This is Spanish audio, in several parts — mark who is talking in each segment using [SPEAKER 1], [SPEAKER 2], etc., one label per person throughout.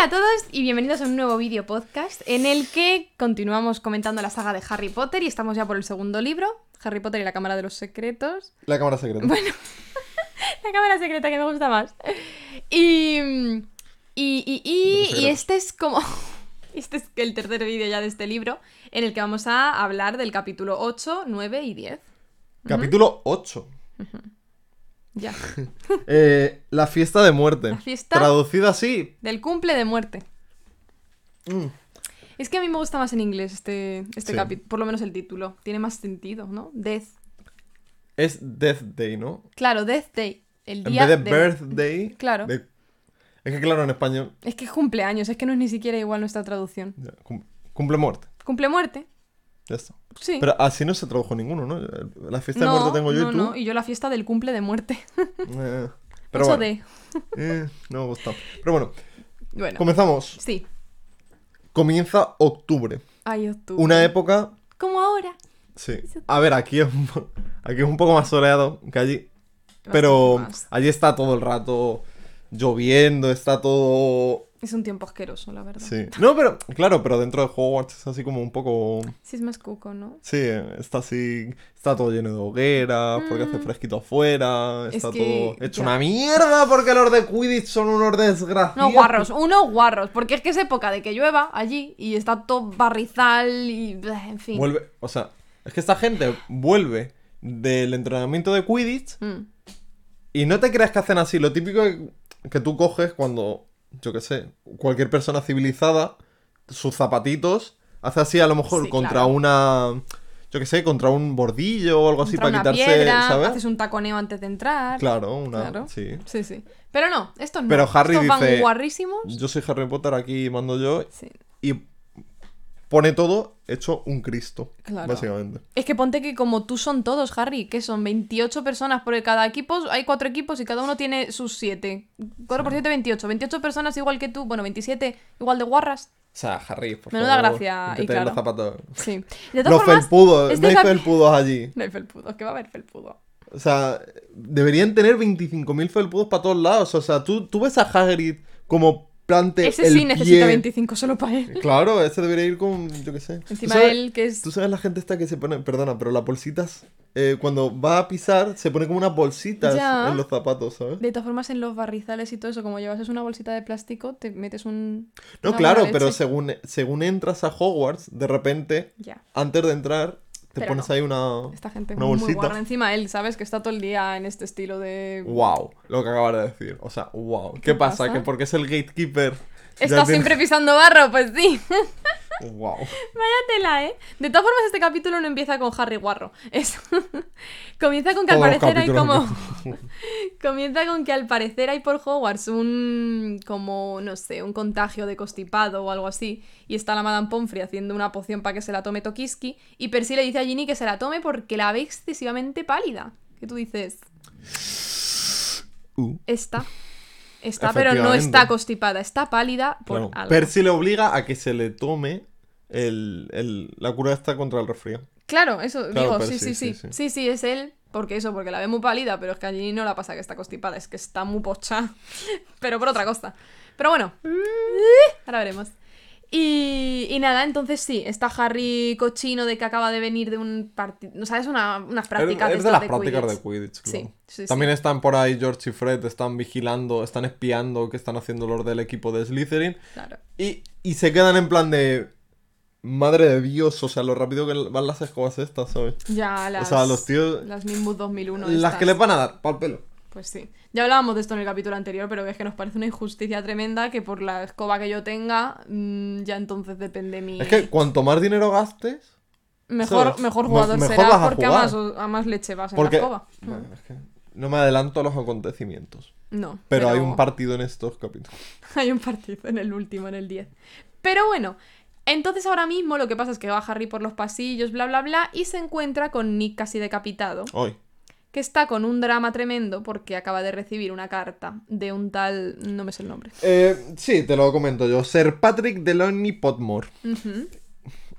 [SPEAKER 1] Hola a todos y bienvenidos a un nuevo vídeo podcast en el que continuamos comentando la saga de Harry Potter y estamos ya por el segundo libro, Harry Potter y la Cámara de los Secretos.
[SPEAKER 2] La cámara secreta.
[SPEAKER 1] Bueno, la Cámara Secreta que me gusta más. Y... Y, y, este es como... Este es el tercer vídeo ya de este libro en el que vamos a hablar del capítulo 8, 9 y 10.
[SPEAKER 2] Capítulo 8.
[SPEAKER 1] Ya.
[SPEAKER 2] Eh, la fiesta de muerte.
[SPEAKER 1] La fiesta-
[SPEAKER 2] Traducida así.
[SPEAKER 1] Del cumple de muerte.
[SPEAKER 2] mm,
[SPEAKER 1] Es que a mí me gusta más en inglés este, este
[SPEAKER 2] Sí.
[SPEAKER 1] capítulo, por lo menos el título. Tiene más sentido, ¿no? Death.
[SPEAKER 2] Es Death Day, ¿no?
[SPEAKER 1] Claro, Death Day. El
[SPEAKER 2] En
[SPEAKER 1] día
[SPEAKER 2] vez de
[SPEAKER 1] de-
[SPEAKER 2] Birthday.
[SPEAKER 1] Claro.
[SPEAKER 2] de- Es que claro, en español.
[SPEAKER 1] Es que es cumpleaños, es que no es ni siquiera igual nuestra traducción.
[SPEAKER 2] ya, cum- cumple muerte.
[SPEAKER 1] Cumple muerte.
[SPEAKER 2] Ya está.
[SPEAKER 1] Sí.
[SPEAKER 2] Pero así no se tradujo ninguno, ¿no? La fiesta
[SPEAKER 1] no,
[SPEAKER 2] de muerte tengo yo
[SPEAKER 1] no,
[SPEAKER 2] y tú.
[SPEAKER 1] no, y yo la fiesta del cumple de muerte.
[SPEAKER 2] Eh, pero
[SPEAKER 1] 8
[SPEAKER 2] bueno,
[SPEAKER 1] de.
[SPEAKER 2] eh, no me gusta. Pero bueno,
[SPEAKER 1] Bueno.
[SPEAKER 2] comenzamos.
[SPEAKER 1] Sí.
[SPEAKER 2] Comienza octubre.
[SPEAKER 1] Ay, octubre.
[SPEAKER 2] Una época.
[SPEAKER 1] Como ahora.
[SPEAKER 2] Sí. A ver, aquí es un, po- aquí es un poco más soleado que allí. Pero allí está todo el rato lloviendo, está todo...
[SPEAKER 1] Es un tiempo asqueroso, la verdad.
[SPEAKER 2] Sí. No, pero claro, pero dentro de Hogwarts es así como un poco...
[SPEAKER 1] Sí, es más cuco, ¿no?
[SPEAKER 2] Sí, está así... Está todo lleno de hogueras, porque hace fresquito afuera,
[SPEAKER 1] Mm. Es
[SPEAKER 2] está
[SPEAKER 1] que-
[SPEAKER 2] todo hecho
[SPEAKER 1] ya.
[SPEAKER 2] una mierda porque los de Quidditch son unos desgraciados.
[SPEAKER 1] Unos guarros, unos guarros. Porque es que es época de que llueva allí y está todo barrizal y. En fin.
[SPEAKER 2] Vuelve... O sea, es que esta gente vuelve del entrenamiento de Quidditch
[SPEAKER 1] Mm.
[SPEAKER 2] Y no te creas que hacen así. Lo típico que tú coges cuando, yo qué sé, cualquier persona civilizada, sus zapatitos, hace así a lo mejor
[SPEAKER 1] Sí,
[SPEAKER 2] contra
[SPEAKER 1] claro.
[SPEAKER 2] una, yo qué sé, contra un bordillo o algo así para
[SPEAKER 1] una
[SPEAKER 2] quitarse,
[SPEAKER 1] piedra,
[SPEAKER 2] ¿sabes?
[SPEAKER 1] haces un taconeo antes de entrar.
[SPEAKER 2] Claro, una,
[SPEAKER 1] Claro.
[SPEAKER 2] sí.
[SPEAKER 1] Sí, sí. Pero no, estos no.
[SPEAKER 2] Pero Harry
[SPEAKER 1] estos van
[SPEAKER 2] dice-
[SPEAKER 1] guarrísimos.
[SPEAKER 2] Yo soy Harry Potter, aquí mando yo,
[SPEAKER 1] Sí.
[SPEAKER 2] y pone todo hecho un Cristo,
[SPEAKER 1] Claro.
[SPEAKER 2] básicamente.
[SPEAKER 1] Es que ponte que como tú son todos, Harry, que son 28 personas por cada equipo, hay cuatro equipos y cada uno tiene sus 7. 4 por 7, 28. 28 personas igual que tú, bueno, 27 igual de guarras.
[SPEAKER 2] O sea, Harry, por
[SPEAKER 1] Menuda
[SPEAKER 2] favor,
[SPEAKER 1] gracia, y claro.
[SPEAKER 2] los zapatos.
[SPEAKER 1] Sí. De todas
[SPEAKER 2] Los
[SPEAKER 1] formas,
[SPEAKER 2] felpudos,
[SPEAKER 1] este
[SPEAKER 2] no hay
[SPEAKER 1] cap-
[SPEAKER 2] felpudos allí.
[SPEAKER 1] No hay felpudo, que va a haber felpudo.
[SPEAKER 2] O sea, deberían tener 25.000 felpudos para todos lados. O sea, tú, tú ves a Hagrid como plante
[SPEAKER 1] Ese
[SPEAKER 2] el
[SPEAKER 1] sí necesita
[SPEAKER 2] pie.
[SPEAKER 1] 25 solo para él.
[SPEAKER 2] Claro, ese debería ir con, yo qué sé. ¿Tú
[SPEAKER 1] Encima
[SPEAKER 2] sabes-
[SPEAKER 1] él, que es...
[SPEAKER 2] Tú sabes la gente esta que se pone, perdona, pero las bolsitas, eh, cuando va a pisar, se pone como unas bolsitas
[SPEAKER 1] Ya.
[SPEAKER 2] en los zapatos, ¿sabes?
[SPEAKER 1] De todas formas, en los barrizales y todo eso, como llevas una bolsita de plástico, te metes un...
[SPEAKER 2] No, claro, pero según, según entras a Hogwarts, de repente,
[SPEAKER 1] Ya.
[SPEAKER 2] antes de entrar, te
[SPEAKER 1] Pero
[SPEAKER 2] pones
[SPEAKER 1] no.
[SPEAKER 2] ahí una,
[SPEAKER 1] Esta gente
[SPEAKER 2] una
[SPEAKER 1] muy
[SPEAKER 2] bolsita.
[SPEAKER 1] guarra. Encima él, ¿sabes? Que está todo el día en este estilo de...
[SPEAKER 2] Wow, lo que acabas de decir. O sea, wow. ¿Qué,
[SPEAKER 1] ¿Qué
[SPEAKER 2] pasa?
[SPEAKER 1] pasa?
[SPEAKER 2] Que porque es el gatekeeper. ya
[SPEAKER 1] ¿Estás
[SPEAKER 2] tiene-
[SPEAKER 1] siempre pisando barro? Pues sí.
[SPEAKER 2] Wow.
[SPEAKER 1] Vaya tela, ¿eh? De todas formas, este capítulo no empieza con Harry Guarro. Es... Comienza con que al
[SPEAKER 2] Todos
[SPEAKER 1] parecer hay como... Comienza con que al parecer hay por Hogwarts un... como, no sé, un contagio de constipado o algo así. Y está la Madame Pomfrey haciendo una poción para que se la tome Tokiski. Y Percy le dice a Ginny que se la tome porque la ve excesivamente pálida. Que tú dices,
[SPEAKER 2] Uh.
[SPEAKER 1] está. Está, pero no está constipada. Está pálida por
[SPEAKER 2] Claro.
[SPEAKER 1] algo.
[SPEAKER 2] Percy le obliga a que se le tome el, el- la cura esta contra el resfrío.
[SPEAKER 1] Claro, eso
[SPEAKER 2] Claro,
[SPEAKER 1] digo, sí, sí,
[SPEAKER 2] sí,
[SPEAKER 1] sí,
[SPEAKER 2] sí,
[SPEAKER 1] sí. Sí, es él. Porque eso, porque la ve muy pálida, pero es que allí no la pasa que está constipada, es que está muy pocha. pero por otra cosa. Pero bueno, ahora veremos. Y, y nada, entonces sí, está Harry cochino de que acaba de venir de un partido. O sea, es una, unas prácticas
[SPEAKER 2] es, es de las prácticas
[SPEAKER 1] Quidditch.
[SPEAKER 2] de Quidditch, claro.
[SPEAKER 1] sí, sí.
[SPEAKER 2] También están por ahí George y Fred, están vigilando, están espiando qué están haciendo los del equipo de Slytherin.
[SPEAKER 1] Claro.
[SPEAKER 2] Y, y se quedan en plan de... Madre de Dios, o sea, lo rápido que van las escobas estas, ¿sabes?
[SPEAKER 1] Ya las.
[SPEAKER 2] sea, los tíos-
[SPEAKER 1] Las Nimbus 2001.
[SPEAKER 2] Las
[SPEAKER 1] estas.
[SPEAKER 2] que les van a dar, pa'l pelo.
[SPEAKER 1] Pues sí. Ya hablábamos de esto en el capítulo anterior, pero es que nos parece una injusticia tremenda que por la escoba que yo tenga, mm, ya entonces depende mi.
[SPEAKER 2] Es que cuanto más dinero gastes...
[SPEAKER 1] Mejor,
[SPEAKER 2] ¿sabes?
[SPEAKER 1] mejor
[SPEAKER 2] Me-
[SPEAKER 1] jugador
[SPEAKER 2] mejor
[SPEAKER 1] será
[SPEAKER 2] a
[SPEAKER 1] porque a más, a más leche vas en la escoba.
[SPEAKER 2] Bueno, es que no me adelanto a los acontecimientos.
[SPEAKER 1] No.
[SPEAKER 2] Pero, hay un partido en estos capítulos.
[SPEAKER 1] hay un partido en el último, en el 10. Pero bueno, entonces ahora mismo lo que pasa es que va Harry por los pasillos, bla, bla, bla, y se encuentra con Nick casi decapitado,
[SPEAKER 2] Hoy.
[SPEAKER 1] que está con un drama tremendo porque acaba de recibir una carta de un tal... no me sé el nombre.
[SPEAKER 2] Eh, sí, te lo comento yo. Sir Patrick Deloney Potmore.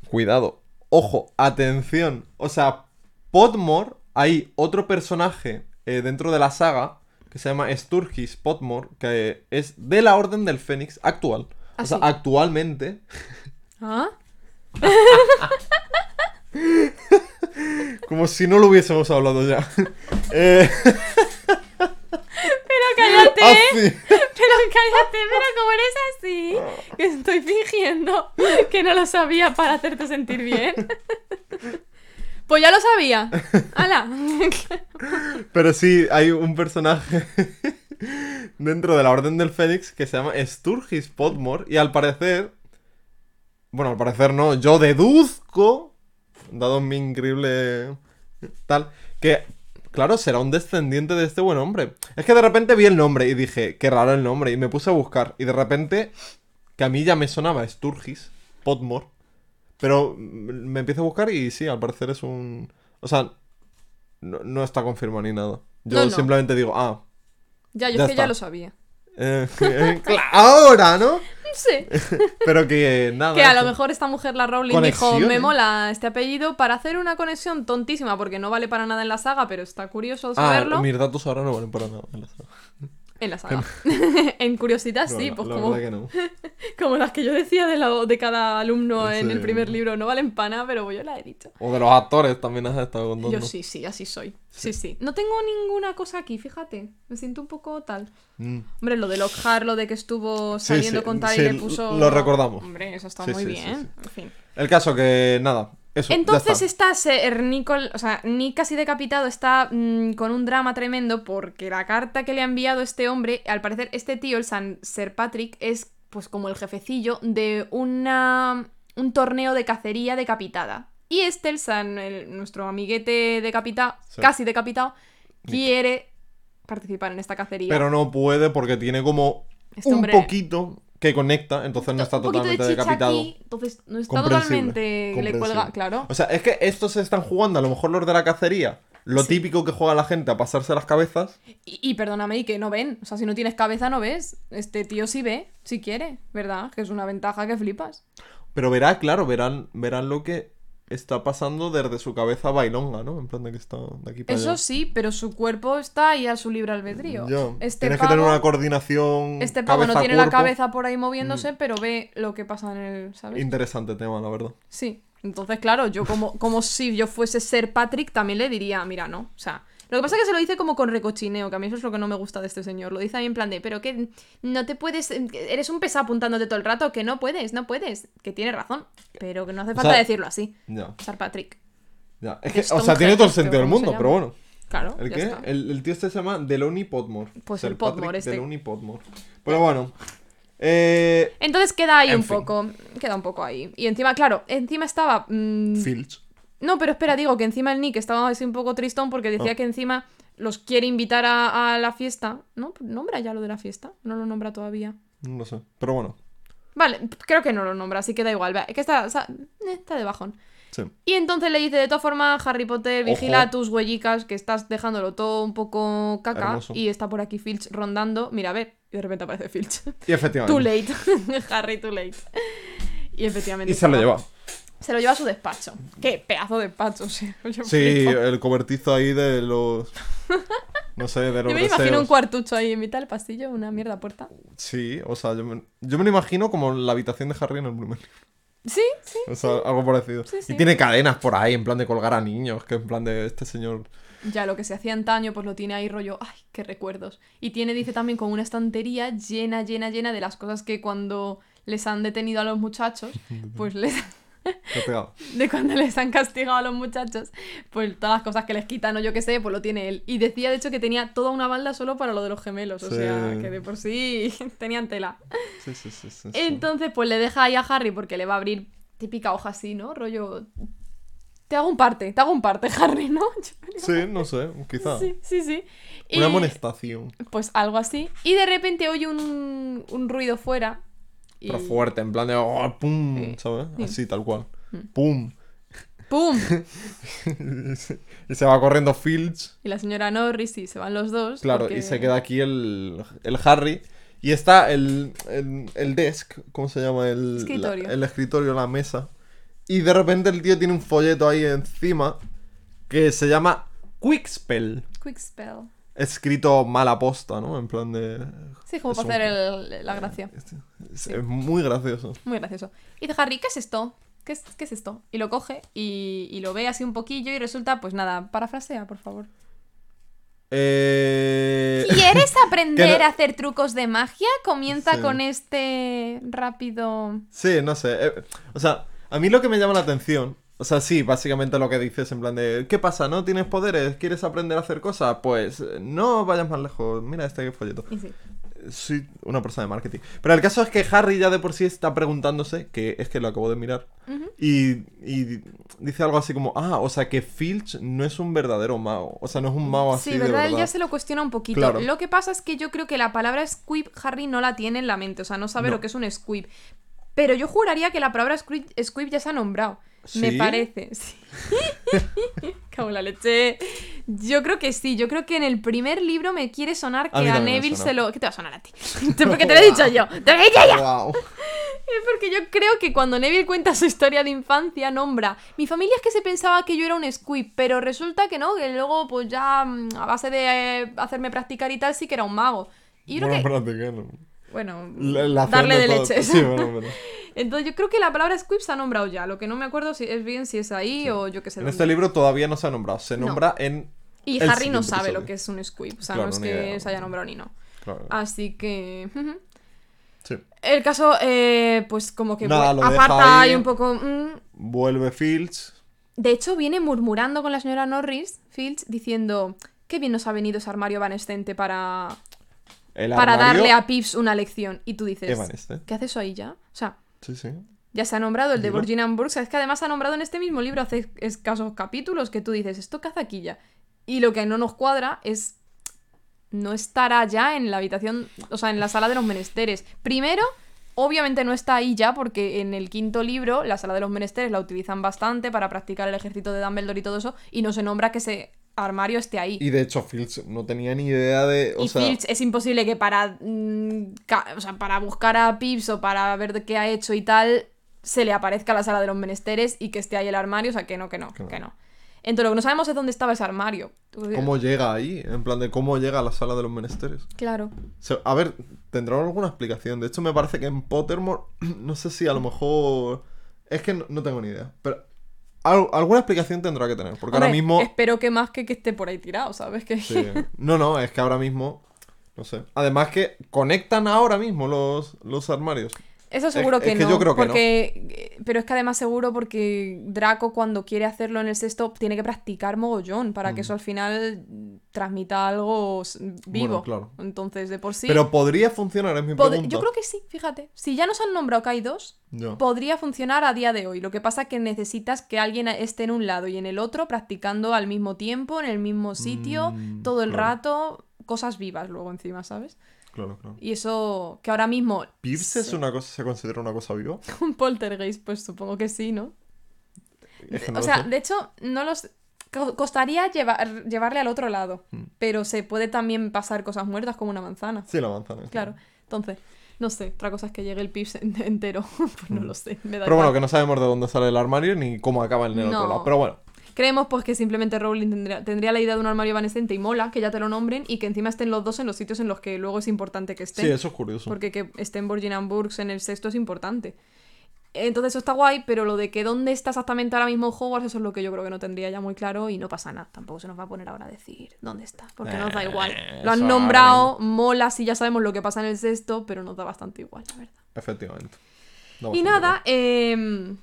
[SPEAKER 2] Cuidado. Ojo, atención. O sea, Potmore, hay otro personaje eh, dentro de la saga que se llama Sturgis Potmore, que es de la Orden del Fénix actual.
[SPEAKER 1] ¿Ah,
[SPEAKER 2] o sea,
[SPEAKER 1] sí?
[SPEAKER 2] actualmente,
[SPEAKER 1] ¿Ah?
[SPEAKER 2] como si no lo hubiésemos hablado ya. Eh,
[SPEAKER 1] Pero cállate,
[SPEAKER 2] así.
[SPEAKER 1] pero cállate, pero como eres así, que estoy fingiendo que no lo sabía para hacerte sentir bien. Pues ya lo sabía. ¡Hala!
[SPEAKER 2] Pero sí, hay un personaje dentro de la Orden del Fénix que se llama Sturgis Podmore y al parecer... Bueno, al parecer no, yo deduzco, dado mi increíble tal, que, claro, será un descendiente de este buen hombre. Es que de repente vi el nombre y dije, qué raro el nombre, y me puse a buscar. Y de repente, que a mí ya me sonaba Sturgis Podmore, pero me empiezo a buscar y sí, al parecer es un... O sea, no, no está confirmado ni nada. Yo
[SPEAKER 1] No, no.
[SPEAKER 2] simplemente digo, ah,
[SPEAKER 1] Ya, yo
[SPEAKER 2] Ya
[SPEAKER 1] es que ya lo sabía.
[SPEAKER 2] eh, eh, ahora, ¿no?
[SPEAKER 1] Sí.
[SPEAKER 2] Pero que nada.
[SPEAKER 1] Que a lo mejor esta mujer, la Rowling, dijo, me mola este apellido para hacer una conexión tontísima, porque no vale para nada en la saga, pero está curioso
[SPEAKER 2] Ah,
[SPEAKER 1] saberlo.
[SPEAKER 2] mis datos ahora no valen para nada. en la saga.
[SPEAKER 1] En la saga. en curiosidad, sí,
[SPEAKER 2] la-
[SPEAKER 1] pues
[SPEAKER 2] la
[SPEAKER 1] como,
[SPEAKER 2] que no.
[SPEAKER 1] como las que yo decía de, la- de cada alumno en el primer libro, no valen para nada, pero yo la he dicho.
[SPEAKER 2] O de los actores también has estado contando.
[SPEAKER 1] Yo sí, sí, así soy. Sí, sí. No tengo ninguna cosa aquí, fíjate. Me siento un poco tal.
[SPEAKER 2] Mm.
[SPEAKER 1] Hombre, lo de Lockhart, lo de que estuvo saliendo
[SPEAKER 2] sí,
[SPEAKER 1] con tal y le puso.
[SPEAKER 2] lo recordamos.
[SPEAKER 1] Hombre, eso está muy bien. En fin.
[SPEAKER 2] El caso que nada. Eso.
[SPEAKER 1] Entonces
[SPEAKER 2] está.
[SPEAKER 1] Ser Nicol, o sea, Nick casi decapitado está mm, con un drama tremendo porque la carta que le ha enviado este hombre, al parecer este tío, el San Sir Patrick, es pues como el jefecillo de una un torneo de cacería decapitada. Y este, el San, el- nuestro amiguete decapitado,
[SPEAKER 2] Sí.
[SPEAKER 1] casi decapitado, quiere participar en esta cacería.
[SPEAKER 2] Pero no puede porque tiene como
[SPEAKER 1] Este
[SPEAKER 2] un poquito que conecta, entonces no está
[SPEAKER 1] de
[SPEAKER 2] totalmente
[SPEAKER 1] chicha
[SPEAKER 2] decapitado.
[SPEAKER 1] aquí, entonces no está totalmente le cuelga, claro.
[SPEAKER 2] O sea, es que estos se están jugando, a lo mejor los de la cacería, lo
[SPEAKER 1] Sí.
[SPEAKER 2] típico que juega la gente a pasarse las cabezas.
[SPEAKER 1] Y, y perdóname, y que no ven. O sea, si no tienes cabeza, no ves. Este tío sí ve, si quiere, ¿verdad? Que es una ventaja que flipas.
[SPEAKER 2] Pero verá, claro, verán, verán lo que está pasando desde su cabeza bailonga, ¿no? En plan de que está de aquí para
[SPEAKER 1] Eso
[SPEAKER 2] allá.
[SPEAKER 1] sí, pero su cuerpo está ahí a su libre albedrío.
[SPEAKER 2] Ya.
[SPEAKER 1] Este
[SPEAKER 2] Tienes
[SPEAKER 1] pavo,
[SPEAKER 2] que tener una coordinación.
[SPEAKER 1] este pavo no tiene la
[SPEAKER 2] cuerpo. Mm.
[SPEAKER 1] cabeza por ahí moviéndose, pero ve lo que pasa en el, ¿sabes?
[SPEAKER 2] Interesante tema, la verdad.
[SPEAKER 1] Sí. Entonces, claro, yo como, como si yo fuese ser Patrick, también le diría, mira, no. O sea, lo que pasa es que se lo dice como con recochineo, que a mí eso es lo que no me gusta de este señor. Lo dice ahí en plan de, pero que no te puedes. Eres un pesado apuntándote todo el rato, que no puedes, no puedes. Que tiene razón, pero que no hace
[SPEAKER 2] O
[SPEAKER 1] falta
[SPEAKER 2] sea,
[SPEAKER 1] decirlo así.
[SPEAKER 2] Ya,
[SPEAKER 1] Sir Patrick.
[SPEAKER 2] ya. Es que, o sea, tiene todo el sentido del mundo, pero bueno.
[SPEAKER 1] Claro.
[SPEAKER 2] ¿El
[SPEAKER 1] ya
[SPEAKER 2] qué?
[SPEAKER 1] está.
[SPEAKER 2] El, el tío este se llama Delony Podmore.
[SPEAKER 1] Pues
[SPEAKER 2] Sir
[SPEAKER 1] el Podmore
[SPEAKER 2] Patrick
[SPEAKER 1] este.
[SPEAKER 2] Delony Podmore. Pero bueno. Eh.
[SPEAKER 1] Entonces queda ahí
[SPEAKER 2] En
[SPEAKER 1] un
[SPEAKER 2] fin.
[SPEAKER 1] poco. Queda un poco ahí. Y encima, claro, encima estaba. mm,
[SPEAKER 2] Filch.
[SPEAKER 1] No, pero espera, digo que encima el Nick estaba así un poco tristón porque decía
[SPEAKER 2] Ah.
[SPEAKER 1] que encima los quiere invitar a, a la fiesta. ¿No? ¿Nombra ya lo de la fiesta? No lo nombra todavía.
[SPEAKER 2] No sé. Pero bueno.
[SPEAKER 1] Vale, creo que no lo nombra, así que da igual. Es que está, eh, está de bajón.
[SPEAKER 2] Sí.
[SPEAKER 1] Y entonces le dice, de todas formas, Harry Potter,
[SPEAKER 2] Ojo.
[SPEAKER 1] vigila tus huellicas, que estás dejándolo todo un poco caca.
[SPEAKER 2] Hermoso.
[SPEAKER 1] Y está por aquí Filch rondando. Mira, a ver. Y de repente aparece Filch.
[SPEAKER 2] Y efectivamente.
[SPEAKER 1] too late. Harry, too late. Y efectivamente.
[SPEAKER 2] Y se lo lleva.
[SPEAKER 1] Se lo lleva a su despacho. Qué pedazo de despacho, sí. Yo
[SPEAKER 2] Sí,
[SPEAKER 1] flipo.
[SPEAKER 2] el cobertizo ahí de los. No sé, de los
[SPEAKER 1] Yo me imagino un cuartucho ahí en mitad del pasillo, una mierda puerta.
[SPEAKER 2] Sí, o sea, yo me, yo me lo imagino como la habitación de Harry en el primer libro.
[SPEAKER 1] Sí, sí.
[SPEAKER 2] O sea, algo parecido.
[SPEAKER 1] Sí, sí.
[SPEAKER 2] Y tiene cadenas por ahí, en plan de colgar a niños, que en plan de este señor.
[SPEAKER 1] Ya lo que se hacía antaño, pues lo tiene ahí rollo. ¡Ay, qué recuerdos! Y tiene, dice también, como una estantería llena, llena, llena de las cosas que cuando les han detenido a los muchachos, pues les. de cuando les han castigado a los muchachos, pues todas las cosas que les quitan o yo qué sé, pues lo tiene él. Y decía de hecho que tenía toda una balda solo para lo de los gemelos, o sea, que de por sí tenían tela.
[SPEAKER 2] Sí, sí, sí. sí, sí.
[SPEAKER 1] Entonces, pues le deja ahí a Harry porque le va a abrir típica hoja así, ¿no? Rollo. Te hago un parte, te hago un parte, Harry, ¿no?
[SPEAKER 2] Sí, no sé, quizá.
[SPEAKER 1] Sí, sí, sí.
[SPEAKER 2] Una
[SPEAKER 1] Y,
[SPEAKER 2] amonestación.
[SPEAKER 1] Pues algo así. Y de repente oye un, un ruido fuera. Y...
[SPEAKER 2] Pero fuerte, en plan de. oh, ¡Pum!
[SPEAKER 1] Sí.
[SPEAKER 2] ¿Sabes?
[SPEAKER 1] Sí.
[SPEAKER 2] Así, tal cual.
[SPEAKER 1] Mm.
[SPEAKER 2] ¡Pum!
[SPEAKER 1] ¡Pum!
[SPEAKER 2] y se va corriendo Filch.
[SPEAKER 1] Y la señora Norris y se van los dos.
[SPEAKER 2] Claro,
[SPEAKER 1] porque-
[SPEAKER 2] y se queda aquí el, el Harry. Y está el, el, el desk, ¿cómo se llama? El
[SPEAKER 1] Escritorio.
[SPEAKER 2] la- el escritorio, la mesa. Y de repente el tío tiene un folleto ahí encima que se llama Quickspell.
[SPEAKER 1] Quick spell.
[SPEAKER 2] Escrito mal aposta, ¿no? En plan de...
[SPEAKER 1] Sí, como para hacer el- la gracia.
[SPEAKER 2] Es, muy gracioso.
[SPEAKER 1] Muy gracioso. Y dice Harry, ¿qué es esto? ¿Qué es, qué es esto? Y lo coge y, y lo ve así un poquillo y resulta, pues nada, parafrasea, por favor.
[SPEAKER 2] Eh...
[SPEAKER 1] ¿Quieres aprender
[SPEAKER 2] no-
[SPEAKER 1] a hacer trucos de magia? Comienza
[SPEAKER 2] Sí.
[SPEAKER 1] con este rápido...
[SPEAKER 2] Sí, no sé. eh, o sea, a mí lo que me llama la atención. O sea, sí, básicamente lo que dices en plan de. ¿Qué pasa? ¿No tienes poderes? ¿Quieres aprender a hacer cosas? Pues no vayas más lejos. Mira este folleto.
[SPEAKER 1] Y sí.
[SPEAKER 2] Soy una persona de marketing. Pero el caso es que Harry ya de por sí está preguntándose, que es que lo acabo de mirar, y, y dice algo así como, ah, o sea que Filch no es un verdadero mago. O sea, no es un mago así
[SPEAKER 1] Sí,
[SPEAKER 2] de
[SPEAKER 1] ¿verdad?
[SPEAKER 2] verdad.
[SPEAKER 1] Él ya se lo cuestiona un poquito.
[SPEAKER 2] Claro.
[SPEAKER 1] Lo que pasa es que yo creo que la palabra squib Harry no la tiene en la mente, o sea, no sabe
[SPEAKER 2] No.
[SPEAKER 1] lo que es un squib. Pero yo juraría que la palabra squib, squib ya se ha nombrado. Me
[SPEAKER 2] ¿Sí?
[SPEAKER 1] parece. Sí. Cago en la leche. Yo creo que sí. Yo creo que en el primer libro me quiere sonar
[SPEAKER 2] A
[SPEAKER 1] que a,
[SPEAKER 2] me
[SPEAKER 1] Neville se lo. ¿Qué te va a sonar a ti? Porque te lo he dicho yo. ¡Te lo he dicho yo!
[SPEAKER 2] Guau.
[SPEAKER 1] Es porque yo creo que cuando Neville cuenta su historia de infancia, nombra. Mi familia es que se pensaba que yo era un squib, pero resulta que no, que luego, pues ya mm, a base de eh, hacerme practicar y tal, sí que era un mago. Y yo creo
[SPEAKER 2] Bueno,
[SPEAKER 1] que.
[SPEAKER 2] espérate, que no.
[SPEAKER 1] Bueno,
[SPEAKER 2] La- la
[SPEAKER 1] darle de
[SPEAKER 2] todo.
[SPEAKER 1] leches.
[SPEAKER 2] Sí, bueno, bueno.
[SPEAKER 1] Entonces yo creo que la palabra squib se ha nombrado ya. Lo que no me acuerdo si es bien si es ahí o yo qué sé.
[SPEAKER 2] En
[SPEAKER 1] dónde.
[SPEAKER 2] este libro todavía no se ha nombrado. Se
[SPEAKER 1] No.
[SPEAKER 2] nombra en.
[SPEAKER 1] Y
[SPEAKER 2] el
[SPEAKER 1] Harry no sabe lo que es un squib. O sea,
[SPEAKER 2] Claro,
[SPEAKER 1] no es que
[SPEAKER 2] idea.
[SPEAKER 1] se haya nombrado ni no.
[SPEAKER 2] Claro.
[SPEAKER 1] Así que.
[SPEAKER 2] Sí.
[SPEAKER 1] El caso, eh, pues como que
[SPEAKER 2] Nada,
[SPEAKER 1] aparta
[SPEAKER 2] ahí.
[SPEAKER 1] y un poco. mm,
[SPEAKER 2] Vuelve Filch.
[SPEAKER 1] De hecho, viene murmurando con la señora Norris, Filch, diciendo qué bien nos ha venido ese armario evanescente para,
[SPEAKER 2] El
[SPEAKER 1] para
[SPEAKER 2] armario
[SPEAKER 1] darle a Pips una lección. Y tú dices. ¿qué hace eso ahí ya? O sea,
[SPEAKER 2] Sí, sí.
[SPEAKER 1] ya se ha nombrado el de. Virginia sea, es que además se ha nombrado en este mismo libro hace escasos capítulos que tú dices, ¿esto qué hace aquí ya? Y lo que no nos cuadra es no estará ya en la habitación, o sea, en la sala de los menesteres. Primero, obviamente no está ahí ya porque en el quinto libro la sala de los menesteres la utilizan bastante para practicar el ejército de Dumbledore y todo eso y no se nombra que ese armario esté ahí.
[SPEAKER 2] Y de hecho, Filch no tenía ni idea de. O
[SPEAKER 1] Y
[SPEAKER 2] sea,
[SPEAKER 1] Filch es imposible que para, mm, o sea, para buscar a Pips o para ver qué ha hecho y tal, se le aparezca la sala de los menesteres y que esté ahí el armario. O sea, que no, que no,
[SPEAKER 2] Que no.
[SPEAKER 1] que no. Entonces, lo que no sabemos es dónde estaba ese armario.
[SPEAKER 2] ¿cómo llega ahí? En plan de cómo llega a la sala de los menesteres.
[SPEAKER 1] Claro.
[SPEAKER 2] A ver, tendrá alguna explicación. De hecho, me parece que en Pottermore. No sé si a lo mejor. Es que no, no tengo ni idea. Pero. Al- alguna explicación tendrá que tener. Porque ahora mismo.
[SPEAKER 1] Espero que más que que esté por ahí tirado, ¿sabes? Que...
[SPEAKER 2] Sí. No, no, es que ahora mismo. No sé. Además que conectan ahora mismo los, los armarios.
[SPEAKER 1] Eso seguro
[SPEAKER 2] Es-
[SPEAKER 1] que
[SPEAKER 2] es que
[SPEAKER 1] no.
[SPEAKER 2] yo creo que no.
[SPEAKER 1] porque... Pero es que además seguro porque Draco cuando quiere hacerlo en el sexto tiene que practicar mogollón para
[SPEAKER 2] Mm.
[SPEAKER 1] que eso al final transmita algo vivo.
[SPEAKER 2] claro.
[SPEAKER 1] Entonces, de por sí...
[SPEAKER 2] Pero podría funcionar, es mi
[SPEAKER 1] pod-
[SPEAKER 2] pregunta.
[SPEAKER 1] Yo creo que sí, fíjate. Si ya nos han nombrado que hay dos, podría funcionar a día de hoy. Lo que pasa es que necesitas que alguien esté en un lado y en el otro practicando al mismo tiempo, en el mismo sitio,
[SPEAKER 2] Mm,
[SPEAKER 1] todo el
[SPEAKER 2] claro.
[SPEAKER 1] rato, cosas vivas luego encima, ¿sabes?
[SPEAKER 2] Claro, claro.
[SPEAKER 1] Y eso que ahora mismo...
[SPEAKER 2] ¿Pips es una cosa, se considera una cosa viva?
[SPEAKER 1] Un poltergeist, pues supongo que sí, ¿no?
[SPEAKER 2] Es que no
[SPEAKER 1] o sea,
[SPEAKER 2] sé.
[SPEAKER 1] de hecho, no los... co- Costaría llevar, llevarle al otro lado,
[SPEAKER 2] Mm.
[SPEAKER 1] pero se puede también pasar cosas muertas como una manzana.
[SPEAKER 2] Sí, la manzana.
[SPEAKER 1] Claro. Entonces, no sé, otra cosa es que llegue el pips en- entero. pues no
[SPEAKER 2] Mm.
[SPEAKER 1] lo sé. Me da
[SPEAKER 2] Pero bueno, que no sabemos de dónde sale el armario ni cómo acaba en el
[SPEAKER 1] No.
[SPEAKER 2] otro lado. Pero bueno,
[SPEAKER 1] Creemos pues que simplemente Rowling tendría, tendría la idea de un armario evanescente y mola, que ya te lo nombren, y que encima estén los dos en los sitios en los que luego es importante que estén.
[SPEAKER 2] sí, eso es curioso.
[SPEAKER 1] Porque que estén Virgin and Burks en el sexto es importante. Entonces eso está guay, pero lo de que dónde está exactamente ahora mismo Hogwarts, eso es lo que yo creo que no tendría ya muy claro y no pasa nada. Tampoco se nos va a poner ahora a decir dónde está, porque nos da igual.
[SPEAKER 2] Eh,
[SPEAKER 1] Lo han nombrado, mola, sí ya sabemos lo que pasa en el sexto, pero nos da bastante igual, la verdad.
[SPEAKER 2] Efectivamente.
[SPEAKER 1] Y nada, eh,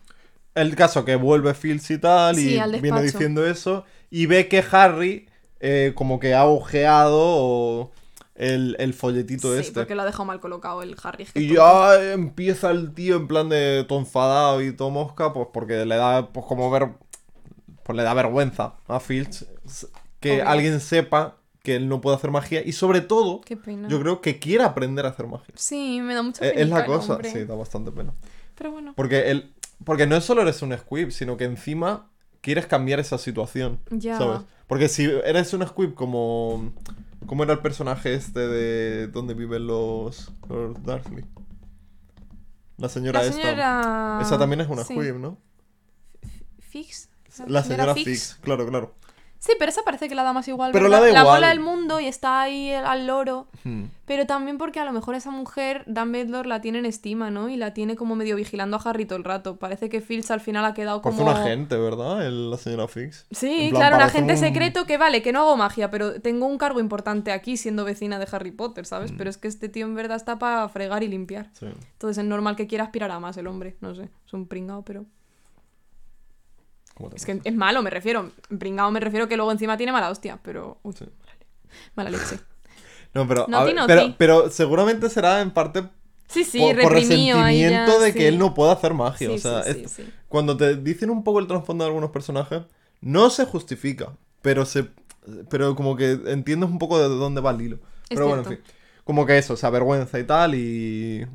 [SPEAKER 2] El caso que vuelve Filch y tal,
[SPEAKER 1] Sí,
[SPEAKER 2] y viene diciendo eso, y ve que Harry eh, como que ha ojeado o el, el folletito
[SPEAKER 1] sí,
[SPEAKER 2] este.
[SPEAKER 1] porque lo ha dejado mal colocado el Harry. es que
[SPEAKER 2] Y
[SPEAKER 1] todo-
[SPEAKER 2] ya empieza el tío en plan de todo enfadado y todo mosca, pues porque le da, pues como ver, pues le da vergüenza a Filch que
[SPEAKER 1] Obvio.
[SPEAKER 2] alguien sepa que él no puede hacer magia y sobre todo, yo creo que quiere aprender a hacer magia.
[SPEAKER 1] Sí, me da mucha pena.
[SPEAKER 2] es la cosa, sí, da bastante pena.
[SPEAKER 1] Pero bueno,
[SPEAKER 2] Porque él, porque no solo eres un squib, sino que encima quieres cambiar esa situación,
[SPEAKER 1] ya.
[SPEAKER 2] ¿sabes? Porque si eres un squib como, como era el personaje este de donde viven los, los Dursley. La señora
[SPEAKER 1] La
[SPEAKER 2] esta.
[SPEAKER 1] señora...
[SPEAKER 2] Esa también es una
[SPEAKER 1] sí.
[SPEAKER 2] squib, ¿no?
[SPEAKER 1] Fix.
[SPEAKER 2] La señora Fix, claro, claro.
[SPEAKER 1] Sí, pero esa parece que la da más igual.
[SPEAKER 2] Pero
[SPEAKER 1] ¿verdad?
[SPEAKER 2] la da
[SPEAKER 1] La
[SPEAKER 2] igual.
[SPEAKER 1] bola del mundo y está ahí al loro.
[SPEAKER 2] Hmm.
[SPEAKER 1] Pero también porque a lo mejor esa mujer, Dumbledore la tiene en estima, ¿no? Y la tiene como medio vigilando a Harry todo el rato. Parece que Filch al final ha quedado como...
[SPEAKER 2] Parece un agente, ¿verdad? El- la señora Fix.
[SPEAKER 1] Sí,
[SPEAKER 2] plan,
[SPEAKER 1] claro, un agente
[SPEAKER 2] un-
[SPEAKER 1] secreto que vale, que no hago magia, pero tengo un cargo importante aquí siendo vecina de Harry Potter, ¿sabes?
[SPEAKER 2] Mm.
[SPEAKER 1] Pero es que este tío en verdad está para fregar y limpiar.
[SPEAKER 2] Sí.
[SPEAKER 1] Entonces es normal que quiera aspirar a más el hombre. No sé, es un pringao, pero...
[SPEAKER 2] ¿Cómo te
[SPEAKER 1] Es que es malo, me refiero. Pringao me refiero que luego encima tiene mala hostia, pero... Uy,
[SPEAKER 2] Sí.
[SPEAKER 1] mala leche.
[SPEAKER 2] No, pero, ver, pero, pero seguramente será en parte
[SPEAKER 1] Sí, sí,
[SPEAKER 2] por, por
[SPEAKER 1] ya,
[SPEAKER 2] resentimiento de que él no pueda hacer magia. O sea, es- cuando te dicen un poco el trasfondo de algunos personajes, no se justifica, pero se pero como que entiendes un poco de dónde va el hilo. Pero bueno, en fin. Como que eso, se avergüenza y tal, y.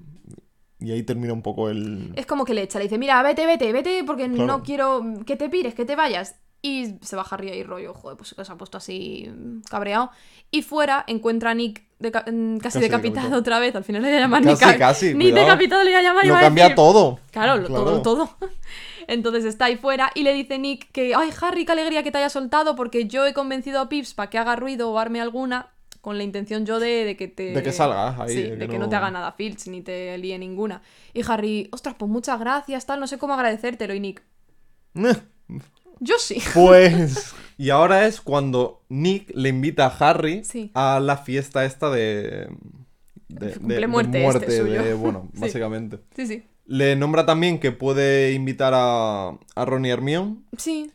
[SPEAKER 2] Y ahí termina un poco el.
[SPEAKER 1] Es como que le echa, le dice, mira, vete, vete, vete, porque
[SPEAKER 2] Claro.
[SPEAKER 1] no quiero que te pires, que te vayas. Y se va Harry ahí rollo, joder, pues que se ha puesto así cabreado. Y fuera encuentra a Nick deca- casi,
[SPEAKER 2] Casi
[SPEAKER 1] decapitado
[SPEAKER 2] decapitado.
[SPEAKER 1] otra vez. Al final le voy a llamar
[SPEAKER 2] Casi, casi,
[SPEAKER 1] ni
[SPEAKER 2] cuidado.
[SPEAKER 1] decapitado le voy a llamar.
[SPEAKER 2] Lo
[SPEAKER 1] iba a
[SPEAKER 2] cambia
[SPEAKER 1] decir.
[SPEAKER 2] todo.
[SPEAKER 1] Claro, lo-
[SPEAKER 2] Claro.
[SPEAKER 1] todo, todo. Entonces está ahí fuera y le dice Nick que, ay, Harry, qué alegría que te haya soltado porque yo he convencido a Pips para que haga ruido o arme alguna con la intención yo de, de que te...
[SPEAKER 2] De que salgas ahí,
[SPEAKER 1] Sí,
[SPEAKER 2] de
[SPEAKER 1] de,
[SPEAKER 2] que
[SPEAKER 1] no...
[SPEAKER 2] no-
[SPEAKER 1] te haga nada Filch ni te líe ninguna. Y Harry, ostras, pues muchas gracias, tal, no sé cómo agradecértelo. Y Nick, yo sí.
[SPEAKER 2] Pues. Y ahora es cuando Nick le invita a Harry
[SPEAKER 1] Sí.
[SPEAKER 2] a la fiesta esta de. De, de-
[SPEAKER 1] muerte este
[SPEAKER 2] muerte,
[SPEAKER 1] suyo.
[SPEAKER 2] bueno,
[SPEAKER 1] Sí.
[SPEAKER 2] básicamente.
[SPEAKER 1] Sí, sí.
[SPEAKER 2] Le nombra también que puede invitar a, a Ron y Hermione.
[SPEAKER 1] Sí.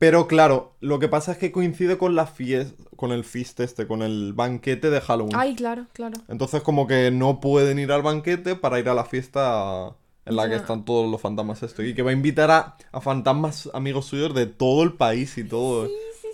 [SPEAKER 2] Pero claro, lo que pasa es que coincide con la fiesta. Con el feast este, con el banquete de Halloween.
[SPEAKER 1] Ay, claro, claro.
[SPEAKER 2] Entonces, como que no pueden ir al banquete para ir a la fiesta en la que están todos los fantasmas esto. Y que va a invitar a, a fantasmas amigos suyos de todo el país y todo.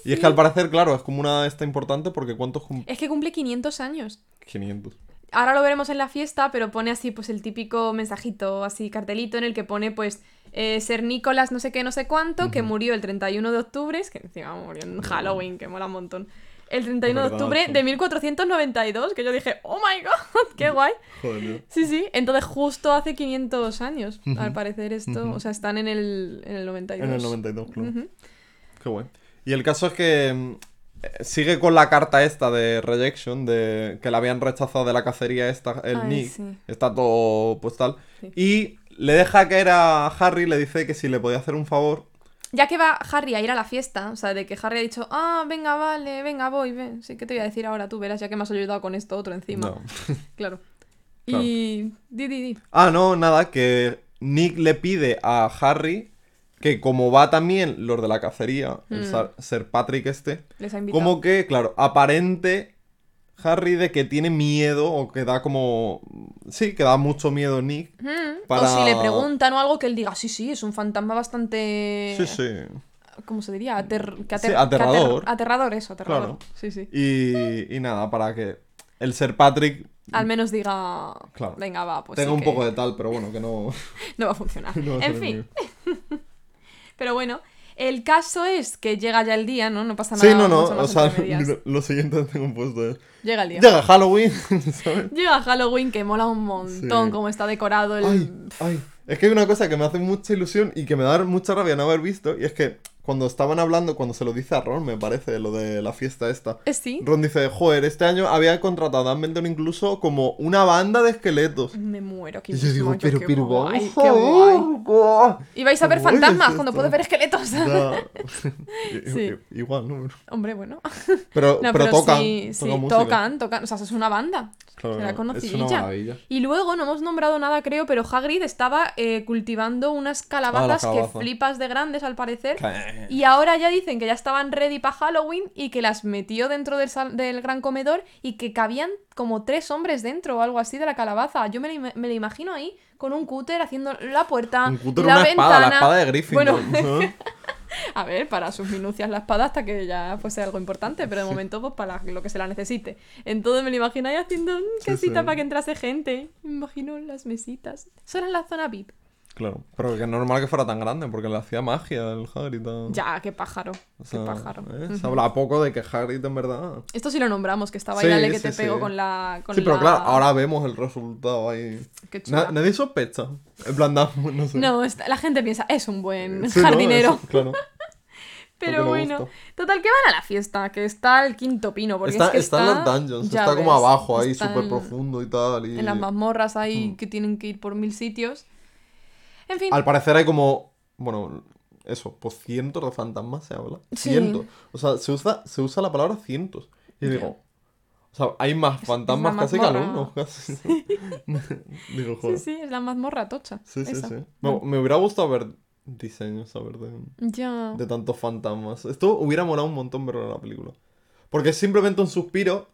[SPEAKER 2] y es que al parecer, claro, es como una esta importante porque ¿cuántos cum-
[SPEAKER 1] Es que cumple 500 años.
[SPEAKER 2] 500.
[SPEAKER 1] Ahora lo veremos en la fiesta, pero pone así, pues el típico mensajito, así cartelito en el que pone, pues, eh, ser Nicolás no sé qué, no sé cuánto, que murió el 31 de octubre, es que encima murió en Halloween, que mola un montón. El 31 de octubre
[SPEAKER 2] sí.
[SPEAKER 1] de 1492, que yo dije, oh my god, qué guay.
[SPEAKER 2] Joder.
[SPEAKER 1] Sí, sí, entonces justo hace 500 años, al parecer esto, o sea, están en el, en el 92.
[SPEAKER 2] En el 92, claro. Qué guay. Y el caso es que mm, sigue con la carta esta de rejection, de que la habían rechazado de la cacería esta, el
[SPEAKER 1] Ay,
[SPEAKER 2] Nick.
[SPEAKER 1] sí.
[SPEAKER 2] Está todo pues tal.
[SPEAKER 1] Sí.
[SPEAKER 2] Y le deja caer a Harry, le dice que si le podía hacer un favor.
[SPEAKER 1] Ya que va Harry a ir a la fiesta, o sea, de que Harry ha dicho, ah, venga, vale, venga, voy, ven. Sí, ¿qué te voy a decir ahora? Tú verás, ya que me has ayudado con esto otro encima.
[SPEAKER 2] No.
[SPEAKER 1] Claro.
[SPEAKER 2] Claro.
[SPEAKER 1] Y. Di, di, di.
[SPEAKER 2] Ah, no, nada, que Nick le pide a Harry que como va también los de la cacería, el
[SPEAKER 1] Mm.
[SPEAKER 2] Sir- Sir Patrick este,
[SPEAKER 1] Les ha
[SPEAKER 2] como que, claro, aparente Harry de que tiene miedo o que da como... Sí, que da mucho miedo Nick.
[SPEAKER 1] Mm,
[SPEAKER 2] para-
[SPEAKER 1] O si le preguntan o algo que él diga, sí, sí, es un fantasma bastante.
[SPEAKER 2] Sí, sí.
[SPEAKER 1] ¿Cómo se diría? Ater-
[SPEAKER 2] Sí,
[SPEAKER 1] ater-
[SPEAKER 2] aterrador.
[SPEAKER 1] ater- aterrador, eso, aterrador.
[SPEAKER 2] Claro.
[SPEAKER 1] Sí, sí.
[SPEAKER 2] Y, y nada, para que el Sir Patrick
[SPEAKER 1] Al menos diga.
[SPEAKER 2] Claro.
[SPEAKER 1] Venga, va, pues.
[SPEAKER 2] tenga
[SPEAKER 1] sí
[SPEAKER 2] un
[SPEAKER 1] que
[SPEAKER 2] poco de tal, pero bueno, que no...
[SPEAKER 1] No va a funcionar.
[SPEAKER 2] no va a
[SPEAKER 1] en
[SPEAKER 2] ser
[SPEAKER 1] fin. Pero bueno, el caso es que llega ya el día, ¿no? No pasa
[SPEAKER 2] Sí,
[SPEAKER 1] nada.
[SPEAKER 2] no, no,
[SPEAKER 1] más
[SPEAKER 2] o sea, lo, lo siguiente que tengo puesto es...
[SPEAKER 1] Llega el día.
[SPEAKER 2] Llega Halloween, ¿sabes?
[SPEAKER 1] Llega Halloween que mola un montón
[SPEAKER 2] Sí.
[SPEAKER 1] cómo está decorado el.
[SPEAKER 2] Ay, ay. Es que hay una cosa que me hace mucha ilusión y que me da mucha rabia no haber visto. Y es que cuando estaban hablando, cuando se lo dice a Ron, me parece, lo de la fiesta esta.
[SPEAKER 1] Eh, sí.
[SPEAKER 2] Ron dice, joder, este año había contratado a Dumbledore incluso como una banda de esqueletos.
[SPEAKER 1] Me muero, qué
[SPEAKER 2] Y yo digo, pero, pero,
[SPEAKER 1] guay, qué guay.
[SPEAKER 2] guau.
[SPEAKER 1] Y vais a ver
[SPEAKER 2] guay
[SPEAKER 1] fantasmas
[SPEAKER 2] es
[SPEAKER 1] cuando puedes ver esqueletos. Sí.
[SPEAKER 2] Igual, ¿no?
[SPEAKER 1] Hombre, bueno.
[SPEAKER 2] Pero,
[SPEAKER 1] No,
[SPEAKER 2] pero, tocan.
[SPEAKER 1] sí, sí,
[SPEAKER 2] tocan música.
[SPEAKER 1] tocan, tocan. O sea, es una banda.
[SPEAKER 2] Claro,
[SPEAKER 1] será
[SPEAKER 2] es
[SPEAKER 1] conocidilla.
[SPEAKER 2] una maravilla.
[SPEAKER 1] Y luego no hemos nombrado nada, creo, pero Hagrid estaba eh, cultivando unas calabazas que flipas de grandes, al parecer.
[SPEAKER 2] ¿Qué?
[SPEAKER 1] Y ahora ya dicen que ya estaban ready para Halloween y que las metió dentro del, sal- del gran comedor y que cabían como tres hombres dentro o algo así de la calabaza. Yo me lo, me lo imagino ahí con un cúter haciendo la puerta,
[SPEAKER 2] Un cúter,
[SPEAKER 1] la
[SPEAKER 2] una espada, la
[SPEAKER 1] ventana.
[SPEAKER 2] espada de Gryffindor.
[SPEAKER 1] Bueno. a ver, para sus minucias la espada hasta que ya fuese algo importante, pero de momento pues para lo que se la necesite. Entonces me lo imagino ahí haciendo
[SPEAKER 2] Sí,
[SPEAKER 1] casita
[SPEAKER 2] sí.
[SPEAKER 1] para que entrase gente. Me imagino las mesitas. Eso era en la zona VIP.
[SPEAKER 2] Claro, pero que es normal que fuera tan grande, porque le hacía magia el Hagrid. tal.
[SPEAKER 1] Ya, qué pájaro.
[SPEAKER 2] O sea,
[SPEAKER 1] qué pájaro.
[SPEAKER 2] ¿eh? Se habla poco de que Hagrid en verdad...
[SPEAKER 1] Esto sí lo nombramos, que estaba
[SPEAKER 2] Sí,
[SPEAKER 1] ahí la ley que
[SPEAKER 2] sí,
[SPEAKER 1] te
[SPEAKER 2] sí.
[SPEAKER 1] pego con la. Con
[SPEAKER 2] Sí, pero
[SPEAKER 1] la-
[SPEAKER 2] claro, ahora vemos el resultado ahí.
[SPEAKER 1] Qué
[SPEAKER 2] Na- nadie sospecha. En plan, no sé.
[SPEAKER 1] No, está- la gente piensa, es un buen
[SPEAKER 2] Sí, ¿no?
[SPEAKER 1] jardinero.
[SPEAKER 2] Eso, claro.
[SPEAKER 1] Pero bueno,
[SPEAKER 2] gusta.
[SPEAKER 1] total que van a la fiesta, que está el quinto pino, porque
[SPEAKER 2] Está,
[SPEAKER 1] es que
[SPEAKER 2] está en los dungeons,
[SPEAKER 1] ya
[SPEAKER 2] está como abajo ahí, súper profundo y tal. Y...
[SPEAKER 1] En las mazmorras ahí
[SPEAKER 2] Mm.
[SPEAKER 1] que tienen que ir por mil sitios. En fin,
[SPEAKER 2] Al parecer hay como, bueno, eso, pues cientos de fantasmas se habla.
[SPEAKER 1] Sí.
[SPEAKER 2] Cientos. O sea, se usa, se usa la palabra cientos. Y digo, o sea, hay más fantasmas casi que alumnos. Casi. digo,
[SPEAKER 1] sí,
[SPEAKER 2] joder.
[SPEAKER 1] sí, es la mazmorra tocha.
[SPEAKER 2] Sí, sí,
[SPEAKER 1] esa.
[SPEAKER 2] sí. Me, me hubiera gustado ver diseños, a ver, de,
[SPEAKER 1] Ya.
[SPEAKER 2] de tantos fantasmas. Esto hubiera molado un montón verlo en la película. Porque es simplemente un suspiro.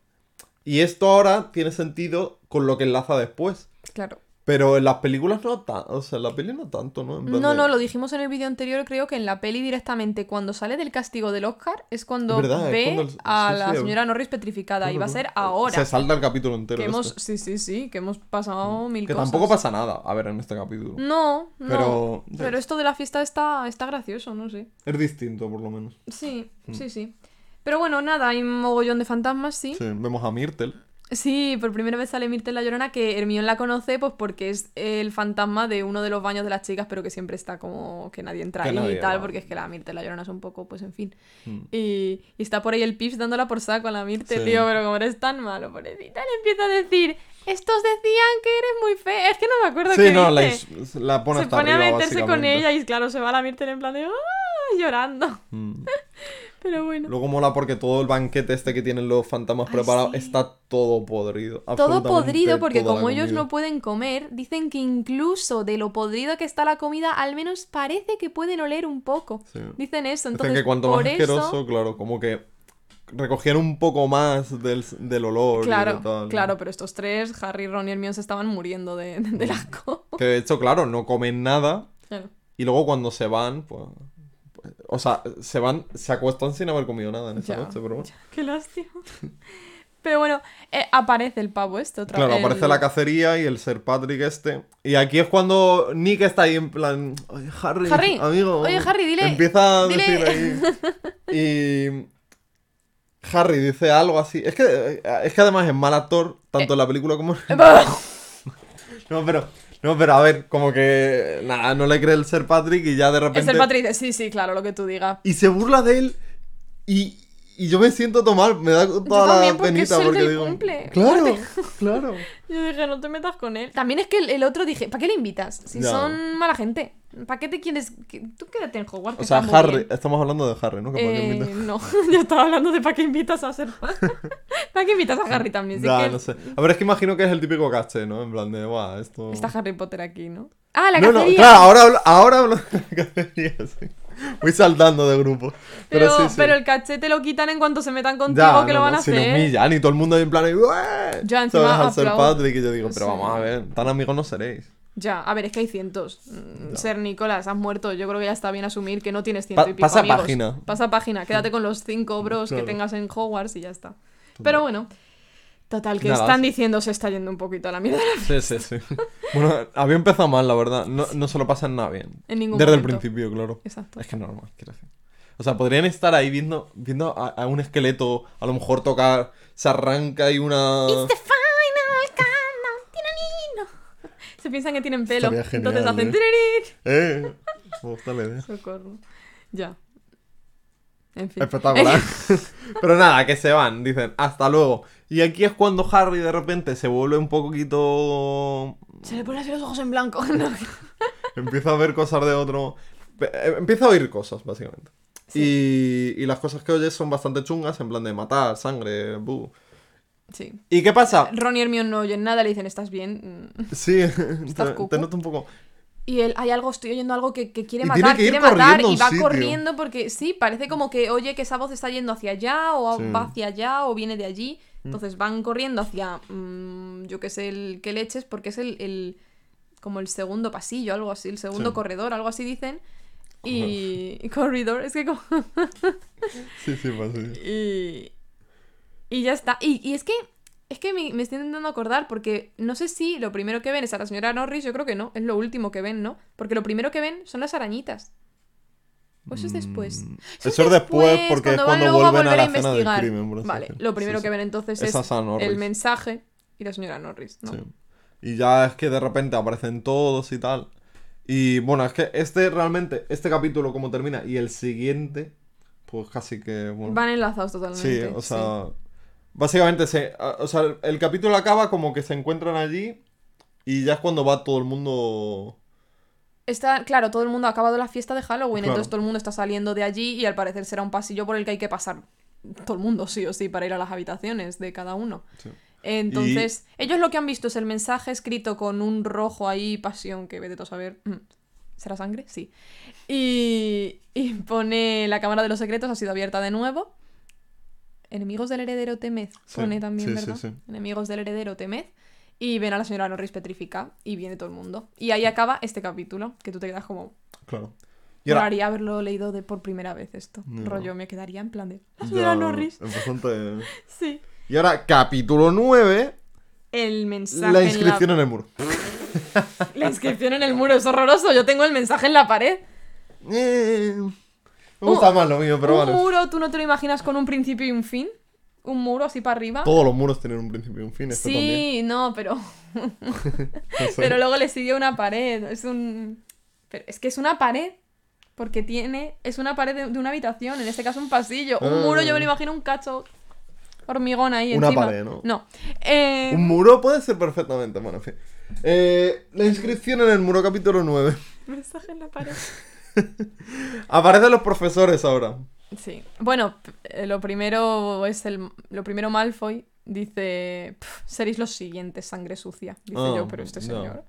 [SPEAKER 2] Y esto ahora tiene sentido con lo que enlaza después.
[SPEAKER 1] Claro.
[SPEAKER 2] Pero en las películas no tanto. O sea, en la peli no tanto, ¿no? En
[SPEAKER 1] No,
[SPEAKER 2] de-
[SPEAKER 1] no, lo dijimos en el vídeo anterior, creo que en la peli directamente, cuando sale del castigo del Oscar, es cuando
[SPEAKER 2] es
[SPEAKER 1] ve
[SPEAKER 2] cuando el-
[SPEAKER 1] a
[SPEAKER 2] sí,
[SPEAKER 1] la
[SPEAKER 2] sí,
[SPEAKER 1] señora Norris petrificada. y va a ser ahora.
[SPEAKER 2] Se salta el capítulo entero.
[SPEAKER 1] que hemos,
[SPEAKER 2] este.
[SPEAKER 1] sí, sí, sí, que hemos pasado mil
[SPEAKER 2] Que
[SPEAKER 1] cosas.
[SPEAKER 2] tampoco pasa nada, a ver, en este capítulo.
[SPEAKER 1] No, no.
[SPEAKER 2] Pero-
[SPEAKER 1] Pero, esto de la fiesta está, está gracioso, no sé.
[SPEAKER 2] Es distinto, por lo menos.
[SPEAKER 1] Sí,
[SPEAKER 2] Mm.
[SPEAKER 1] sí, sí. Pero bueno, nada, hay un mogollón de fantasmas, sí.
[SPEAKER 2] Sí, vemos a Myrtle.
[SPEAKER 1] Sí, por primera vez sale Myrtle la Llorona, que Hermione la conoce pues porque es el fantasma de uno de los baños de las chicas, pero que siempre está como que nadie entra
[SPEAKER 2] Que
[SPEAKER 1] ahí
[SPEAKER 2] nadie
[SPEAKER 1] y tal,
[SPEAKER 2] va.
[SPEAKER 1] porque es que la Myrtle la Llorona es un poco, pues en fin.
[SPEAKER 2] Mm.
[SPEAKER 1] Y, y está por ahí el Pips dándola por saco a la Myrtle,
[SPEAKER 2] Sí.
[SPEAKER 1] tío, pero como eres tan malo, pobrecita, le empieza a decir, estos decían que eres muy fea. Es que no me acuerdo
[SPEAKER 2] Sí,
[SPEAKER 1] qué
[SPEAKER 2] no, la,
[SPEAKER 1] dice.
[SPEAKER 2] is- la pone
[SPEAKER 1] Se
[SPEAKER 2] hasta
[SPEAKER 1] pone a meterse con ella y claro, se va la Myrtle en plan de, ¡ah! llorando.
[SPEAKER 2] Mm.
[SPEAKER 1] Pero bueno.
[SPEAKER 2] Luego mola porque todo el banquete este que tienen los fantasmas
[SPEAKER 1] Ay,
[SPEAKER 2] preparados
[SPEAKER 1] sí.
[SPEAKER 2] está todo podrido.
[SPEAKER 1] Todo podrido porque como ellos no pueden comer, dicen que incluso de lo podrido que está la comida, al menos parece que pueden oler un poco.
[SPEAKER 2] Sí.
[SPEAKER 1] Dicen eso,
[SPEAKER 2] Dicen
[SPEAKER 1] entonces
[SPEAKER 2] que cuanto
[SPEAKER 1] por
[SPEAKER 2] más
[SPEAKER 1] eso,
[SPEAKER 2] asqueroso, claro, como que recogían un poco más del, del olor. y
[SPEAKER 1] claro,
[SPEAKER 2] tal.
[SPEAKER 1] claro, pero estos tres, Harry, Ron y Hermione, se estaban muriendo de, de- del asco.
[SPEAKER 2] Que de hecho, claro, no comen nada.
[SPEAKER 1] Claro.
[SPEAKER 2] Y luego cuando se van, pues. O sea, se van, se acuestan sin haber comido nada en esa
[SPEAKER 1] Ya,
[SPEAKER 2] noche, pero bueno.
[SPEAKER 1] ya, Qué lástima. Pero bueno, eh, aparece el pavo este otra
[SPEAKER 2] Claro,
[SPEAKER 1] vez.
[SPEAKER 2] aparece la cacería y el Sir Patrick este. Y aquí es cuando Nick está ahí en plan. Oye, Harry,
[SPEAKER 1] Harry,
[SPEAKER 2] amigo.
[SPEAKER 1] oye, Harry, dile-
[SPEAKER 2] Empieza a
[SPEAKER 1] dile-
[SPEAKER 2] decir ahí. Y. Harry dice algo así. Es que, es que además es mal actor, tanto en la película como en. No, pero. No, pero a ver, como que. Nada, no le cree el Sir Patrick y ya de repente.
[SPEAKER 1] El Patrick dice, sí, sí, claro, lo que tú digas.
[SPEAKER 2] Y se burla de él. Y. Y yo me siento todo mal, me da toda
[SPEAKER 1] también,
[SPEAKER 2] la
[SPEAKER 1] porque
[SPEAKER 2] penita porque digo.
[SPEAKER 1] cumple.
[SPEAKER 2] Claro, claro.
[SPEAKER 1] Yo dije, no te metas con él. También es que el, el otro dije, ¿para qué le invitas? Si son mala gente. ¿Para qué te quieres...? que- Tú quédate en Hogwarts. que
[SPEAKER 2] O sea, Harry,
[SPEAKER 1] bien.
[SPEAKER 2] estamos hablando de Harry, ¿no? Que
[SPEAKER 1] Eh,
[SPEAKER 2] invita-
[SPEAKER 1] no, yo estaba hablando de para qué invitas a ser ¿Para qué invitas a Harry también? Si
[SPEAKER 2] Ya,
[SPEAKER 1] que
[SPEAKER 2] no sé. A ver, es que imagino que es el típico caché, ¿no? En plan de, guau, esto.
[SPEAKER 1] Está Harry Potter aquí, ¿no? Ah, la
[SPEAKER 2] no, no,
[SPEAKER 1] cacería.
[SPEAKER 2] claro, ahora hablo, ahora hablo de la cacería, sí. Voy saltando de grupo.
[SPEAKER 1] pero,
[SPEAKER 2] Pero, sí, sí.
[SPEAKER 1] pero el caché te lo quitan en cuanto se metan contigo
[SPEAKER 2] Ya,
[SPEAKER 1] que
[SPEAKER 2] no,
[SPEAKER 1] lo van
[SPEAKER 2] no,
[SPEAKER 1] a
[SPEAKER 2] si nos
[SPEAKER 1] hacer.
[SPEAKER 2] humillan y todo el mundo en plan.
[SPEAKER 1] Ya, encima.
[SPEAKER 2] Al
[SPEAKER 1] aplaudo.
[SPEAKER 2] Patrick y yo digo, pero vamos a ver, tan amigos no seréis.
[SPEAKER 1] Ya, a ver, es que hay cientos. Mm. Ser Nicolás, has muerto. Yo creo que ya está bien asumir que no tienes ciento
[SPEAKER 2] Pa-
[SPEAKER 1] y pico
[SPEAKER 2] pasa
[SPEAKER 1] amigos.
[SPEAKER 2] página.
[SPEAKER 1] Pasa página. Quédate con los cinco bros
[SPEAKER 2] Claro.
[SPEAKER 1] que tengas en Hogwarts y ya está. Pero bueno. Total, que
[SPEAKER 2] Nada,
[SPEAKER 1] están diciendo se está yendo un poquito a la mierda
[SPEAKER 2] Sí, sí, sí. bueno, había empezado mal, la verdad. No, no se lo pasan nada bien.
[SPEAKER 1] en ningún
[SPEAKER 2] Desde el
[SPEAKER 1] momento.
[SPEAKER 2] principio, claro.
[SPEAKER 1] Exacto.
[SPEAKER 2] Es que es normal, quiero decir. O sea, podrían estar ahí viendo, viendo a, a un esqueleto, a lo mejor tocar, se arranca y una...
[SPEAKER 1] It's the Se piensan que tienen pelo.
[SPEAKER 2] Genial,
[SPEAKER 1] entonces hacen
[SPEAKER 2] ¿eh? Eh, la idea.
[SPEAKER 1] Socorro. Ya. En fin.
[SPEAKER 2] Espectacular. Pero nada, que se van, dicen, hasta luego. Y aquí es cuando Harry de repente se vuelve un poquito...
[SPEAKER 1] Se le ponen así los ojos en blanco.
[SPEAKER 2] Empieza a ver cosas de otro... Eh, Empieza a oír cosas, básicamente. Y, y las cosas que oyes son bastante chungas, en plan de matar, sangre, buh.
[SPEAKER 1] Sí.
[SPEAKER 2] ¿Y qué pasa?
[SPEAKER 1] Ron y Hermione no oyen nada, le dicen, ¿estás bien? Mm.
[SPEAKER 2] Sí,
[SPEAKER 1] ¿Estás
[SPEAKER 2] te, te noto un poco...
[SPEAKER 1] Y él, hay algo, estoy oyendo algo que, que quiere
[SPEAKER 2] Y
[SPEAKER 1] matar,
[SPEAKER 2] que
[SPEAKER 1] quiere matar, y va
[SPEAKER 2] sitio.
[SPEAKER 1] corriendo porque sí, parece como que oye que esa voz está yendo hacia allá, o
[SPEAKER 2] Sí.
[SPEAKER 1] va hacia allá, o viene de allí. Entonces van corriendo hacia, mm, yo qué sé, el que leches, porque es el, el- como el segundo pasillo, algo así, el segundo
[SPEAKER 2] Sí.
[SPEAKER 1] corredor, algo así dicen. Y, y corredor, es que como...
[SPEAKER 2] Sí, sí, pasa. sí.
[SPEAKER 1] Y, y ya está. Y, y es que es que me, me estoy intentando acordar porque no sé si lo primero que ven es a la señora Norris, yo creo que no, es lo último que ven, ¿no? Porque lo primero que ven son las arañitas. ¿O eso es después?
[SPEAKER 2] Mm,
[SPEAKER 1] Eso
[SPEAKER 2] Eso es después porque es
[SPEAKER 1] van
[SPEAKER 2] cuando
[SPEAKER 1] a
[SPEAKER 2] vuelven a
[SPEAKER 1] volver
[SPEAKER 2] la
[SPEAKER 1] a
[SPEAKER 2] escena del
[SPEAKER 1] investigar.
[SPEAKER 2] crimen.
[SPEAKER 1] Vale, lo primero
[SPEAKER 2] Sí,
[SPEAKER 1] que ven entonces
[SPEAKER 2] Es
[SPEAKER 1] es,
[SPEAKER 2] a
[SPEAKER 1] el mensaje y la señora Norris, ¿no?
[SPEAKER 2] Sí. Y ya es que de repente aparecen todos y tal. Y bueno, es que este realmente, este capítulo como termina y el siguiente pues casi que... Bueno,
[SPEAKER 1] Van enlazados totalmente.
[SPEAKER 2] sí, o sea... Básicamente, se, o sea, el, capítulo acaba como que se encuentran allí y ya es cuando va todo el mundo...
[SPEAKER 1] Está, claro, todo el mundo ha acabado la fiesta de Halloween,
[SPEAKER 2] Claro.
[SPEAKER 1] entonces todo el mundo está saliendo de allí y al parecer será un pasillo por el que hay que pasar todo el mundo, sí o sí, para ir a las habitaciones de cada uno.
[SPEAKER 2] Sí.
[SPEAKER 1] Entonces, ellos lo que han visto es el mensaje escrito con un rojo ahí, pasión, que vete a saber. mm, ¿Será sangre? Sí. Y, y pone la cámara de los secretos ha sido abierta de nuevo. Enemigos del heredero Temez.
[SPEAKER 2] Sí,
[SPEAKER 1] Pone también,
[SPEAKER 2] sí,
[SPEAKER 1] ¿verdad?
[SPEAKER 2] sí.
[SPEAKER 1] Enemigos del heredero Temez. Y ven a la señora Norris petrificada y viene todo el mundo. Y ahí acaba este capítulo, que tú te quedas como...
[SPEAKER 2] Claro. Y ahora...
[SPEAKER 1] Molaría haberlo leído de por primera vez esto.
[SPEAKER 2] No.
[SPEAKER 1] Rollo, me quedaría en plan de... La
[SPEAKER 2] ya
[SPEAKER 1] señora Norris.
[SPEAKER 2] es bastante-
[SPEAKER 1] Sí.
[SPEAKER 2] Y ahora, capítulo 9,
[SPEAKER 1] El mensaje
[SPEAKER 2] la
[SPEAKER 1] en
[SPEAKER 2] inscripción en el muro.
[SPEAKER 1] La inscripción en el muro es horroroso. Yo tengo el mensaje en la pared.
[SPEAKER 2] Me gusta más lo mío, pero
[SPEAKER 1] un
[SPEAKER 2] vale.
[SPEAKER 1] muro, ¿tú no te lo imaginas con un principio y un fin? Un muro así para arriba.
[SPEAKER 2] Todos los muros tienen un principio y un fin, también.
[SPEAKER 1] sí, no, pero,
[SPEAKER 2] No sé.
[SPEAKER 1] pero luego le sigue una pared. Es un. Pero es que es una pared. Porque tiene. Es una pared de, de una habitación, en este caso un pasillo. Un
[SPEAKER 2] Ah.
[SPEAKER 1] muro, yo me lo imagino un cacho hormigón ahí
[SPEAKER 2] Una
[SPEAKER 1] encima.
[SPEAKER 2] pared, ¿no?
[SPEAKER 1] No. Eh,
[SPEAKER 2] Un muro puede ser perfectamente, bueno, en fin. Eh, la inscripción en el muro, capítulo 9.
[SPEAKER 1] Mensaje en la pared.
[SPEAKER 2] Aparecen los profesores ahora.
[SPEAKER 1] Sí. Bueno, eh, lo primero es el. Lo primero Malfoy dice. "Pf, Seréis los siguientes, sangre sucia. Dice
[SPEAKER 2] Ah,
[SPEAKER 1] yo, pero este señor.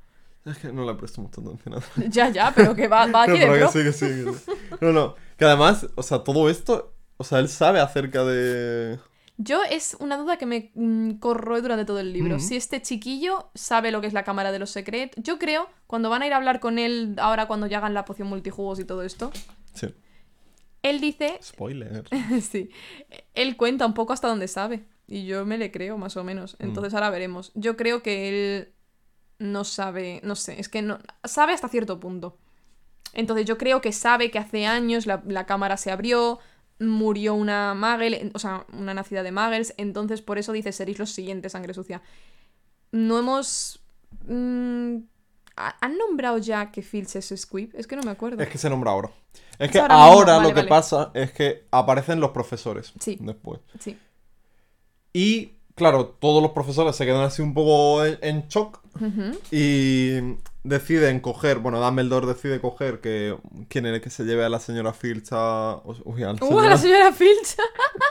[SPEAKER 2] Es que no le presto mucha atención a
[SPEAKER 1] Ya, ya, pero que va, va aquí
[SPEAKER 2] No,
[SPEAKER 1] de
[SPEAKER 2] que
[SPEAKER 1] pro.
[SPEAKER 2] sí, que sí, que sí. No, no. Que además, o sea, todo esto, o sea, él sabe acerca de...
[SPEAKER 1] Yo es una duda que me mm, corroe durante todo el libro.
[SPEAKER 2] Mm.
[SPEAKER 1] Si este chiquillo sabe lo que es la cámara de los secretos. Yo creo, cuando van a ir a hablar con él ahora cuando ya hagan la poción multijugos y todo esto,
[SPEAKER 2] Sí.
[SPEAKER 1] él dice.
[SPEAKER 2] Spoiler.
[SPEAKER 1] sí. Él cuenta un poco hasta donde sabe. Y yo me le creo, más o menos.
[SPEAKER 2] Mm.
[SPEAKER 1] Entonces ahora veremos. Yo creo que él no sabe. No sé, es que no. Sabe hasta cierto punto. Entonces yo creo que sabe que hace años la, la cámara se abrió, murió una Magel, o sea, una nacida de Magels, entonces por eso dice seréis los siguientes, sangre sucia. No hemos... mm, ¿ha- ¿Han nombrado ya que Filch es Squib? Es que no me acuerdo.
[SPEAKER 2] Es que se nombra ahora. Es que
[SPEAKER 1] ahora
[SPEAKER 2] ahora,
[SPEAKER 1] mismo, vale,
[SPEAKER 2] lo que
[SPEAKER 1] vale.
[SPEAKER 2] pasa es que aparecen los profesores.
[SPEAKER 1] Sí.
[SPEAKER 2] Después.
[SPEAKER 1] Sí.
[SPEAKER 2] Y, claro, todos los profesores se quedan así un poco en, en shock y deciden coger, bueno, Dumbledore decide coger que quién es el que se lleve a la señora Filch a... Uy, a la
[SPEAKER 1] ¡Uh, a
[SPEAKER 2] señora,
[SPEAKER 1] la señora Filch!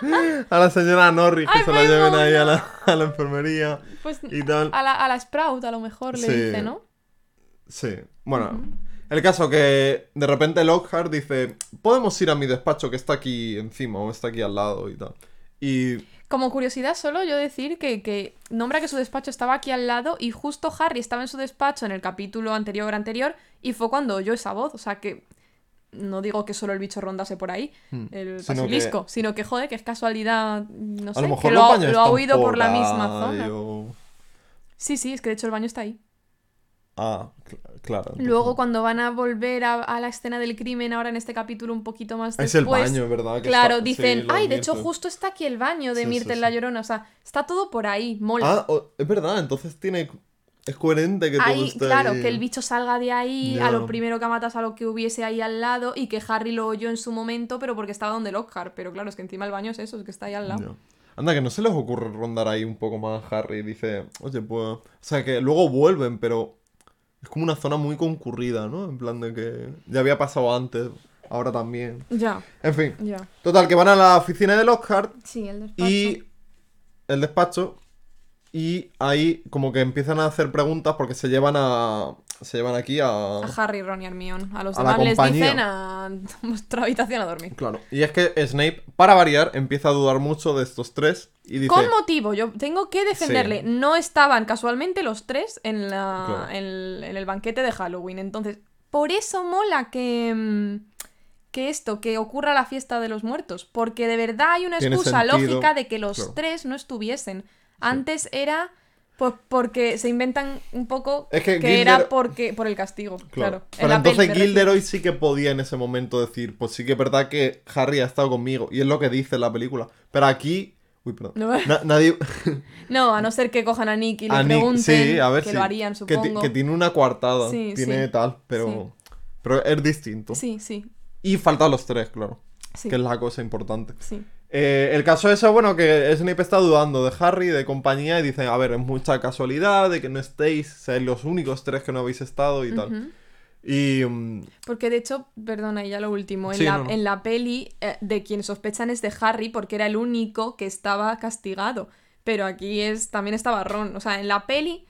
[SPEAKER 2] a la señora Norris, que
[SPEAKER 1] ¡Ay,
[SPEAKER 2] se la lleven ahí a la, a la enfermería
[SPEAKER 1] Pues
[SPEAKER 2] y tal.
[SPEAKER 1] a la, a la Sprout a lo mejor le dice, ¿no?
[SPEAKER 2] Sí, bueno, el caso que de repente Lockhart dice, podemos ir a mi despacho que está aquí encima o está aquí al lado y tal. Y
[SPEAKER 1] Como curiosidad solo yo decir que, que nombra que su despacho estaba aquí al lado y justo Harry estaba en su despacho en el capítulo anterior anterior y fue cuando oyó esa voz, o sea que no digo que solo el bicho rondase por ahí,
[SPEAKER 2] Hmm.
[SPEAKER 1] el
[SPEAKER 2] Sino
[SPEAKER 1] basilisco, sino que joder, que es casualidad, no
[SPEAKER 2] a
[SPEAKER 1] sé,
[SPEAKER 2] lo mejor
[SPEAKER 1] que lo, ha- lo ha oído por la misma zona. Sí, sí, es que de hecho el baño está ahí.
[SPEAKER 2] Ah, cl- claro.
[SPEAKER 1] Luego cuando van a volver a, a la escena del crimen ahora en este capítulo un poquito más
[SPEAKER 2] Es el
[SPEAKER 1] después,
[SPEAKER 2] baño, ¿verdad? Que
[SPEAKER 1] Claro,
[SPEAKER 2] está-
[SPEAKER 1] dicen,
[SPEAKER 2] sí,
[SPEAKER 1] ay, de hecho
[SPEAKER 2] Myrtle".
[SPEAKER 1] justo está aquí el baño de
[SPEAKER 2] Sí, sí,
[SPEAKER 1] Myrtle
[SPEAKER 2] sí.
[SPEAKER 1] la Llorona, o sea, está todo por ahí, mola.
[SPEAKER 2] Ah, es verdad, entonces tiene... Es coherente que todo esté
[SPEAKER 1] claro,
[SPEAKER 2] ahí.
[SPEAKER 1] que el bicho salga de ahí, a lo primero que matas a lo que hubiese ahí al lado y que Harry lo oyó en su momento, pero porque estaba donde Lockhart. Pero claro, es que encima el baño es eso, es que está ahí al lado.
[SPEAKER 2] Anda, que no se les ocurre rondar ahí un poco más Harry. Dice, oye, pues... O sea, que luego vuelven, pero... Es como una zona muy concurrida, ¿no? En plan de que ya había pasado antes, ahora también.
[SPEAKER 1] Ya,
[SPEAKER 2] En fin,
[SPEAKER 1] ya.
[SPEAKER 2] total, que van a la oficina de Lockhart
[SPEAKER 1] Sí, el despacho.
[SPEAKER 2] y el despacho y ahí como que empiezan a hacer preguntas porque se llevan a se llevan aquí a
[SPEAKER 1] A Harry, Ron y Hermione. A los
[SPEAKER 2] A
[SPEAKER 1] demás les dicen a vuestra habitación a dormir.
[SPEAKER 2] claro y es que Snape para variar empieza a dudar mucho de estos tres y dice
[SPEAKER 1] Con motivo, yo tengo que defenderle.
[SPEAKER 2] Sí.
[SPEAKER 1] No estaban casualmente los tres en, la,
[SPEAKER 2] Claro.
[SPEAKER 1] en, el, en el banquete de Halloween. Entonces, por eso mola que, mm, que esto, que ocurra la fiesta de los muertos. Porque de verdad hay una excusa lógica de que los
[SPEAKER 2] claro.
[SPEAKER 1] tres no estuviesen. Antes era pues porque se inventan un poco
[SPEAKER 2] Es que
[SPEAKER 1] que era porque por el castigo. Claro.
[SPEAKER 2] Pero entonces. Gilderoy sí que podía en ese momento decir, pues sí que es verdad que Harry ha estado conmigo. Y es lo que dice en la película. Pero aquí. Uy, perdón.
[SPEAKER 1] No.
[SPEAKER 2] Na- nadie.
[SPEAKER 1] No, a no ser que cojan a Nick y le
[SPEAKER 2] a Nick-
[SPEAKER 1] pregunten.
[SPEAKER 2] sí, a ver
[SPEAKER 1] que lo harían, supongo.
[SPEAKER 2] que tiene una coartada.
[SPEAKER 1] Sí,
[SPEAKER 2] tiene tal, pero. Pero es distinto.
[SPEAKER 1] Sí, sí.
[SPEAKER 2] Y faltan los tres, claro.
[SPEAKER 1] Sí.
[SPEAKER 2] que es la cosa importante.
[SPEAKER 1] Sí.
[SPEAKER 2] Eh, el caso es bueno, que Snape está dudando de Harry, de compañía, y dice, a ver, es mucha casualidad de que no estéis, seáis los únicos tres que no habéis estado y tal. Y... mm,
[SPEAKER 1] Porque de hecho, perdona, y ya lo último, en,
[SPEAKER 2] Sí,
[SPEAKER 1] la,
[SPEAKER 2] no, no.
[SPEAKER 1] en la peli eh, de quien sospechan es de Harry porque era el único que estaba castigado. Pero aquí es también estaba Ron. O sea, en la peli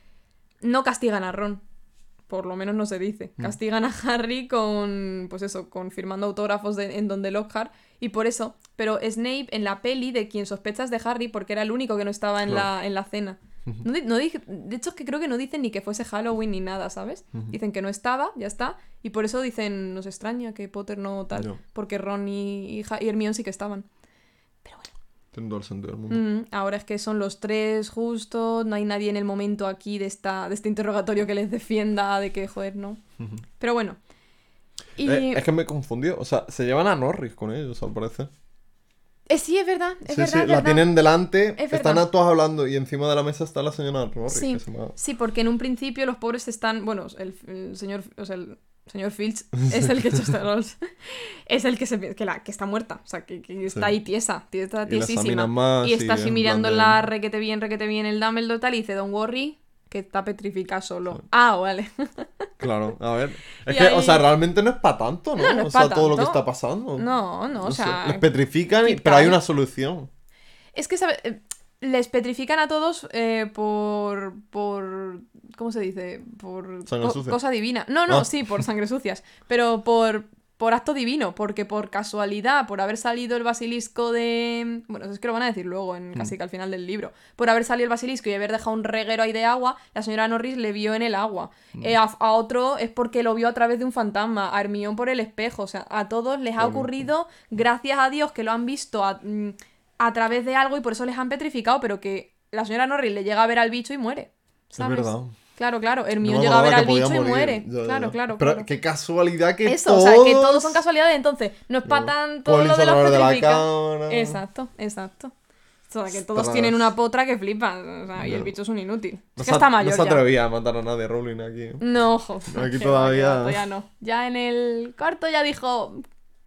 [SPEAKER 1] no castigan a Ron. Por lo menos no se dice.
[SPEAKER 2] Mm.
[SPEAKER 1] Castigan a Harry con, pues eso, con firmando autógrafos de- en donde Lockhart. Y por eso, pero Snape en la peli de quien sospechas de Harry porque era el único que no estaba en,
[SPEAKER 2] Claro.
[SPEAKER 1] la, en la cena. No di- no dije- de hecho, es que creo que no dicen ni que fuese Halloween ni nada, ¿sabes? Dicen que no estaba, ya está. Y por eso dicen, nos extraña que Potter no tal.
[SPEAKER 2] No.
[SPEAKER 1] Porque Ron y, y, y Hermione sí que estaban.
[SPEAKER 2] Tiene todo el sentido del mundo.
[SPEAKER 1] Mm, ahora es que son los tres justo, no hay nadie en el momento aquí de, esta, de este interrogatorio que les defienda de que, joder, no. Pero bueno. Y...
[SPEAKER 2] Eh, es que me confundió. O sea, se llevan a Norris con ellos, al parecer.
[SPEAKER 1] eh, sí, es verdad, es
[SPEAKER 2] sí,
[SPEAKER 1] verdad.
[SPEAKER 2] sí,
[SPEAKER 1] es
[SPEAKER 2] la
[SPEAKER 1] verdad.
[SPEAKER 2] tienen delante,
[SPEAKER 1] Es
[SPEAKER 2] están a todos hablando y encima de la mesa está la señora Norris.
[SPEAKER 1] Sí,
[SPEAKER 2] que se llama-
[SPEAKER 1] sí, porque en un principio los pobres están, bueno, el, el señor, o sea, el señor Filch es el que echa este Rolls, es el que se que, la, que está muerta, o sea, que, que está
[SPEAKER 2] Sí.
[SPEAKER 1] ahí tiesa,
[SPEAKER 2] la
[SPEAKER 1] tiesísima.
[SPEAKER 2] más
[SPEAKER 1] y está así mirando la requete bien, requete bien el Dumbledore tal y dice, don't worry, que está petrificado solo. Ah, vale.
[SPEAKER 2] Claro, a ver. Es
[SPEAKER 1] Y
[SPEAKER 2] que, o sea, realmente no es para tanto, ¿no?
[SPEAKER 1] No, no es
[SPEAKER 2] o sea, todo lo que está pasando.
[SPEAKER 1] No, no, o
[SPEAKER 2] sé,
[SPEAKER 1] sea,
[SPEAKER 2] les petrifican, y- pero hay una solución.
[SPEAKER 1] Es que, ¿sabes? Les petrifican a todos eh, por. por. ¿Cómo se dice? Por.
[SPEAKER 2] Sangre
[SPEAKER 1] co-
[SPEAKER 2] sucia.
[SPEAKER 1] cosa divina. No, no,
[SPEAKER 2] Ah.
[SPEAKER 1] sí, por sangre sucias. Pero por. Por acto divino, porque por casualidad, por haber salido el basilisco de. Bueno, es que lo van a decir luego, en casi que al final del libro. Por haber salido el basilisco y haber dejado un reguero ahí de agua, la señora Norris le vio en el agua. Eh, a, a otro es porque lo vio a través de un fantasma. A Hermione por el espejo. O sea, a todos les ha ocurrido, gracias a Dios, que lo han visto a, mm, a través de algo y por eso les han petrificado, pero que la señora Norris le llega a ver al bicho y muere. ¿sabes?
[SPEAKER 2] verdad.
[SPEAKER 1] Claro, claro.
[SPEAKER 2] No
[SPEAKER 1] Hermione
[SPEAKER 2] me
[SPEAKER 1] llega a ver al bicho y muere.
[SPEAKER 2] Ya, ya,
[SPEAKER 1] claro,
[SPEAKER 2] ya.
[SPEAKER 1] claro,
[SPEAKER 2] Pero
[SPEAKER 1] claro.
[SPEAKER 2] qué casualidad que
[SPEAKER 1] Eso,
[SPEAKER 2] todos...
[SPEAKER 1] o sea, que todos son casualidades, entonces no es para
[SPEAKER 2] No.
[SPEAKER 1] tanto lo de los
[SPEAKER 2] de la
[SPEAKER 1] petrificados.
[SPEAKER 2] cámara.
[SPEAKER 1] Exacto, exacto. O sea, que todos tienen una potra que flipan. O sea, y el bicho es un inútil.
[SPEAKER 2] No
[SPEAKER 1] Es que está mayor
[SPEAKER 2] No se
[SPEAKER 1] ya.
[SPEAKER 2] atrevía a matar a nadie, Rowling, aquí.
[SPEAKER 1] No, joder.
[SPEAKER 2] Aquí todavía-
[SPEAKER 1] todavía no. Ya en el cuarto ya dijo.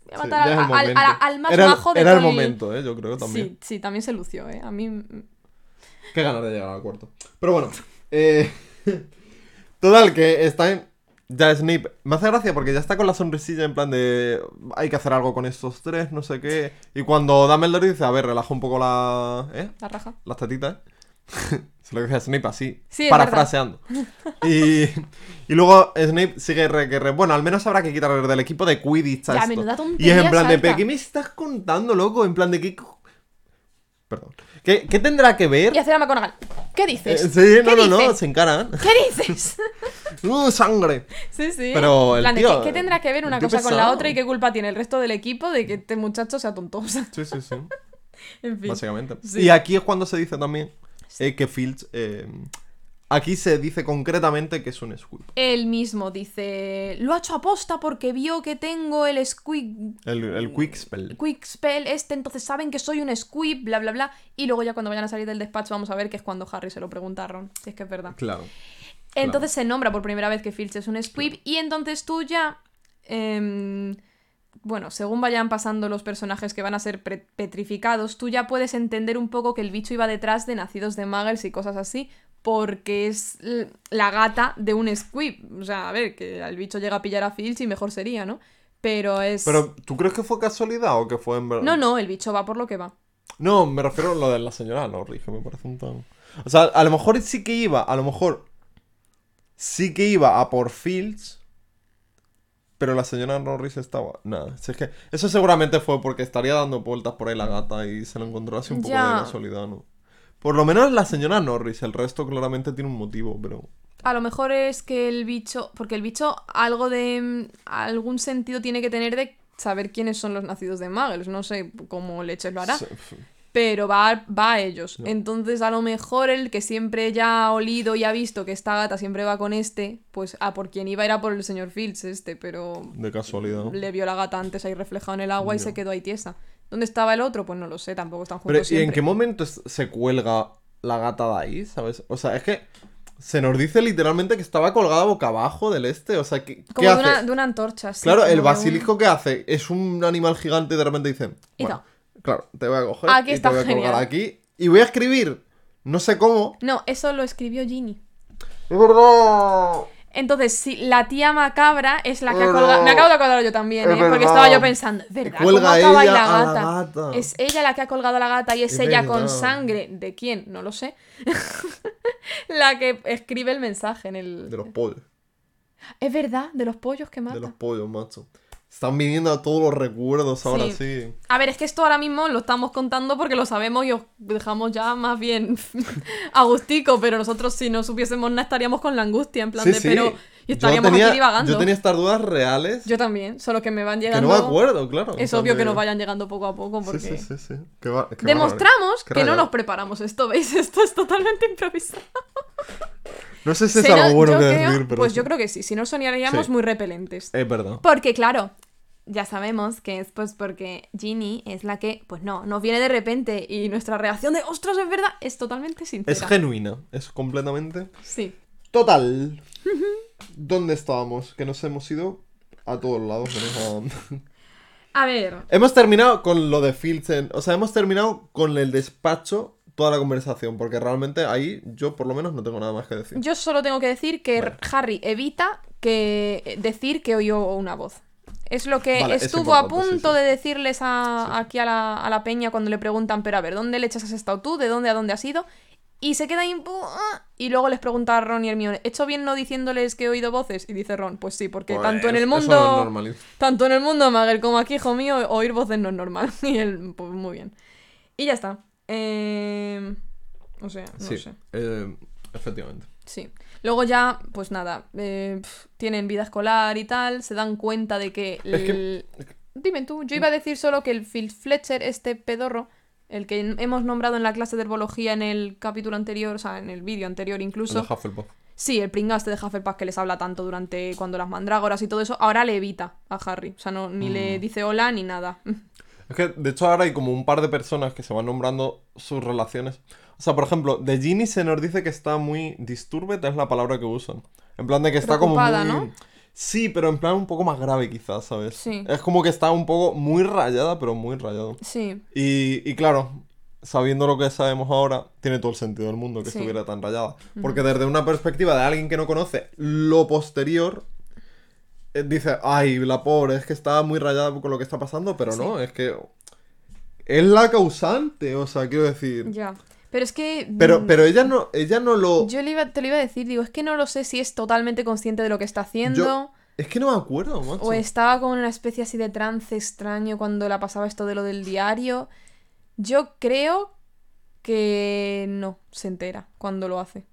[SPEAKER 1] Voy a matar al,
[SPEAKER 2] el
[SPEAKER 1] al-
[SPEAKER 2] momento.
[SPEAKER 1] al- al más
[SPEAKER 2] era, el-
[SPEAKER 1] bajo de
[SPEAKER 2] Era el momento, ¿eh? Yo creo también.
[SPEAKER 1] Sí, sí, también se lució, ¿eh? A mí.
[SPEAKER 2] Qué ganas de llegar al cuarto. Pero bueno, eh, total, que está en... Ya Snape, me hace gracia porque ya está con la sonrisilla en plan de hay que hacer algo con estos tres, no sé qué. Y cuando Dumbledore dice, a ver, relaja un poco la... ¿eh?
[SPEAKER 1] La raja.
[SPEAKER 2] Las tetitas. Se lo dice a Snape así,
[SPEAKER 1] Sí,
[SPEAKER 2] parafraseando. Y, y luego Snape sigue re, que re- Bueno, al menos habrá que quitar del equipo de Quidditch
[SPEAKER 1] Ya,
[SPEAKER 2] Y es en plan de,
[SPEAKER 1] salta.
[SPEAKER 2] "¿Pero ¿qué me estás contando, loco? En plan de, ¿qué... Perdón. ¿Qué, qué tendrá que ver?
[SPEAKER 1] Y hacer a McGonagall. ¿Qué
[SPEAKER 2] Eh,
[SPEAKER 1] dices?
[SPEAKER 2] sí, no,
[SPEAKER 1] ¿Qué
[SPEAKER 2] no, no, se encaran.
[SPEAKER 1] ¿Qué dices?
[SPEAKER 2] ¡Uh, sangre!
[SPEAKER 1] sí, sí.
[SPEAKER 2] Pero
[SPEAKER 1] En
[SPEAKER 2] el
[SPEAKER 1] plan de,
[SPEAKER 2] tío,
[SPEAKER 1] ¿qué, qué tendrá que ver una cosa con la otra y qué culpa tiene el resto del equipo de que este muchacho sea tontosa?
[SPEAKER 2] Sí, sí, sí.
[SPEAKER 1] en fin.
[SPEAKER 2] Básicamente.
[SPEAKER 1] Sí.
[SPEAKER 2] Y aquí es cuando se dice también eh, que Filch. eh, aquí se dice concretamente que es un squib.
[SPEAKER 1] Él mismo dice, lo ha hecho aposta porque vio que tengo el squig...
[SPEAKER 2] El, el quick spell.
[SPEAKER 1] Quick spell este, entonces saben que soy un squib, bla, bla, bla. Y luego ya cuando vayan a salir del despacho vamos a ver que es cuando Harry se lo pregunta a Ron, si es que es verdad.
[SPEAKER 2] Claro.
[SPEAKER 1] Entonces se nombra por primera vez que Filch es un squib y entonces tú ya... em, bueno, según vayan pasando los personajes que van a ser petrificados, tú ya puedes entender un poco que el bicho iba detrás de nacidos de Muggles y cosas así, porque es la gata de un squib. O sea, a ver, que el bicho llega a pillar a Filch y mejor sería, ¿no? Pero es...
[SPEAKER 2] Pero, ¿tú crees que fue casualidad o que fue en verdad?
[SPEAKER 1] No, no, el bicho va por lo que va.
[SPEAKER 2] No, me refiero a lo de la señora Norris, que me parece un tan. O sea, a lo mejor sí que iba, a lo mejor sí que iba a por Fields, pero la señora Norris estaba. Nada, si es que eso seguramente fue porque estaría dando vueltas por ahí la gata y se lo encontró así un poco
[SPEAKER 1] Ya.
[SPEAKER 2] de casualidad, ¿no? Por lo menos la señora Norris, el resto claramente tiene un motivo, pero.
[SPEAKER 1] A lo mejor es que el bicho, porque el bicho algo de mm, algún sentido tiene que tener de saber quiénes son los nacidos de Muggles, no sé cómo leches lo hará, pero va, a- va a ellos. Entonces a lo mejor el que siempre ya ha olido y ha visto que esta gata siempre va con este, pues a por quien iba era por el señor Fields este, pero
[SPEAKER 2] de casualidad. ¿no?
[SPEAKER 1] le vio la gata antes ahí reflejado en el agua y se quedó ahí tiesa. ¿Dónde estaba el otro? Pues no lo sé, tampoco están
[SPEAKER 2] Pero,
[SPEAKER 1] juntos
[SPEAKER 2] ¿y en qué momento se cuelga la gata de ahí, sabes? O sea, es que se nos dice literalmente que estaba colgada boca abajo del este. O sea, ¿qué, qué
[SPEAKER 1] Como de
[SPEAKER 2] hace?
[SPEAKER 1] una, de una antorcha. sí,
[SPEAKER 2] claro, el
[SPEAKER 1] un-
[SPEAKER 2] basilisco que hace es un animal gigante y de repente dicen. Bueno. Claro, te voy a coger
[SPEAKER 1] Aquí
[SPEAKER 2] y
[SPEAKER 1] está
[SPEAKER 2] te voy a colgar
[SPEAKER 1] genial.
[SPEAKER 2] aquí. Y voy a escribir, no sé cómo.
[SPEAKER 1] No, eso lo escribió Ginny.
[SPEAKER 2] ¡Es verdad!
[SPEAKER 1] Entonces, si la tía macabra es la que ha colgado. Me acabo de acordar yo también,
[SPEAKER 2] Es
[SPEAKER 1] ¿eh? Porque estaba yo pensando, es verdad,
[SPEAKER 2] Cuelga
[SPEAKER 1] ¿cómo acaba ahí
[SPEAKER 2] ella
[SPEAKER 1] la
[SPEAKER 2] a la
[SPEAKER 1] gata? Es ella la que ha colgado a la gata y es,
[SPEAKER 2] Es
[SPEAKER 1] ella con sangre. ¿De quién? No lo sé. la que escribe el mensaje en el.
[SPEAKER 2] De los pollos.
[SPEAKER 1] Es verdad, de los pollos que mata.
[SPEAKER 2] De los pollos, macho. Están viniendo a todos los recuerdos ahora sí.
[SPEAKER 1] A ver, es que esto ahora mismo lo estamos contando porque lo sabemos y os dejamos ya más bien agustico, pero nosotros si no supiésemos nada estaríamos con la angustia, en plan
[SPEAKER 2] Sí,
[SPEAKER 1] de,
[SPEAKER 2] sí.
[SPEAKER 1] pero... Y estaríamos
[SPEAKER 2] yo tenía,
[SPEAKER 1] aquí divagando.
[SPEAKER 2] Yo tenía estas dudas reales
[SPEAKER 1] Yo también, solo que me van
[SPEAKER 2] que
[SPEAKER 1] llegando...
[SPEAKER 2] no me acuerdo, claro.
[SPEAKER 1] Es obvio que nos vayan llegando poco a poco porque...
[SPEAKER 2] Sí, sí, sí, sí. Qué va- qué
[SPEAKER 1] Demostramos
[SPEAKER 2] Qué
[SPEAKER 1] que no nos preparamos esto, ¿veis? Esto es totalmente improvisado.
[SPEAKER 2] No sé si es algo bueno que
[SPEAKER 1] creo-
[SPEAKER 2] decir, pero.
[SPEAKER 1] Pues
[SPEAKER 2] sí.
[SPEAKER 1] yo creo que sí, si no soñaríamos
[SPEAKER 2] Sí.
[SPEAKER 1] muy repelentes.
[SPEAKER 2] Es verdad.
[SPEAKER 1] Porque claro, ya sabemos que es pues porque Ginny es la que, pues no, nos viene de repente y nuestra reacción de ostras, es verdad, es totalmente sincera.
[SPEAKER 2] Es genuina. Es completamente.
[SPEAKER 1] Sí.
[SPEAKER 2] Total. ¿Dónde estábamos? Que nos hemos ido a todos lados. menos a-
[SPEAKER 1] A ver,
[SPEAKER 2] hemos terminado con lo de Filchen. O sea, hemos terminado con el despacho toda la conversación. Porque realmente ahí yo por lo menos no tengo nada más que decir.
[SPEAKER 1] yo solo tengo que decir que
[SPEAKER 2] Vale.
[SPEAKER 1] Harry evita que decir que oyó una voz. Es lo que
[SPEAKER 2] Vale,
[SPEAKER 1] estuvo a
[SPEAKER 2] sí,
[SPEAKER 1] punto
[SPEAKER 2] sí.
[SPEAKER 1] de decirles a,
[SPEAKER 2] Sí, sí.
[SPEAKER 1] aquí a la, a la peña cuando le preguntan, pero a ver, ¿dónde leches has estado tú? ¿De dónde a dónde has ido? Y se queda ahí, ah, y luego les pregunta a Ron y Hermione, ¿he hecho bien no diciéndoles que he oído voces? Y dice Ron, pues sí, porque
[SPEAKER 2] Pues,
[SPEAKER 1] tanto en el mundo...
[SPEAKER 2] no es normal.
[SPEAKER 1] Tanto en el mundo Magel como aquí, hijo mío, oír voces no es normal. Y él, pues muy bien. Y ya está. Eh... O sea, no
[SPEAKER 2] sí,
[SPEAKER 1] sé.
[SPEAKER 2] eh, efectivamente.
[SPEAKER 1] Sí. Luego ya, pues nada, eh, pf, tienen vida escolar y tal, se dan cuenta de que...
[SPEAKER 2] Es que-
[SPEAKER 1] Dime tú, yo iba a decir solo que el Phil Fletcher, este pedorro, el que hemos nombrado en la clase de herbología en el capítulo anterior, o sea, en el vídeo anterior
[SPEAKER 2] El
[SPEAKER 1] incluso...
[SPEAKER 2] de Hufflepuff.
[SPEAKER 1] Sí, el pringaste de Hufflepuff que les habla tanto durante cuando las mandrágoras y todo eso, ahora le evita a Harry. O sea, no, ni
[SPEAKER 2] Mm.
[SPEAKER 1] le dice hola ni nada.
[SPEAKER 2] Es que, de hecho, ahora hay como un par de personas que se van nombrando sus relaciones. O sea, por ejemplo, de Ginny se nos dice que está muy disturbed, es la palabra que usan. En plan de que está como muy...
[SPEAKER 1] ¿no?
[SPEAKER 2] Sí, pero en plan un poco más grave quizás, ¿sabes?
[SPEAKER 1] Sí.
[SPEAKER 2] Es como que está un poco muy rayada, pero muy rayado.
[SPEAKER 1] Sí,
[SPEAKER 2] Y, y claro, sabiendo lo que sabemos ahora, tiene todo el sentido del mundo que
[SPEAKER 1] Sí.
[SPEAKER 2] estuviera tan rayada. Porque desde una perspectiva de alguien que no conoce lo posterior, eh, dice, ay, la pobre, es que está muy rayada con lo que está pasando, pero no, es que es la causante, o sea, quiero decir.
[SPEAKER 1] ya. Pero es que...
[SPEAKER 2] Pero,
[SPEAKER 1] mm,
[SPEAKER 2] pero ella no, ella no lo.
[SPEAKER 1] Yo le iba- te lo iba a decir, digo, es que no lo sé si es totalmente consciente de lo que está haciendo.
[SPEAKER 2] Yo- Es que no me acuerdo, macho.
[SPEAKER 1] O estaba como en una especie así de trance extraño cuando la pasaba esto de lo del diario. Yo creo que no se entera cuando lo hace.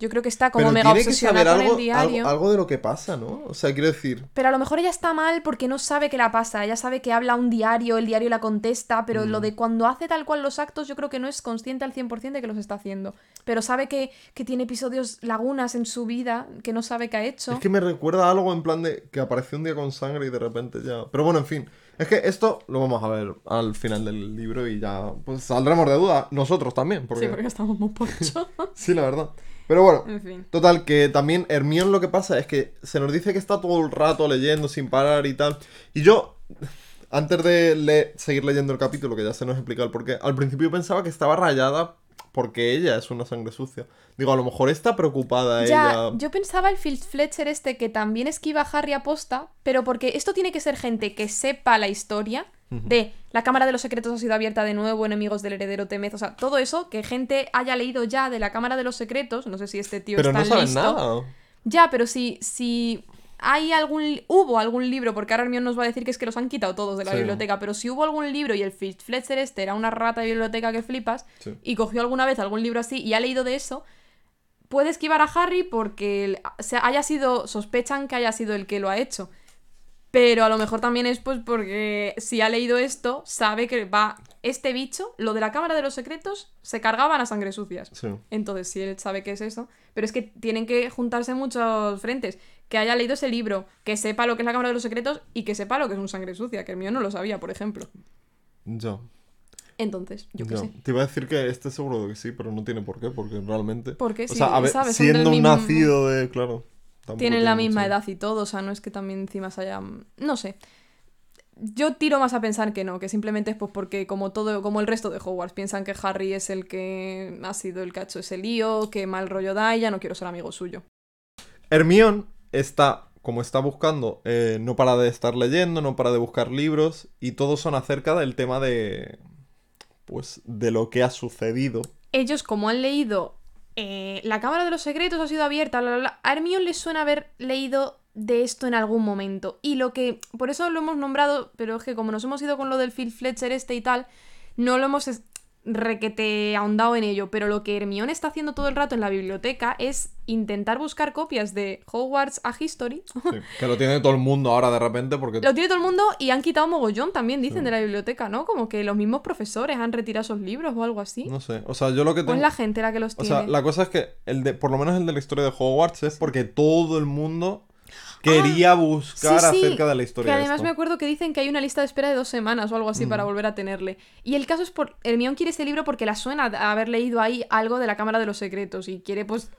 [SPEAKER 1] Yo creo que está como
[SPEAKER 2] Pero
[SPEAKER 1] mega
[SPEAKER 2] tiene que saber
[SPEAKER 1] obsesionada con
[SPEAKER 2] algo,
[SPEAKER 1] el diario.
[SPEAKER 2] algo, algo de lo que pasa, ¿no? O sea, quiero decir.
[SPEAKER 1] Pero a lo mejor ella está mal porque no sabe qué la pasa. Ella sabe que habla un diario, el diario la contesta, pero
[SPEAKER 2] Mm.
[SPEAKER 1] lo de cuando hace tal cual los actos, yo creo que no es consciente al 100% de que los está haciendo. Pero sabe que, que tiene episodios lagunas en su vida que no sabe que ha hecho.
[SPEAKER 2] Es que me recuerda a algo en plan de que apareció un día con sangre y de repente ya. Pero bueno, en fin. Es que esto lo vamos a ver al final del libro y ya pues saldremos de duda. Nosotros también, porque...
[SPEAKER 1] Sí, porque estamos muy pocho.
[SPEAKER 2] Sí, la verdad. Pero bueno,
[SPEAKER 1] en fin.
[SPEAKER 2] total, que también Hermione lo que pasa es que se nos dice que está todo el rato leyendo sin parar y tal. Y yo, antes de le- seguir leyendo el capítulo, que ya se nos explica el porqué, al principio pensaba que estaba rayada porque ella es una sangre sucia. Digo, a lo mejor está preocupada
[SPEAKER 1] Ya,
[SPEAKER 2] ella.
[SPEAKER 1] yo pensaba el Phil Fletcher este que también esquiva a Harry aposta, pero porque esto tiene que ser gente que sepa la historia de la Cámara de los Secretos ha sido abierta de nuevo, enemigos del heredero Temez, o sea, todo eso, que gente haya leído ya de la Cámara de los Secretos, no sé si este tío
[SPEAKER 2] Pero
[SPEAKER 1] está
[SPEAKER 2] no saben
[SPEAKER 1] listo.
[SPEAKER 2] nada.
[SPEAKER 1] Ya, pero si, si hay algún hubo algún libro, porque ahora Hermione nos va a decir que es que los han quitado todos de la
[SPEAKER 2] Sí.
[SPEAKER 1] biblioteca, pero si hubo algún libro y el Fletcher este era una rata de biblioteca que flipas
[SPEAKER 2] Sí.
[SPEAKER 1] y cogió alguna vez algún libro así y ha leído de eso, puede esquivar a Harry porque haya sido sospechan que haya sido el que lo ha hecho. Pero a lo mejor también es pues porque si ha leído esto, sabe que va este bicho, lo de la Cámara de los Secretos, se cargaban a sangre sucias.
[SPEAKER 2] Sí.
[SPEAKER 1] Entonces, si él sabe qué es eso. Pero es que tienen que juntarse muchos frentes. Que haya leído ese libro, que sepa lo que es la Cámara de los Secretos y que sepa lo que es un sangre sucia, que el mío no lo sabía, por ejemplo.
[SPEAKER 2] Yo.
[SPEAKER 1] Entonces, yo qué sé.
[SPEAKER 2] Te iba a decir que este seguro de que sí, pero no tiene por qué, porque realmente.
[SPEAKER 1] Porque
[SPEAKER 2] o
[SPEAKER 1] sí,
[SPEAKER 2] sea, a ver,
[SPEAKER 1] ¿sabes?
[SPEAKER 2] Siendo un
[SPEAKER 1] mismo-
[SPEAKER 2] nacido de. Claro. Tampoco
[SPEAKER 1] Tienen la misma
[SPEAKER 2] mucho-
[SPEAKER 1] edad y todo, o sea, no es que también encima se hayan... No sé. Yo tiro más a pensar que no, que simplemente es pues porque como todo, como el resto de Hogwarts, piensan que Harry es el que ha sido el hecho ese lío, que mal rollo da y ya no quiero ser amigo suyo.
[SPEAKER 2] Hermión está, como está buscando, eh, no para de estar leyendo, no para de buscar libros, y todos son acerca del tema de. Pues de lo que ha sucedido.
[SPEAKER 1] Ellos, como han leído eh, La Cámara de los Secretos ha sido abierta, bla, bla, bla, a Hermione les suena haber leído de esto en algún momento. Y lo que, por eso lo hemos nombrado, pero es que como nos hemos ido con lo del Phil Fletcher este y tal, no lo hemos requete ahondado en ello. Pero lo que Hermione está haciendo todo el rato en la biblioteca es intentar buscar copias de Hogwarts a History.
[SPEAKER 2] Sí, que lo tiene todo el mundo ahora de repente, porque.
[SPEAKER 1] Lo tiene todo el mundo y han quitado mogollón también, dicen, de la biblioteca, ¿no? Como que los mismos profesores han retirado esos libros o algo así.
[SPEAKER 2] No sé. O sea, yo lo que
[SPEAKER 1] Pues
[SPEAKER 2] tengo.
[SPEAKER 1] la gente la que los
[SPEAKER 2] O
[SPEAKER 1] tiene.
[SPEAKER 2] sea, la cosa es que, el de, por lo menos el de la historia de Hogwarts, es porque todo el mundo quería buscar
[SPEAKER 1] Ah, Sí, sí,
[SPEAKER 2] acerca de la
[SPEAKER 1] Que
[SPEAKER 2] historia de
[SPEAKER 1] además
[SPEAKER 2] esto.
[SPEAKER 1] me acuerdo que dicen que hay una lista de espera de dos semanas o algo así para volver a tenerle. Y el caso es por. Hermione quiere ese libro porque la suena a haber leído ahí algo de la Cámara de los Secretos. Y quiere, pues,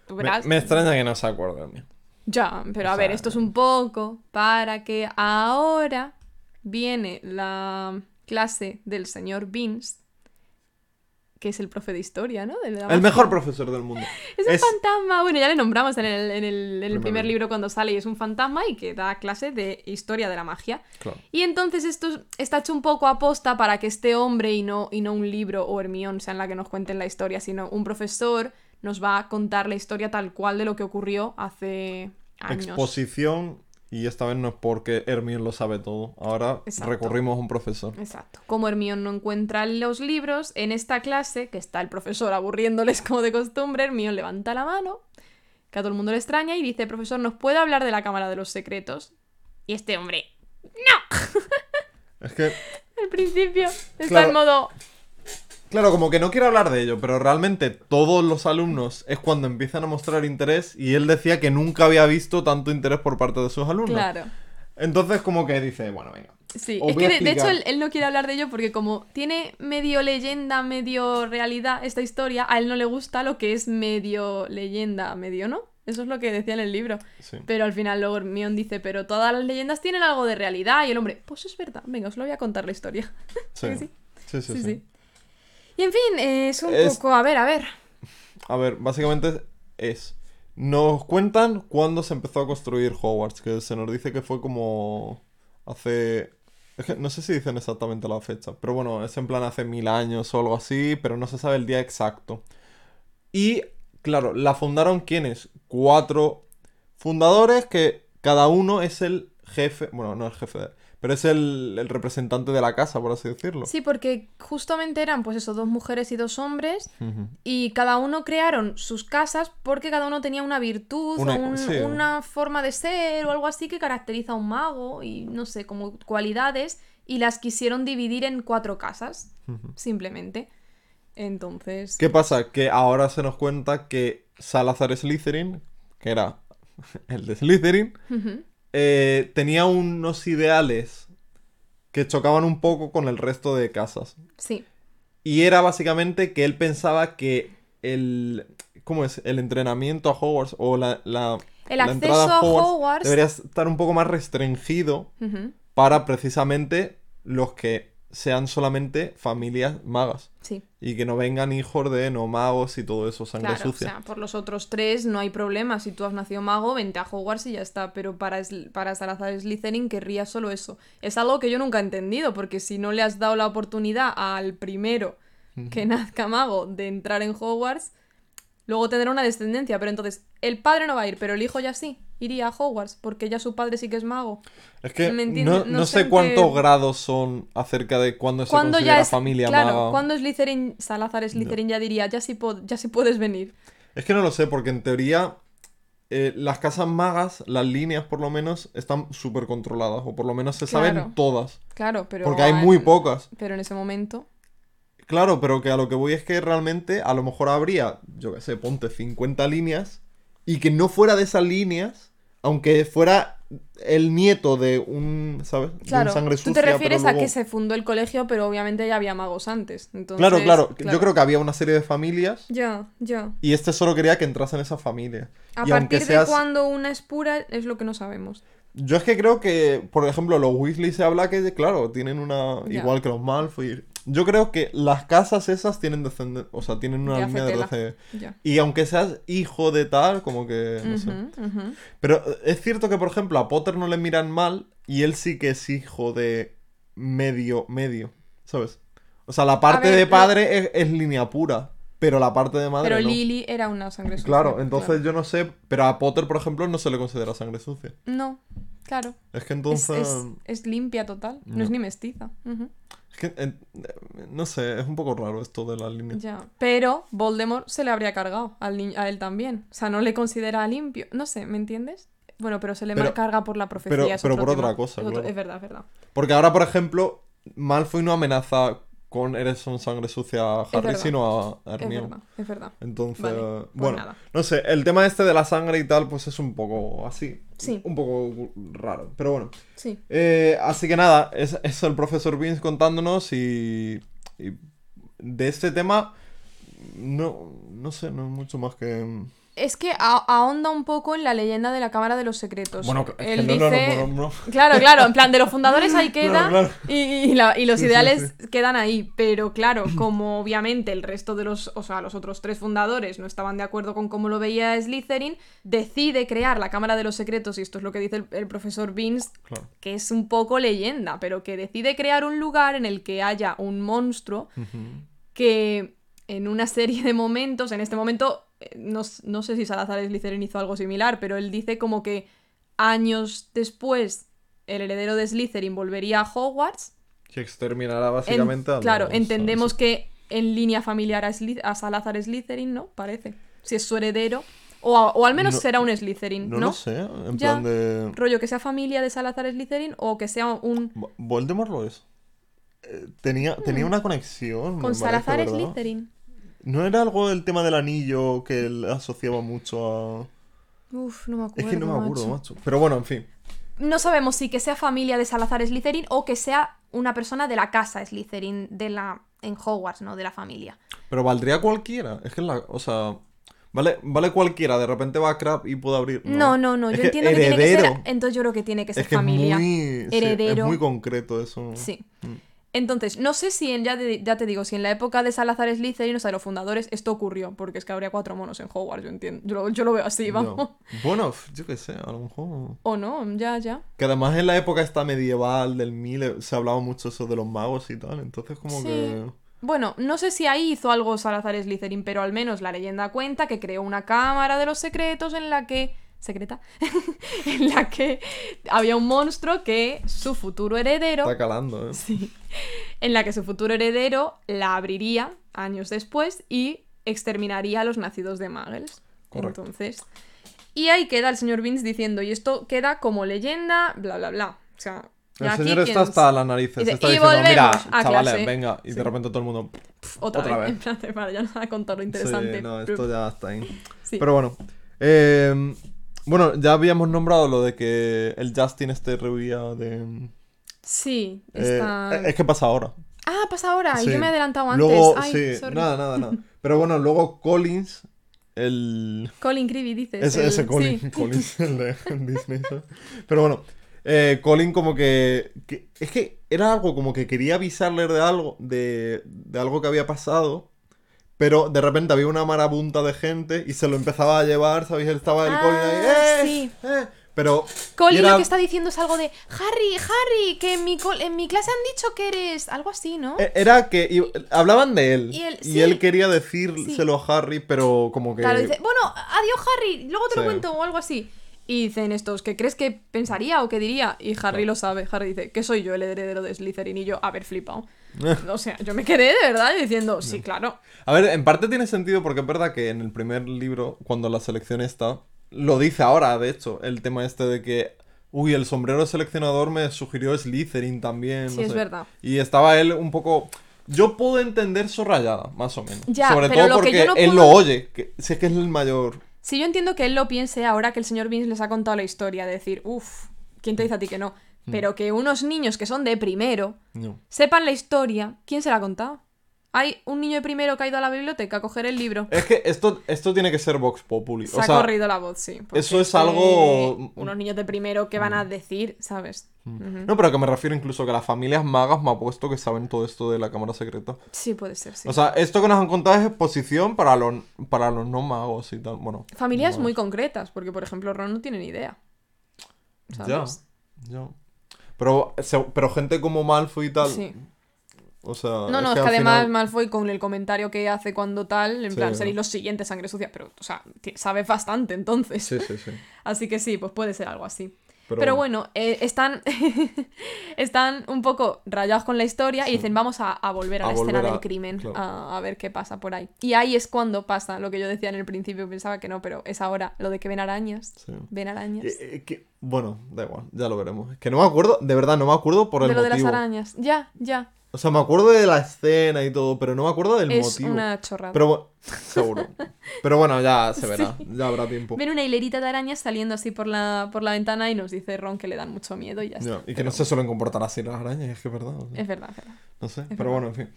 [SPEAKER 2] Me, extraña que no se acuerde de mí.
[SPEAKER 1] Ya, pero
[SPEAKER 2] O
[SPEAKER 1] a ver, esto es un poco para que ahora viene la clase del señor Vince, que es el profe de historia, ¿no? De
[SPEAKER 2] El mejor profesor del mundo.
[SPEAKER 1] Es un fantasma. Bueno, ya le nombramos en el, en el- en el
[SPEAKER 2] Primer libro.
[SPEAKER 1] cuando sale y es un fantasma y que da clase de historia de la magia.
[SPEAKER 2] Claro.
[SPEAKER 1] Y entonces esto es- está hecho un poco aposta para que este hombre y no, y no un libro o Hermión sean la que nos cuenten la historia, sino un profesor nos va a contar la historia tal cual de lo que ocurrió hace años.
[SPEAKER 2] Exposición. Y esta vez no es porque Hermione lo sabe todo. Ahora
[SPEAKER 1] Exacto.
[SPEAKER 2] recurrimos a un profesor.
[SPEAKER 1] Exacto. Como Hermión no encuentra los libros, en esta clase, que está el profesor aburriéndoles como de costumbre, Hermión levanta la mano, que a todo el mundo le extraña, y dice, profesor, ¿nos puede hablar de la Cámara de los Secretos? Y este hombre,
[SPEAKER 2] Es que,
[SPEAKER 1] al principio, está
[SPEAKER 2] Claro.
[SPEAKER 1] en modo...
[SPEAKER 2] claro, como que no quiere hablar de ello, pero realmente todos los alumnos es cuando empiezan a mostrar interés y él decía que nunca había visto tanto interés por parte de sus alumnos.
[SPEAKER 1] Claro.
[SPEAKER 2] Entonces como que dice, bueno, venga.
[SPEAKER 1] Sí, es que de, de hecho él, él no quiere hablar de ello porque como tiene medio leyenda, medio realidad esta historia, a él no le gusta lo que es medio leyenda, medio no. Eso es lo que decía en el libro.
[SPEAKER 2] Sí.
[SPEAKER 1] Pero al final luego Hermione dice, pero todas las leyendas tienen algo de realidad. Y el hombre, pues es verdad, venga, os lo voy a contar la historia.
[SPEAKER 2] Sí,
[SPEAKER 1] Sí,
[SPEAKER 2] sí. sí.
[SPEAKER 1] Y en fin, es un
[SPEAKER 2] Es-
[SPEAKER 1] poco, a ver, a ver.
[SPEAKER 2] A ver, básicamente es. Nos cuentan cuándo se empezó a construir Hogwarts, que se nos dice que fue como hace. es que no sé si dicen exactamente la fecha, pero bueno, es en plan hace mil años o algo así, pero no se sabe el día exacto. Y, claro, la fundaron quiénes? Cuatro fundadores que cada uno es el jefe, bueno, no el jefe, de- pero es el, el representante de la casa, por así decirlo.
[SPEAKER 1] Sí, porque justamente eran, pues eso, dos mujeres y dos hombres. Y cada uno crearon sus casas porque cada uno tenía una virtud
[SPEAKER 2] Una-
[SPEAKER 1] o un-
[SPEAKER 2] sí.
[SPEAKER 1] una forma de ser o algo así que caracteriza a un mago y no sé, como cualidades y las quisieron dividir en cuatro casas, simplemente. Entonces...
[SPEAKER 2] ¿Qué pasa? Que ahora se nos cuenta que Salazar Slytherin, que era el de Slytherin. Eh, tenía unos ideales que chocaban un poco con el resto de casas.
[SPEAKER 1] Sí,
[SPEAKER 2] Y era básicamente que él pensaba que el... ¿Cómo es? El entrenamiento a Hogwarts o la, la,
[SPEAKER 1] El
[SPEAKER 2] la
[SPEAKER 1] acceso
[SPEAKER 2] entrada
[SPEAKER 1] a Hogwarts-
[SPEAKER 2] debería estar un poco más restringido para precisamente los que sean solamente familias magas.
[SPEAKER 1] sí.
[SPEAKER 2] Y que no vengan hijos de no magos y todo eso, sangre
[SPEAKER 1] Claro, o
[SPEAKER 2] sucia.
[SPEAKER 1] sea, por los otros tres no hay problema. Si tú has nacido mago, vente a Hogwarts y ya está. Pero para, para Salazar Slytherin querría solo eso. Es algo que yo nunca he entendido, porque si no le has dado la oportunidad al primero que nazca mago de entrar en Hogwarts, luego tendrá una descendencia. Pero entonces, el padre no va a ir, pero el hijo ya sí. Iría a Hogwarts, porque ya su padre sí que es mago.
[SPEAKER 2] Es que
[SPEAKER 1] ¿Me
[SPEAKER 2] no, no
[SPEAKER 1] No
[SPEAKER 2] sé
[SPEAKER 1] sé
[SPEAKER 2] cuántos grados son acerca de cuándo se
[SPEAKER 1] Cuando
[SPEAKER 2] considera
[SPEAKER 1] ya es.
[SPEAKER 2] familia
[SPEAKER 1] claro,
[SPEAKER 2] maga.
[SPEAKER 1] cuando Slytherin, Salazar Slytherin ya diría, ya sí, ya sí puedes venir.
[SPEAKER 2] Es que no lo sé, porque en teoría eh, las casas magas, las líneas por lo menos, están súper controladas. O por lo menos se saben todas.
[SPEAKER 1] Claro, pero.
[SPEAKER 2] Porque hay muy pocas.
[SPEAKER 1] Pero en ese momento.
[SPEAKER 2] Claro, pero que a lo que voy es que realmente a lo mejor habría, yo qué sé, ponte 50 líneas. Y que no fuera de esas líneas, aunque fuera el nieto de un, ¿sabes? De un
[SPEAKER 1] Claro,
[SPEAKER 2] sangre
[SPEAKER 1] tú
[SPEAKER 2] sucia,
[SPEAKER 1] te
[SPEAKER 2] pero
[SPEAKER 1] refieres a que se fundó el colegio, pero obviamente ya había magos antes. Entonces,
[SPEAKER 2] Claro, claro, Yo creo que había una serie de familias
[SPEAKER 1] Ya, ya.
[SPEAKER 2] y este solo quería que entrase en esa familia.
[SPEAKER 1] A
[SPEAKER 2] y
[SPEAKER 1] partir
[SPEAKER 2] seas...
[SPEAKER 1] de cuando una es pura es lo que no sabemos.
[SPEAKER 2] Yo es que creo que, por ejemplo, los Weasley se habla que, claro, tienen una...
[SPEAKER 1] Ya.
[SPEAKER 2] Igual que los Malfoy. Yo creo que las casas esas tienen descenden... O sea, tienen una
[SPEAKER 1] Ya,
[SPEAKER 2] línea de.
[SPEAKER 1] Ya.
[SPEAKER 2] Y aunque seas hijo de tal, como que... No sé. Pero eh, es cierto que, por ejemplo, a Potter no le miran mal y él sí que es hijo de medio, medio, ¿sabes? O sea, la parte
[SPEAKER 1] ver,
[SPEAKER 2] de
[SPEAKER 1] lo-
[SPEAKER 2] padre es, es línea pura, pero la parte de madre
[SPEAKER 1] Pero
[SPEAKER 2] no.
[SPEAKER 1] Lily era una sangre sucia.
[SPEAKER 2] Claro, entonces yo no sé, pero a Potter, por ejemplo, no se le considera sangre sucia.
[SPEAKER 1] No, claro.
[SPEAKER 2] Es que
[SPEAKER 1] Es,
[SPEAKER 2] entonces...
[SPEAKER 1] es- es limpia total. No,
[SPEAKER 2] No.
[SPEAKER 1] es ni mestiza.
[SPEAKER 2] Es que, eh, no sé, es un poco raro esto de la línea.
[SPEAKER 1] Ya. Pero Voldemort se le habría cargado al a él también. O sea, no le considera limpio. No sé, ¿me entiendes? Bueno, pero se le
[SPEAKER 2] Pero-
[SPEAKER 1] carga por la profecía.
[SPEAKER 2] pero- por
[SPEAKER 1] tema.
[SPEAKER 2] otra cosa,
[SPEAKER 1] Es otro-
[SPEAKER 2] claro.
[SPEAKER 1] Es verdad, es verdad.
[SPEAKER 2] Porque ahora, por ejemplo, Malfoy no amenaza con eres un sangre sucia a Harry,
[SPEAKER 1] verdad.
[SPEAKER 2] sino a
[SPEAKER 1] Es
[SPEAKER 2] Hermione.
[SPEAKER 1] verdad, es verdad.
[SPEAKER 2] Entonces,
[SPEAKER 1] Vale, pues
[SPEAKER 2] bueno,
[SPEAKER 1] nada.
[SPEAKER 2] no sé, el tema este de la sangre y tal, pues es un poco así.
[SPEAKER 1] Sí.
[SPEAKER 2] Un poco raro, pero bueno.
[SPEAKER 1] Sí.
[SPEAKER 2] Eh, así que nada, es, es el profesor Vince contándonos y, y de este tema, no, no sé, no hay mucho más que...
[SPEAKER 1] Es que ahonda un poco en la leyenda de la Cámara de los Secretos.
[SPEAKER 2] Bueno, es que
[SPEAKER 1] Él
[SPEAKER 2] no, no, no,
[SPEAKER 1] dice...
[SPEAKER 2] no, no.
[SPEAKER 1] Claro, claro, en plan, de los fundadores ahí queda
[SPEAKER 2] Claro, claro.
[SPEAKER 1] Y, y la- y los
[SPEAKER 2] Sí, sí,
[SPEAKER 1] ideales quedan ahí, pero claro, como obviamente el resto de los, o sea, los otros tres fundadores no estaban de acuerdo con cómo lo veía Slytherin, decide crear la Cámara de los Secretos, y esto es lo que dice el, el profesor Vince,
[SPEAKER 2] Claro.
[SPEAKER 1] que es un poco leyenda, pero que decide crear un lugar en el que haya un monstruo que en una serie de momentos, en este momento, no, no sé si Salazar Slytherin hizo algo similar, pero él dice como que años después el heredero de Slytherin volvería a Hogwarts.
[SPEAKER 2] Que exterminará
[SPEAKER 1] En-
[SPEAKER 2] básicamente a
[SPEAKER 1] claro,
[SPEAKER 2] los-
[SPEAKER 1] entendemos que en línea familiar a, a Salazar Slytherin, ¿no? Parece. Si es su heredero. O, a- o al menos
[SPEAKER 2] No-
[SPEAKER 1] será un Slytherin,
[SPEAKER 2] No,
[SPEAKER 1] ¿no?
[SPEAKER 2] lo sé, en
[SPEAKER 1] Ya.
[SPEAKER 2] plan de...
[SPEAKER 1] Rollo que sea familia de Salazar Slytherin o que sea un...
[SPEAKER 2] Vo- Voldemort lo es. Eh, tenía, tenía una conexión.
[SPEAKER 1] Mm. Con
[SPEAKER 2] parece,
[SPEAKER 1] Salazar
[SPEAKER 2] ¿verdad?
[SPEAKER 1] Slytherin.
[SPEAKER 2] ¿No era algo del tema del anillo que él asociaba mucho a...?
[SPEAKER 1] Uf, no me acuerdo.
[SPEAKER 2] Es que no me acuerdo,
[SPEAKER 1] macho.
[SPEAKER 2] macho. Pero bueno, en fin.
[SPEAKER 1] No sabemos si que sea familia de Salazar Slytherin o que sea una persona de la casa Slytherin de la en Hogwarts, ¿no? De la familia.
[SPEAKER 2] Pero valdría cualquiera. Es que la... O sea... Vale, vale cualquiera. De repente va a Crab y puede abrir.
[SPEAKER 1] No, no, no. Yo entiendo que tiene que ser. Entonces yo creo que tiene que ser
[SPEAKER 2] Es que
[SPEAKER 1] familia.
[SPEAKER 2] es muy... sí,
[SPEAKER 1] heredero.
[SPEAKER 2] es muy concreto eso.
[SPEAKER 1] Sí.
[SPEAKER 2] Mm.
[SPEAKER 1] Entonces, no sé si en, ya, ya te digo, si en la época de Salazar Slytherin, o sea, de los fundadores, esto ocurrió, porque es que habría cuatro monos en Hogwarts, yo entiendo. Yo, lo- yo lo veo así, vamos.
[SPEAKER 2] Bueno, yo qué sé, a lo mejor...
[SPEAKER 1] O no, ya, ya.
[SPEAKER 2] Que además en la época esta medieval del mil eh, se hablaba mucho eso de los magos y tal. Entonces como
[SPEAKER 1] Sí.
[SPEAKER 2] que...
[SPEAKER 1] Bueno, no sé si ahí hizo algo Salazar Slytherin, pero al menos la leyenda cuenta que creó una cámara de los secretos en la que. Secreta. en la que había un monstruo que su futuro heredero.
[SPEAKER 2] Está calando, ¿eh?
[SPEAKER 1] Sí. En la que su futuro heredero la abriría años después y exterminaría a los nacidos de Muggles.
[SPEAKER 2] Correcto.
[SPEAKER 1] Entonces. Y ahí queda el señor Vince diciendo, y esto queda como leyenda, bla, bla, bla. O sea.
[SPEAKER 2] El
[SPEAKER 1] aquí
[SPEAKER 2] señor está hasta las narices.
[SPEAKER 1] Dice,
[SPEAKER 2] está
[SPEAKER 1] "Y
[SPEAKER 2] diciendo, mira, chavales,
[SPEAKER 1] clase".
[SPEAKER 2] venga. Y
[SPEAKER 1] Sí.
[SPEAKER 2] de repente todo el mundo...
[SPEAKER 1] Otra,
[SPEAKER 2] Otra
[SPEAKER 1] vez.
[SPEAKER 2] vez.
[SPEAKER 1] En plan de, vale, ya nos va a contar lo interesante.
[SPEAKER 2] Sí, no, esto ya está ahí.
[SPEAKER 1] Sí.
[SPEAKER 2] Pero bueno. eh, bueno, ya habíamos nombrado lo de que el Justin este rehuía de...
[SPEAKER 1] Sí,
[SPEAKER 2] eh,
[SPEAKER 1] está...
[SPEAKER 2] es que pasa ahora.
[SPEAKER 1] Ah, pasa ahora,
[SPEAKER 2] Sí.
[SPEAKER 1] yo me he adelantado antes.
[SPEAKER 2] Luego,
[SPEAKER 1] Ay,
[SPEAKER 2] sí,
[SPEAKER 1] sorry.
[SPEAKER 2] nada, nada, nada. Pero bueno, luego Collins, el...
[SPEAKER 1] Colin Creevy dices.
[SPEAKER 2] Ese,
[SPEAKER 1] el-
[SPEAKER 2] ese Colin,
[SPEAKER 1] sí.
[SPEAKER 2] Collins, el de Disney. ¿sabes? Pero bueno, eh, Colin como que, que- Es que era algo como que quería avisarle de algo, de, de algo que había pasado. Pero de repente había una marabunta de gente y se lo empezaba a llevar, ¿sabéis? Él estaba el
[SPEAKER 1] Ah,
[SPEAKER 2] Colin ahí. ¡Eh!
[SPEAKER 1] sí.
[SPEAKER 2] ¡Eh! Pero.
[SPEAKER 1] Colin
[SPEAKER 2] era-
[SPEAKER 1] lo que está diciendo es algo de Harry, Harry, que en mi, en mi clase han dicho que eres algo así, ¿no?
[SPEAKER 2] eh, Era que hablaban de él.
[SPEAKER 1] Y
[SPEAKER 2] Y
[SPEAKER 1] él- sí.
[SPEAKER 2] quería decírselo a Harry, pero como que.
[SPEAKER 1] Claro, dice, bueno, adiós Harry, luego te lo
[SPEAKER 2] Sí.
[SPEAKER 1] cuento o algo así. Y dicen estos, ¿qué crees que pensaría o que diría? Y Harry lo sabe. Harry dice, que soy yo el heredero de Slytherin y yo, haber flipado. O sea, yo me quedé de verdad diciendo, sí, claro.
[SPEAKER 2] A ver, en parte tiene sentido porque es verdad que en el primer libro, cuando la selección está, lo dice ahora, de hecho, el tema este de que, uy, el sombrero seleccionador me sugirió Slytherin también.
[SPEAKER 1] Sí,
[SPEAKER 2] no
[SPEAKER 1] es
[SPEAKER 2] sé.
[SPEAKER 1] verdad.
[SPEAKER 2] Y estaba él un poco... Yo puedo entender su rayada, más o menos.
[SPEAKER 1] Ya,
[SPEAKER 2] Sobre
[SPEAKER 1] pero
[SPEAKER 2] todo
[SPEAKER 1] lo que
[SPEAKER 2] porque
[SPEAKER 1] yo no
[SPEAKER 2] él
[SPEAKER 1] puedo-
[SPEAKER 2] lo oye, que, si es que es el mayor...
[SPEAKER 1] Si yo entiendo que él lo piense ahora que el señor Vince les ha contado la historia, de decir, uff, ¿quién te dice a ti que no?
[SPEAKER 2] Mm.
[SPEAKER 1] Pero que unos niños que son de primero
[SPEAKER 2] No.
[SPEAKER 1] sepan la historia, ¿quién se la ha contado? Hay un niño de primero que ha ido a la biblioteca a coger el libro.
[SPEAKER 2] Es que esto, esto tiene que ser Vox Populi.
[SPEAKER 1] Se
[SPEAKER 2] o
[SPEAKER 1] ha
[SPEAKER 2] sea,
[SPEAKER 1] corrido la voz, sí.
[SPEAKER 2] eso es algo-
[SPEAKER 1] Unos niños de primero que van a decir, ¿sabes? Ujú.
[SPEAKER 2] No, pero que me refiero incluso que las familias magas me ha puesto que saben todo esto de la cámara secreta.
[SPEAKER 1] Sí, puede ser, sí.
[SPEAKER 2] O sea, esto que nos han contado es exposición para los, para los no magos y tal. Bueno.
[SPEAKER 1] Familias
[SPEAKER 2] no
[SPEAKER 1] muy concretas, porque por ejemplo Ron no tiene ni idea.
[SPEAKER 2] Ya,
[SPEAKER 1] ¿Sabes?
[SPEAKER 2] ya. Pero, pero gente como Malfoy y tal.
[SPEAKER 1] Sí.
[SPEAKER 2] O sea.
[SPEAKER 1] No, no, es que, además
[SPEAKER 2] final-
[SPEAKER 1] Malfoy con el comentario que hace cuando tal, en
[SPEAKER 2] Sí,
[SPEAKER 1] plan, seréis los siguientes sangre sucia, pero, o sea, sabes bastante entonces.
[SPEAKER 2] Sí, sí, sí.
[SPEAKER 1] Así que sí, pues puede ser algo así.
[SPEAKER 2] Pero,
[SPEAKER 1] Pero, bueno, eh, están, están un poco rayados con la historia y dicen, vamos a, a volver a,
[SPEAKER 2] A
[SPEAKER 1] la escena
[SPEAKER 2] a-
[SPEAKER 1] del crimen,
[SPEAKER 2] claro.
[SPEAKER 1] a, ver qué pasa por ahí. Y ahí es cuando pasa lo que yo decía en el principio, pensaba que no, pero es ahora lo de que ven arañas.
[SPEAKER 2] Sí.
[SPEAKER 1] Ven arañas.
[SPEAKER 2] Eh, eh, que- bueno, da igual, ya lo veremos. Es que no me acuerdo, de verdad, no me acuerdo por el
[SPEAKER 1] de lo de las
[SPEAKER 2] motivo.
[SPEAKER 1] arañas. Ya, ya.
[SPEAKER 2] O sea, me acuerdo de la escena y todo, pero no me acuerdo del
[SPEAKER 1] es
[SPEAKER 2] motivo.
[SPEAKER 1] una chorrada.
[SPEAKER 2] Pero seguro. Pero bueno, ya se verá,
[SPEAKER 1] Sí.
[SPEAKER 2] ya habrá tiempo.
[SPEAKER 1] Ven una hilerita de arañas saliendo así por la, por la ventana y nos dice Ron que le dan mucho miedo y ya está.
[SPEAKER 2] Y que
[SPEAKER 1] Pero
[SPEAKER 2] no se suelen comportar así las arañas, es que es verdad. o sea,
[SPEAKER 1] Es verdad, es verdad.
[SPEAKER 2] no sé,
[SPEAKER 1] es
[SPEAKER 2] pero
[SPEAKER 1] verdad.
[SPEAKER 2] bueno, en fin.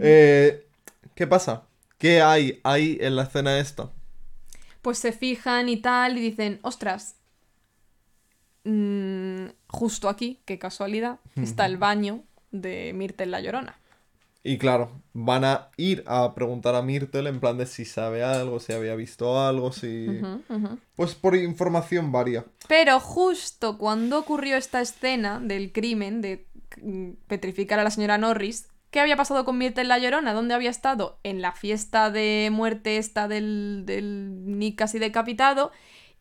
[SPEAKER 2] Eh, ¿Qué pasa? ¿Qué hay ahí en la escena esta?
[SPEAKER 1] Pues se fijan y tal y dicen, ostras, mm, justo aquí, qué casualidad, está el baño de Myrtle la Llorona.
[SPEAKER 2] Y claro, van a ir a preguntar a Myrtle en plan de si sabe algo, si había visto algo, si... Pues por información varia.
[SPEAKER 1] Pero justo cuando ocurrió esta escena del crimen de petrificar a la señora Norris, ¿qué había pasado con Myrtle la Llorona? ¿Dónde había estado? En la fiesta de muerte esta del, del Nick casi decapitado.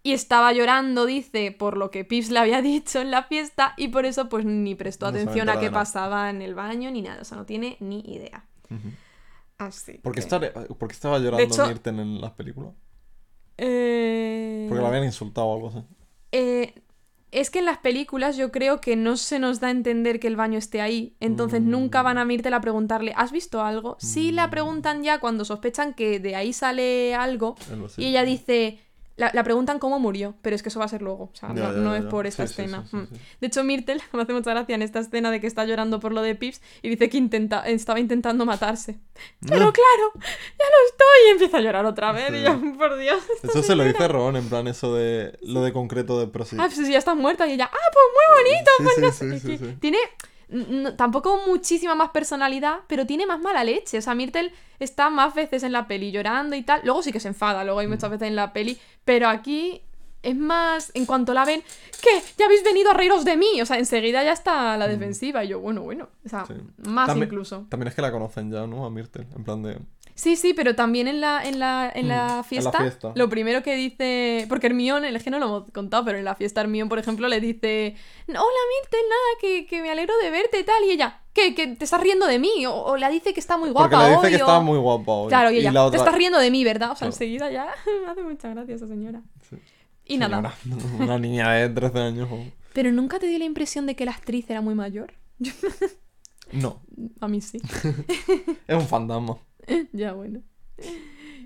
[SPEAKER 1] Y estaba llorando, dice, por lo que Pips le había dicho en la fiesta y por eso pues ni prestó
[SPEAKER 2] No
[SPEAKER 1] atención a qué pasaba en el baño ni nada. O sea, no tiene ni idea. Así.
[SPEAKER 2] ¿Por qué,
[SPEAKER 1] que-
[SPEAKER 2] por qué estaba llorando
[SPEAKER 1] hecho-
[SPEAKER 2] en las películas?
[SPEAKER 1] Eh,
[SPEAKER 2] Porque la habían insultado o algo así.
[SPEAKER 1] Eh, es que en las películas yo creo que no se nos da a entender que el baño esté ahí. Entonces
[SPEAKER 2] Mm.
[SPEAKER 1] nunca van a Myrtle a preguntarle, ¿has visto algo? Sí la preguntan ya cuando sospechan que de ahí sale algo. Y ella dice... La, la preguntan cómo murió, pero es que eso va a ser luego. O sea,
[SPEAKER 2] Ya,
[SPEAKER 1] no,
[SPEAKER 2] ya,
[SPEAKER 1] no
[SPEAKER 2] ya,
[SPEAKER 1] es por esta
[SPEAKER 2] Sí, sí,
[SPEAKER 1] escena.
[SPEAKER 2] sí, sí, sí.
[SPEAKER 1] De hecho, Myrtle me hace mucha gracia en esta escena de que está llorando por lo de Pips y dice que intenta, estaba intentando matarse. Pero claro, ya lo estoy. Y empieza a llorar otra vez. Y
[SPEAKER 2] Sí.
[SPEAKER 1] yo, por Dios.
[SPEAKER 2] Eso se lo
[SPEAKER 1] señora".
[SPEAKER 2] dice Ron, en plan eso de lo de concreto de prosi.
[SPEAKER 1] Ah, pues ya está muerta y ella, ah, pues muy bonito.
[SPEAKER 2] Sí,
[SPEAKER 1] pues
[SPEAKER 2] sí,
[SPEAKER 1] no
[SPEAKER 2] sí,
[SPEAKER 1] sé
[SPEAKER 2] sí,
[SPEAKER 1] qué".
[SPEAKER 2] sí.
[SPEAKER 1] Tiene n- n- tampoco muchísima más personalidad, pero tiene más mala leche. O sea, Myrtle está más veces en la peli llorando y tal. Luego sí que se enfada, luego hay
[SPEAKER 2] Mm.
[SPEAKER 1] muchas veces en la peli, pero aquí es más, en cuanto la ven, ¿qué? ¿Ya habéis venido a reíros de mí? O sea, enseguida ya está la defensiva y yo, bueno, bueno. O sea,
[SPEAKER 2] Mm. Sí.
[SPEAKER 1] más
[SPEAKER 2] También-
[SPEAKER 1] incluso.
[SPEAKER 2] También es que la conocen ya, ¿no? A Myrtle. En plan de.
[SPEAKER 1] Sí, sí, pero también en la, en la, en la,
[SPEAKER 2] Mm,
[SPEAKER 1] fiesta,
[SPEAKER 2] en la fiesta.
[SPEAKER 1] lo primero que dice, porque Hermione, es que no lo hemos contado, pero en la fiesta Hermione, por ejemplo, le dice, hola Myrtle, nada, que, que me alegro de verte y tal, y ella, ¿qué? ¿Que te estás riendo de mí? O, o le dice que está muy guapa
[SPEAKER 2] Porque le dice
[SPEAKER 1] hoy,
[SPEAKER 2] que
[SPEAKER 1] o-
[SPEAKER 2] está muy guapa hoy.
[SPEAKER 1] Claro, y ella,
[SPEAKER 2] la otra...
[SPEAKER 1] te estás riendo de mí, ¿verdad? O sea,
[SPEAKER 2] Claro.
[SPEAKER 1] enseguida ya me hace mucha gracia esa señora.
[SPEAKER 2] Sí.
[SPEAKER 1] Y nada,
[SPEAKER 2] Una niña de 13 años.
[SPEAKER 1] pero ¿nunca te dio la impresión de que la actriz era muy mayor?
[SPEAKER 2] No,
[SPEAKER 1] A mí sí.
[SPEAKER 2] es un fantasma.
[SPEAKER 1] ya, bueno.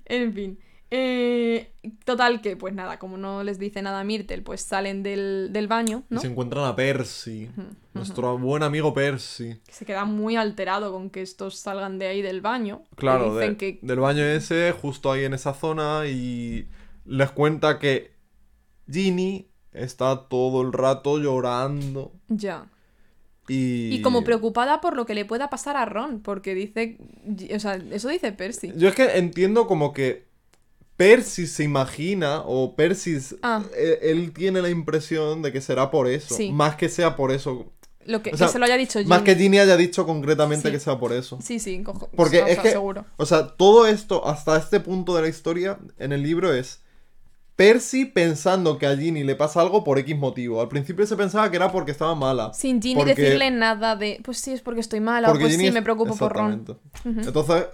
[SPEAKER 1] En fin. Eh, total que, pues nada, como no les dice nada a Myrtle, pues salen del, del baño,
[SPEAKER 2] Y
[SPEAKER 1] ¿no?
[SPEAKER 2] se encuentran a Percy. Nuestro buen amigo Percy.
[SPEAKER 1] Que se queda muy alterado con que estos salgan de ahí del baño.
[SPEAKER 2] Claro,
[SPEAKER 1] dicen
[SPEAKER 2] de-
[SPEAKER 1] que...
[SPEAKER 2] del baño ese, justo ahí en esa zona. Y les cuenta que Ginny está todo el rato llorando.
[SPEAKER 1] Ya.
[SPEAKER 2] Y,
[SPEAKER 1] Y como preocupada por lo que le pueda pasar a Ron, porque dice... O sea, eso dice Percy.
[SPEAKER 2] Yo es que entiendo como que Percy se imagina, o Percy,
[SPEAKER 1] Ah.
[SPEAKER 2] él, él tiene la impresión de que será por eso.
[SPEAKER 1] Sí.
[SPEAKER 2] Más que sea por eso.
[SPEAKER 1] Lo que,
[SPEAKER 2] O sea,
[SPEAKER 1] que se lo haya dicho
[SPEAKER 2] Más
[SPEAKER 1] Ginny.
[SPEAKER 2] que Ginny haya dicho concretamente
[SPEAKER 1] Sí.
[SPEAKER 2] que sea por eso.
[SPEAKER 1] Sí, sí, cojo.
[SPEAKER 2] Porque
[SPEAKER 1] o
[SPEAKER 2] es que,
[SPEAKER 1] seguro.
[SPEAKER 2] o sea, todo esto hasta este punto de la historia en el libro es Percy pensando que a Ginny le pasa algo por X motivo. Al principio se pensaba que era porque estaba mala.
[SPEAKER 1] Sin Ginny
[SPEAKER 2] porque-
[SPEAKER 1] decirle nada de... Pues sí, es porque estoy mala, o
[SPEAKER 2] Porque
[SPEAKER 1] pues
[SPEAKER 2] Ginny
[SPEAKER 1] sí,
[SPEAKER 2] es-
[SPEAKER 1] me preocupo por Ron.
[SPEAKER 2] Entonces,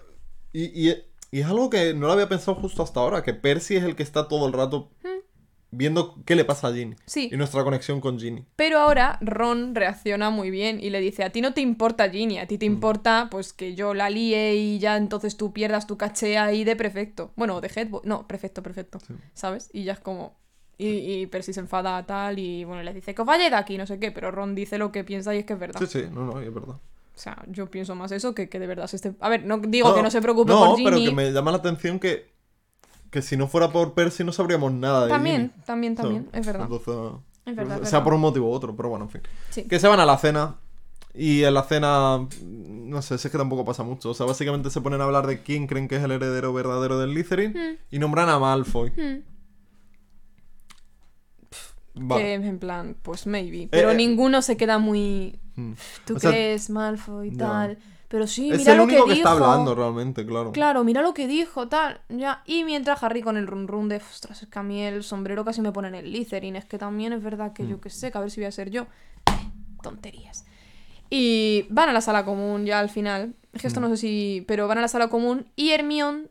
[SPEAKER 2] y, y- y es algo que no lo había pensado justo hasta ahora, que Percy es el que está todo el rato viendo qué le pasa a Ginny.
[SPEAKER 1] Sí.
[SPEAKER 2] Y nuestra conexión con Ginny.
[SPEAKER 1] Pero ahora Ron reacciona muy bien y le dice, a ti no te importa Ginny, a ti
[SPEAKER 2] Mm.
[SPEAKER 1] te importa pues que yo la líe y ya entonces tú pierdas tu caché ahí de prefecto. Bueno, de head boy. No, prefecto, prefecto.
[SPEAKER 2] Sí.
[SPEAKER 1] ¿Sabes? Y ya es como... Y, y Percy se enfada tal y bueno, le dice que os vayáis de aquí, no sé qué, pero Ron dice lo que piensa y es que es verdad.
[SPEAKER 2] Sí, sí, no, no, es verdad.
[SPEAKER 1] O sea, yo pienso más eso que que de verdad se esté... A ver, no digo
[SPEAKER 2] No,
[SPEAKER 1] que no se preocupe
[SPEAKER 2] no,
[SPEAKER 1] por Ginny.
[SPEAKER 2] pero que me llama la atención que, que si no fuera por Percy no sabríamos nada de
[SPEAKER 1] También,
[SPEAKER 2] Ginny.
[SPEAKER 1] también, también,
[SPEAKER 2] ¿sabes?
[SPEAKER 1] es verdad.
[SPEAKER 2] Entonces,
[SPEAKER 1] Es verdad, es
[SPEAKER 2] sea
[SPEAKER 1] verdad.
[SPEAKER 2] por un motivo u otro, pero bueno, en fin.
[SPEAKER 1] Sí.
[SPEAKER 2] Que se van a la cena y en la cena, no sé, si es que tampoco pasa mucho. O sea, básicamente se ponen a hablar de quién creen que es el heredero verdadero del Slytherin
[SPEAKER 1] Hmm.
[SPEAKER 2] y nombran a Malfoy.
[SPEAKER 1] Hmm.
[SPEAKER 2] Vale.
[SPEAKER 1] Que en plan, pues maybe. Pero
[SPEAKER 2] eh.
[SPEAKER 1] ninguno se queda muy.
[SPEAKER 2] Mm.
[SPEAKER 1] ¿Tú
[SPEAKER 2] O sea,
[SPEAKER 1] crees, Malfoy,
[SPEAKER 2] ya.
[SPEAKER 1] tal? Pero sí,
[SPEAKER 2] es
[SPEAKER 1] mira
[SPEAKER 2] el
[SPEAKER 1] lo
[SPEAKER 2] único
[SPEAKER 1] que,
[SPEAKER 2] que, está
[SPEAKER 1] dijo.
[SPEAKER 2] hablando realmente, claro.
[SPEAKER 1] Claro, mira lo que dijo, tal. Ya. Y mientras Harry con el run run de, ostras, es que a mí el sombrero casi me pone en el Litherin. Es que también es verdad que
[SPEAKER 2] Mm.
[SPEAKER 1] yo que sé, que a ver si voy a ser yo. Eh, tonterías. Y van a la sala común ya al final. Es que esto
[SPEAKER 2] Mm.
[SPEAKER 1] no sé si. Pero van a la sala común y Hermione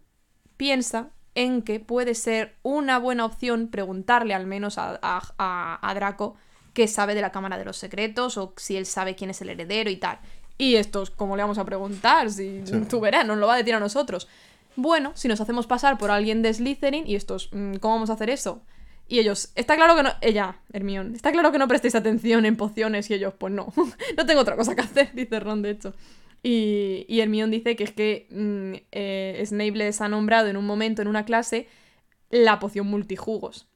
[SPEAKER 1] piensa en que puede ser una buena opción preguntarle al menos a, a, a- a Draco qué sabe de la Cámara de los Secretos o si él sabe quién es el heredero y tal. Y estos, ¿cómo le vamos a preguntar? Si
[SPEAKER 2] Sí.
[SPEAKER 1] tú verás, nos lo va a decir a nosotros. Bueno, si nos hacemos pasar por alguien de Slytherin y estos, mm, ¿cómo vamos a hacer eso? Y ellos, está claro que no. Ella, Hermione, está claro que no prestéis atención en pociones y ellos, pues no. no tengo otra cosa que hacer, dice Ron, de hecho. Y, y Hermione dice que es que mm, eh, Snape les ha nombrado en un momento, en una clase, la poción multijugos.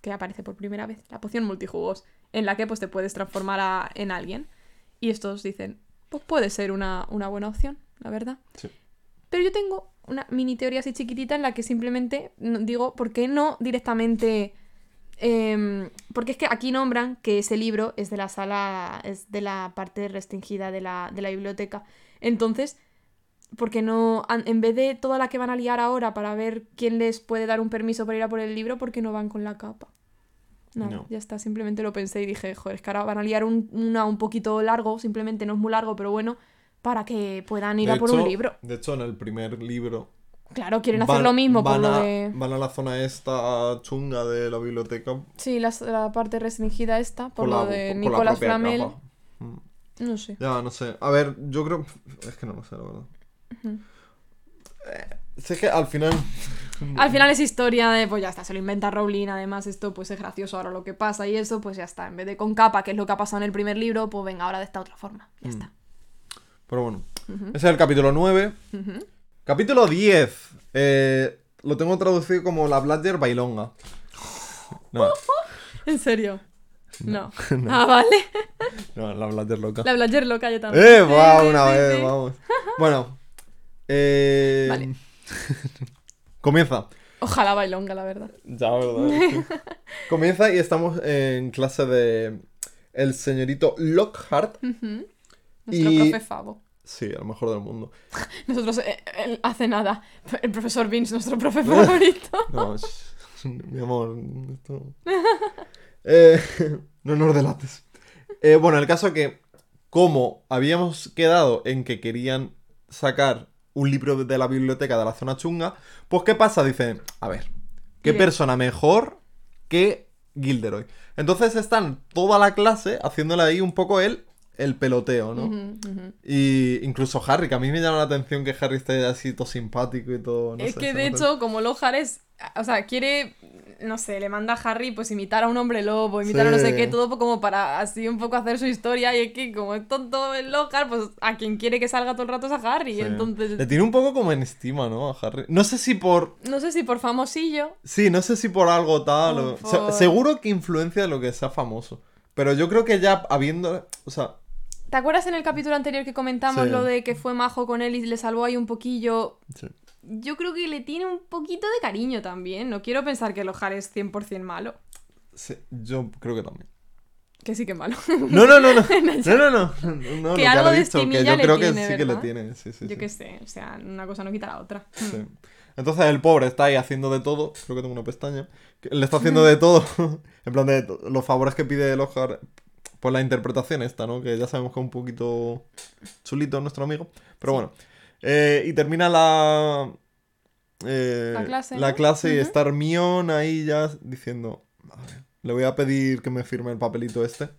[SPEAKER 1] Que aparece por primera vez, la poción multijugos. En la que pues te puedes transformar a- en alguien. Y estos dicen, pues puede ser una, una buena opción, la verdad.
[SPEAKER 2] Sí.
[SPEAKER 1] Pero yo tengo una mini teoría así chiquitita en la que simplemente digo, ¿por qué no directamente... em, porque es que aquí nombran que ese libro es de la sala, es de la parte restringida de la, de la biblioteca. Entonces, ¿por qué no, en vez de toda la que van a liar ahora para ver quién les puede dar un permiso para ir a por el libro, ¿por qué no van con la capa? Nada,
[SPEAKER 2] No.
[SPEAKER 1] ya está, simplemente lo pensé y dije, joder, es que ahora van a liar un, una un poquito largo, simplemente no es muy largo, pero bueno, para que puedan ir
[SPEAKER 2] De
[SPEAKER 1] a por
[SPEAKER 2] hecho-
[SPEAKER 1] un libro.
[SPEAKER 2] De hecho, en el primer libro.
[SPEAKER 1] Claro, quieren hacer lo mismo por
[SPEAKER 2] van
[SPEAKER 1] lo
[SPEAKER 2] a,
[SPEAKER 1] de...
[SPEAKER 2] Van a la zona esta chunga de la biblioteca.
[SPEAKER 1] Sí, la, la parte restringida esta, por, lo de
[SPEAKER 2] por
[SPEAKER 1] Nicolás Flamel.
[SPEAKER 2] capa. Mm.
[SPEAKER 1] No sé.
[SPEAKER 2] Ya, no sé. A ver, yo creo. Es que no lo sé, la verdad. Eh, sé que al final.
[SPEAKER 1] Al final es historia de, pues ya está, se lo inventa Rowling, además esto pues es gracioso ahora lo que pasa y eso, pues ya está, en vez de con capa, que es lo que ha pasado en el primer libro, pues venga, ahora de esta otra forma, ya
[SPEAKER 2] Mm.
[SPEAKER 1] está.
[SPEAKER 2] Pero bueno. Ese es el capítulo 9.
[SPEAKER 1] Ujú.
[SPEAKER 2] Capítulo 10. Eh, lo tengo traducido como la Bladger Bailonga. No,
[SPEAKER 1] ¿En serio? No. Ah, vale.
[SPEAKER 2] no, la Bladger loca.
[SPEAKER 1] La Bladger loca yo también.
[SPEAKER 2] ¡Eh!
[SPEAKER 1] Sí,
[SPEAKER 2] Una
[SPEAKER 1] sí,
[SPEAKER 2] vez,
[SPEAKER 1] sí.
[SPEAKER 2] vamos. Bueno. Eh...
[SPEAKER 1] Vale.
[SPEAKER 2] Comienza.
[SPEAKER 1] Ojalá bailonga, la verdad.
[SPEAKER 2] Ya, ¿verdad? Comienza y estamos en clase de el señorito Lockhart.
[SPEAKER 1] Nuestro
[SPEAKER 2] Y-
[SPEAKER 1] profe Favo.
[SPEAKER 2] Sí, el mejor del mundo.
[SPEAKER 1] Nosotros, eh, él hace nada. El profesor Vince, nuestro profe favorito.
[SPEAKER 2] No, mi amor. esto- Eh, no nos delates. Eh, bueno, el caso que, como habíamos quedado en que querían sacar un libro de la biblioteca de la zona chunga, pues ¿qué pasa? Dicen, a ver, ¿qué
[SPEAKER 1] Bien.
[SPEAKER 2] persona mejor que Gilderoy? Entonces están toda la clase haciéndole ahí un poco el, el peloteo, ¿no? Y incluso Harry, que a mí me llama la atención que Harry esté así todo simpático y todo. no
[SPEAKER 1] es
[SPEAKER 2] sé,
[SPEAKER 1] que de hecho, como Lockhart es. O sea, quiere. No sé, le manda a Harry pues imitar a un hombre lobo, imitar a no sé qué, todo como para así un poco hacer su historia. Y es que como es tonto el Lockhart, pues a quien quiere que salga todo el rato es a Harry.
[SPEAKER 2] Sí.
[SPEAKER 1] Entonces.
[SPEAKER 2] Le tiene un poco como en estima, ¿no? A Harry. No sé si por.
[SPEAKER 1] No sé si por famosillo.
[SPEAKER 2] Sí, no sé si por algo tal.
[SPEAKER 1] O
[SPEAKER 2] o- se-
[SPEAKER 1] por-
[SPEAKER 2] seguro que influencia de lo que sea famoso. Pero yo creo que ya habiendo. O sea.
[SPEAKER 1] ¿Te acuerdas en el capítulo anterior que comentamos
[SPEAKER 2] Sí.
[SPEAKER 1] lo de que fue majo con él y le salvó ahí un poquillo?
[SPEAKER 2] sí.
[SPEAKER 1] Yo creo que le tiene un poquito de cariño también. No quiero pensar que Lockhart es 100% malo.
[SPEAKER 2] Sí, yo creo que también.
[SPEAKER 1] Que sí que es malo.
[SPEAKER 2] No, no, no, no. No, no, no. no
[SPEAKER 1] Que algo de
[SPEAKER 2] dicho, que yo
[SPEAKER 1] le
[SPEAKER 2] creo que
[SPEAKER 1] tiene,
[SPEAKER 2] sí que le tiene. Sí, sí,
[SPEAKER 1] Yo
[SPEAKER 2] sí.
[SPEAKER 1] qué sé. O sea, una cosa no quita la otra.
[SPEAKER 2] Sí. Entonces el pobre está ahí haciendo de todo. Creo que tengo una pestaña. que le está haciendo de todo. en plan de los favores que pide Lockhart por la interpretación esta, ¿no? Que ya sabemos que es un poquito chulito nuestro amigo. Pero bueno. Eh, y termina la. eh,
[SPEAKER 1] La clase,
[SPEAKER 2] la
[SPEAKER 1] ¿no?
[SPEAKER 2] clase y está Hermione ahí ya diciendo. A ver, le voy a pedir que me firme el papelito este.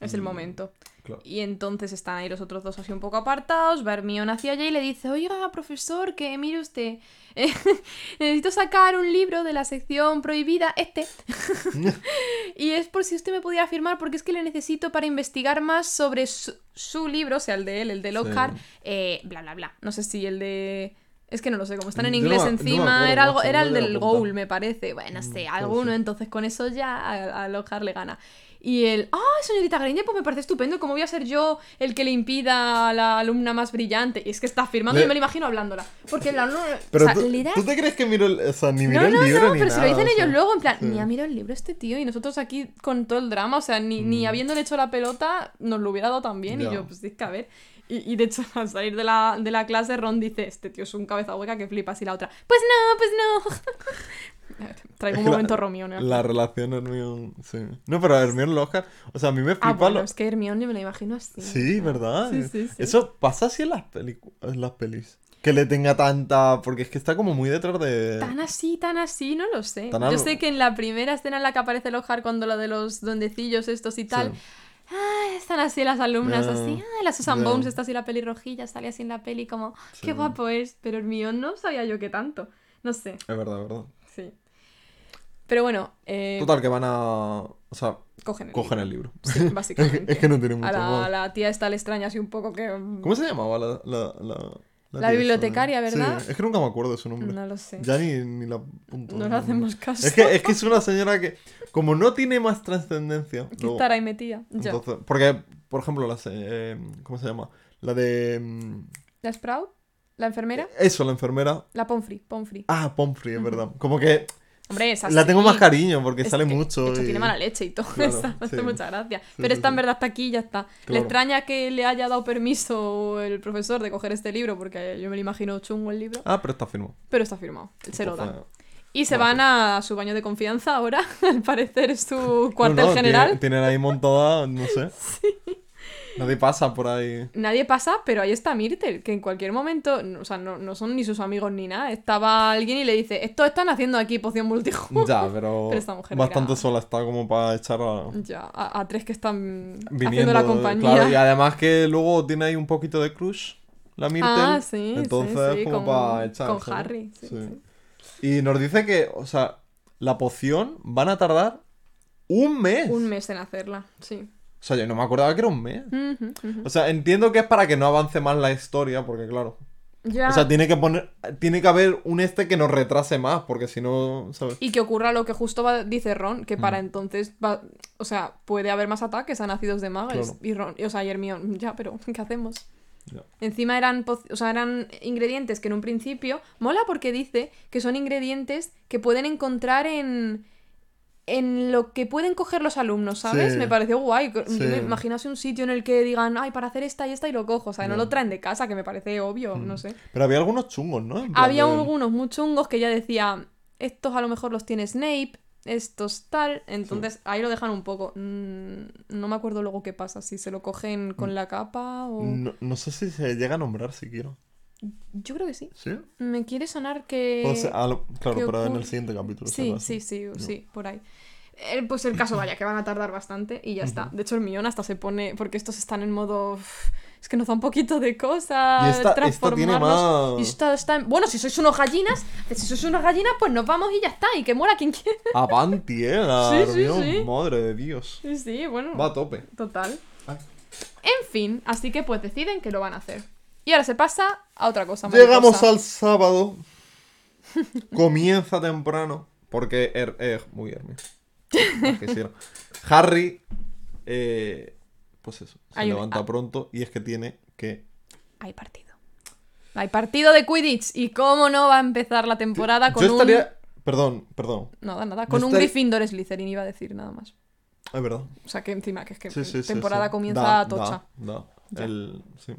[SPEAKER 1] Es el
[SPEAKER 2] Mm,
[SPEAKER 1] momento.
[SPEAKER 2] Claro.
[SPEAKER 1] Y entonces están ahí los otros dos así un poco apartados. Va Hermione hacia allá y le dice, oiga, profesor, que mire usted, eh, necesito sacar un libro de la sección prohibida, este. y es por si usted me pudiera firmar, porque es que le necesito para investigar más sobre su, su libro, o sea, el de él, el de Lockhart,
[SPEAKER 2] Sí.
[SPEAKER 1] eh, bla, bla, bla. No sé si el de... Es que no lo sé, como están en
[SPEAKER 2] no
[SPEAKER 1] inglés
[SPEAKER 2] no
[SPEAKER 1] encima,
[SPEAKER 2] acuerdo,
[SPEAKER 1] era, algo, era
[SPEAKER 2] no
[SPEAKER 1] el del goal, me parece. Bueno,
[SPEAKER 2] Mm,
[SPEAKER 1] sé, alguno, entonces con eso ya a, a Lockhart le gana. Y él, ah, señorita Granger, pues me parece estupendo, ¿cómo voy a ser yo el que le impida a la alumna más brillante? Y es que está firmando
[SPEAKER 2] Le-
[SPEAKER 1] y me lo imagino hablándola. Porque la alumna...
[SPEAKER 2] Pero
[SPEAKER 1] o sea,
[SPEAKER 2] tú,
[SPEAKER 1] le da-
[SPEAKER 2] ¿tú te crees que miro el, o sea, ni miro
[SPEAKER 1] No,
[SPEAKER 2] el
[SPEAKER 1] no,
[SPEAKER 2] libro
[SPEAKER 1] no,
[SPEAKER 2] ni
[SPEAKER 1] pero se lo
[SPEAKER 2] nada,
[SPEAKER 1] dicen
[SPEAKER 2] sea,
[SPEAKER 1] ellos luego, en plan,
[SPEAKER 2] sí.
[SPEAKER 1] mira, mira el libro este tío, y nosotros aquí con todo el drama, o sea, ni, ni
[SPEAKER 2] Mm.
[SPEAKER 1] habiéndole hecho la pelota, nos lo hubiera dado también, y
[SPEAKER 2] Ya.
[SPEAKER 1] yo, pues es que a ver. Y, y de hecho, al salir de la, de la clase, Ron dice, este tío es un cabeza hueca que flipas, y la otra, pues no, pues no. Traigo un
[SPEAKER 2] la-
[SPEAKER 1] momento Romeo, ¿no?
[SPEAKER 2] La relación Hermione, sí. No, pero Hermione Lockhart, o sea, a mí me flipa
[SPEAKER 1] Ah, bueno,
[SPEAKER 2] lo-
[SPEAKER 1] es que Hermione me la imagino así.
[SPEAKER 2] Sí, ¿verdad?
[SPEAKER 1] Sí, sí, sí.
[SPEAKER 2] Eso pasa así en las, en las pelis. Que le tenga tanta... Porque es que está como muy detrás de...
[SPEAKER 1] Tan así, tan así, no lo sé.
[SPEAKER 2] Tan
[SPEAKER 1] Yo sé que en la primera escena en la que aparece Lockhart cuando lo de los duendecillos estos y tal,
[SPEAKER 2] Sí.
[SPEAKER 1] Ah, están así las alumnas,
[SPEAKER 2] Ya,
[SPEAKER 1] así. Ah, la Susan. Bones está así la pelirrojilla, sale así en la peli como,
[SPEAKER 2] Sí.
[SPEAKER 1] qué guapo es. Pero el mío no sabía yo que tanto. No sé,
[SPEAKER 2] Es verdad, es verdad.
[SPEAKER 1] sí. Pero bueno, eh,
[SPEAKER 2] Total, que van a... O sea,
[SPEAKER 1] cogen el
[SPEAKER 2] cogen
[SPEAKER 1] libro.
[SPEAKER 2] el libro.
[SPEAKER 1] Sí, básicamente.
[SPEAKER 2] es que no tiene
[SPEAKER 1] a
[SPEAKER 2] mucho
[SPEAKER 1] la, a la tía esta le extraña así un poco que... mm,
[SPEAKER 2] ¿Cómo se llamaba la... La,
[SPEAKER 1] bibliotecaria? ¿verdad?
[SPEAKER 2] Sí, es que nunca me acuerdo de su nombre.
[SPEAKER 1] No lo sé.
[SPEAKER 2] Ya ni, ni la apunto.
[SPEAKER 1] No le hacemos caso.
[SPEAKER 2] Es que, es que es una señora que, como no tiene más trascendencia...
[SPEAKER 1] Que estar ahí metida. Ya.
[SPEAKER 2] porque, por ejemplo, la... eh, ¿Cómo se llama? La de... mm,
[SPEAKER 1] La Sprout, la enfermera,
[SPEAKER 2] Eso, la enfermera.
[SPEAKER 1] la Pomfrey, Pomfrey.
[SPEAKER 2] Ah, Pomfrey, es verdad. Como que
[SPEAKER 1] Hombre, esa
[SPEAKER 2] la tengo
[SPEAKER 1] sí.
[SPEAKER 2] más cariño porque
[SPEAKER 1] Es
[SPEAKER 2] sale mucho. Y-
[SPEAKER 1] tiene mala leche y todo
[SPEAKER 2] Claro.
[SPEAKER 1] Me hace
[SPEAKER 2] sí.
[SPEAKER 1] mucha gracia.
[SPEAKER 2] Sí,
[SPEAKER 1] Pero
[SPEAKER 2] sí,
[SPEAKER 1] está en
[SPEAKER 2] sí.
[SPEAKER 1] verdad hasta aquí y ya está. Le extraña que le haya dado permiso el profesor de coger este libro, porque yo me lo imagino chungo el libro.
[SPEAKER 2] Ah, pero está firmado.
[SPEAKER 1] Pero está firmado. Se lo da. Y se van a su baño de confianza ahora. Al parecer es su cuartel
[SPEAKER 2] no,
[SPEAKER 1] general.
[SPEAKER 2] tiene- Tienen ahí montada, no sé. Nadie pasa por ahí.
[SPEAKER 1] Nadie pasa, pero ahí está Myrtle, que en cualquier momento, o sea, no, no son ni sus amigos ni nada. Estaba alguien y le dice, estos están haciendo aquí poción multijugador.
[SPEAKER 2] Ya, pero,
[SPEAKER 1] Pero esta mujer
[SPEAKER 2] bastante
[SPEAKER 1] era-
[SPEAKER 2] sola está como para echar a...
[SPEAKER 1] Ya, a, a tres que están
[SPEAKER 2] Viniendo,
[SPEAKER 1] haciendo la compañía.
[SPEAKER 2] Claro, y además que luego tiene ahí un poquito de crush, la Myrtle.
[SPEAKER 1] Ah, sí,
[SPEAKER 2] Entonces,
[SPEAKER 1] sí, sí,
[SPEAKER 2] como
[SPEAKER 1] con,
[SPEAKER 2] para echar.
[SPEAKER 1] con Harry. sí, sí.
[SPEAKER 2] Y nos dice que, o sea, la poción van a tardar un mes.
[SPEAKER 1] Un mes en hacerla, sí.
[SPEAKER 2] O sea, yo no me acordaba que era un mes. O sea, entiendo que es para que no avance más la historia, porque claro.
[SPEAKER 1] Ya.
[SPEAKER 2] O sea, tiene que poner. Tiene que haber un este que nos retrase más, porque si no, ¿sabes?
[SPEAKER 1] Y que ocurra lo que justo va- dice Ron, que para
[SPEAKER 2] Mm.
[SPEAKER 1] entonces va, o sea, puede haber más ataques a nacidos de magas.
[SPEAKER 2] Claro.
[SPEAKER 1] Y Ron, o sea, y Hermione, ya, pero ¿qué hacemos?
[SPEAKER 2] Ya.
[SPEAKER 1] Encima eran, o sea, eran ingredientes que en un principio mola porque dice que son ingredientes que pueden encontrar en en lo que pueden coger los alumnos, ¿sabes?
[SPEAKER 2] Sí.
[SPEAKER 1] Me pareció guay.
[SPEAKER 2] Sí.
[SPEAKER 1] me imaginase un sitio en el que digan, ay, para hacer esta y esta y lo cojo. O sea, no lo traen de casa, que me parece obvio,
[SPEAKER 2] Mm.
[SPEAKER 1] no sé.
[SPEAKER 2] Pero había algunos chungos, ¿no?
[SPEAKER 1] Había
[SPEAKER 2] de-
[SPEAKER 1] algunos muy chungos que ya decía, estos a lo mejor los tiene Snape, estos tal. Entonces ahí lo dejan un poco. Mm, no me acuerdo luego qué pasa, si se lo cogen con la capa o...
[SPEAKER 2] No, no sé si se llega a nombrar siquiera.
[SPEAKER 1] Yo creo que sí.
[SPEAKER 2] ¿Sí?
[SPEAKER 1] Me quiere sonar que...
[SPEAKER 2] O sea, a lo- claro,
[SPEAKER 1] ¿qué
[SPEAKER 2] pero en el siguiente capítulo.
[SPEAKER 1] Sí, sí, sí, sí, por ahí. Eh, pues el caso, vaya, que van a tardar bastante y ya está. De hecho, el millón hasta se pone. Porque estos están en modo. "Uf, Es que nos da un poquito de cosa.
[SPEAKER 2] Y esta,
[SPEAKER 1] transformarnos".
[SPEAKER 2] más.
[SPEAKER 1] Y esta está en- Bueno, si sois unos gallinas, si sois unas gallinas, pues nos vamos y ya está. Y que muera quien quiera.
[SPEAKER 2] Avanti, eh. la
[SPEAKER 1] Sí, sí,
[SPEAKER 2] Hermione,
[SPEAKER 1] sí.
[SPEAKER 2] Madre de Dios.
[SPEAKER 1] Sí, sí, bueno.
[SPEAKER 2] Va a tope.
[SPEAKER 1] Total.
[SPEAKER 2] Ay.
[SPEAKER 1] En fin, así que pues deciden que lo van a hacer. Y ahora se pasa a otra cosa.
[SPEAKER 2] Llegamos
[SPEAKER 1] mariposa.
[SPEAKER 2] al sábado. Comienza temprano. Porque. Er, eh, muy Hermione. Harry. eh, pues eso. Se
[SPEAKER 1] Hay
[SPEAKER 2] levanta
[SPEAKER 1] ah.
[SPEAKER 2] pronto. Y es que tiene que.
[SPEAKER 1] Hay partido. Hay partido de Quidditch. ¿Y cómo no va a empezar la temporada con
[SPEAKER 2] Yo
[SPEAKER 1] un...
[SPEAKER 2] Perdón, perdón.
[SPEAKER 1] Nada, nada. Con un
[SPEAKER 2] estaría-
[SPEAKER 1] Gryffindor Slytherin iba a decir nada más.
[SPEAKER 2] Es verdad.
[SPEAKER 1] O sea, que encima, que es que
[SPEAKER 2] Sí, sí, sí,
[SPEAKER 1] temporada
[SPEAKER 2] sí.
[SPEAKER 1] comienza
[SPEAKER 2] Da,
[SPEAKER 1] tocha.
[SPEAKER 2] da, da. El- sí.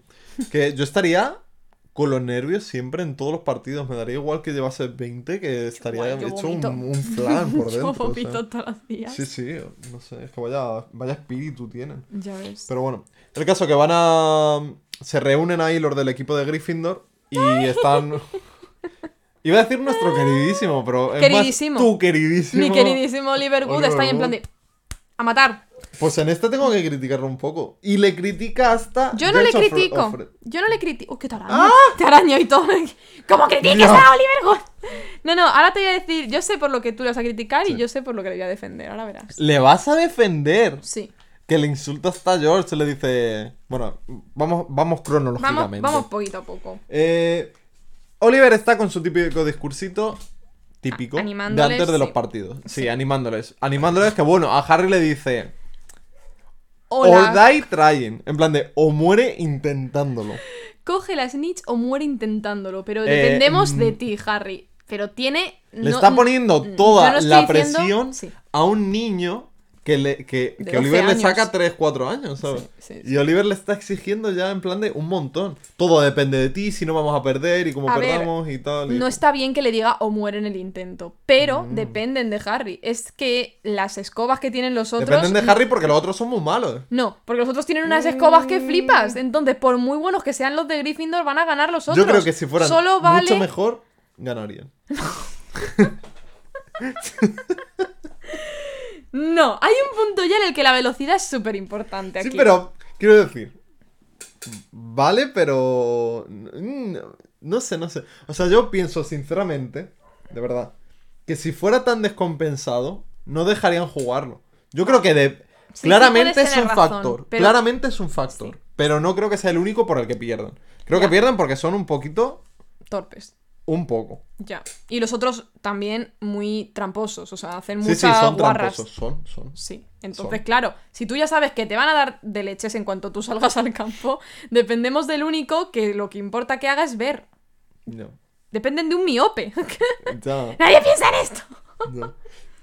[SPEAKER 2] Que yo estaría con los nervios siempre en todos los partidos. Me daría igual que llevase 20 que estaría
[SPEAKER 1] Igual, yo
[SPEAKER 2] hecho un,
[SPEAKER 1] vomito.
[SPEAKER 2] un flan por
[SPEAKER 1] Yo
[SPEAKER 2] dentro. o sea.
[SPEAKER 1] vomito todos los días.
[SPEAKER 2] Sí, sí, no sé, es que vaya, vaya espíritu tienen.
[SPEAKER 1] Ya ves.
[SPEAKER 2] Pero bueno, el caso que van a... Se reúnen ahí los del equipo de Gryffindor y están... Iba a decir nuestro queridísimo, pero es
[SPEAKER 1] Queridísimo.
[SPEAKER 2] más tu queridísimo.
[SPEAKER 1] Mi queridísimo Oliver Wood
[SPEAKER 2] Oliver
[SPEAKER 1] está ahí en plan
[SPEAKER 2] Wood.
[SPEAKER 1] de... A matar.
[SPEAKER 2] Pues en este tengo que criticarlo un poco. Y le critica hasta.
[SPEAKER 1] Yo no le critico. Yo no le critico. ¡Oh, qué te araño! Te araño y todo. ¿Cómo criticas
[SPEAKER 2] No.
[SPEAKER 1] a Oliver Wood? No, no, ahora te voy a decir. Yo sé por lo que tú le vas a criticar y yo sé por lo que le voy a defender. Ahora verás.
[SPEAKER 2] Le vas a defender.
[SPEAKER 1] Sí.
[SPEAKER 2] Que le insulta hasta George. Le dice. Bueno, vamos, vamos cronológicamente.
[SPEAKER 1] Vamos, vamos poquito a poco.
[SPEAKER 2] Eh, Oliver está con su típico discursito típico de antes de los partidos. Sí,
[SPEAKER 1] Sí.
[SPEAKER 2] animándoles. Animándoles que, bueno, a Harry le dice.
[SPEAKER 1] Hola.
[SPEAKER 2] O die trying. En plan de, o muere intentándolo.
[SPEAKER 1] Coge la snitch o muere intentándolo. Pero
[SPEAKER 2] Eh,
[SPEAKER 1] dependemos
[SPEAKER 2] mm.
[SPEAKER 1] de ti, Harry. Pero tiene.
[SPEAKER 2] Le
[SPEAKER 1] no-
[SPEAKER 2] está poniendo
[SPEAKER 1] mm,
[SPEAKER 2] toda
[SPEAKER 1] no
[SPEAKER 2] la
[SPEAKER 1] diciendo-
[SPEAKER 2] presión
[SPEAKER 1] Sí.
[SPEAKER 2] a un niño que, le, que, que
[SPEAKER 1] 12
[SPEAKER 2] Oliver le saca 3, 4 años, ¿sabes?
[SPEAKER 1] Sí, sí,
[SPEAKER 2] Y Oliver le está exigiendo ya en plan de un montón. Todo depende de ti, si no vamos a perder y cómo
[SPEAKER 1] A ver,
[SPEAKER 2] perdamos y tal. y-
[SPEAKER 1] No está bien que le diga o muere en el intento, pero
[SPEAKER 2] Mm.
[SPEAKER 1] dependen de Harry. Es que las escobas que tienen los otros.
[SPEAKER 2] Dependen de Harry porque los otros son muy malos.
[SPEAKER 1] No, porque los otros tienen unas escobas que
[SPEAKER 2] Mm.
[SPEAKER 1] flipas. Entonces, por muy buenos que sean los de Gryffindor, van a ganar los otros.
[SPEAKER 2] Yo creo que si fueran
[SPEAKER 1] Solo vale.
[SPEAKER 2] mucho mejor, ganarían.
[SPEAKER 1] No, hay un punto ya en el que la velocidad es súper importante aquí.
[SPEAKER 2] Sí, pero quiero decir. Vale, pero. mm, No sé, no sé. O sea, yo pienso sinceramente, de verdad, que si fuera tan descompensado, no dejarían jugarlo. Yo creo que de.
[SPEAKER 1] Sí,
[SPEAKER 2] claramente
[SPEAKER 1] sí
[SPEAKER 2] es un
[SPEAKER 1] razón,
[SPEAKER 2] factor.
[SPEAKER 1] pero-
[SPEAKER 2] Claramente es un factor. Pero no creo que sea el único por el que pierdan. Creo
[SPEAKER 1] Ya.
[SPEAKER 2] que pierden porque son un poquito.
[SPEAKER 1] Torpes.
[SPEAKER 2] Un poco.
[SPEAKER 1] Ya. Y los otros también muy tramposos. O sea, hacen
[SPEAKER 2] Sí,
[SPEAKER 1] muchas
[SPEAKER 2] sí, son
[SPEAKER 1] guarras.
[SPEAKER 2] tramposos. Son, son.
[SPEAKER 1] Sí, entonces
[SPEAKER 2] Son.
[SPEAKER 1] claro, si tú ya sabes que te van a dar de leches en cuanto tú salgas al campo, dependemos del único que lo que importa que haga es ver.
[SPEAKER 2] Ya.
[SPEAKER 1] Dependen de un miope.
[SPEAKER 2] Ya.
[SPEAKER 1] Nadie piensa en esto.
[SPEAKER 2] ya.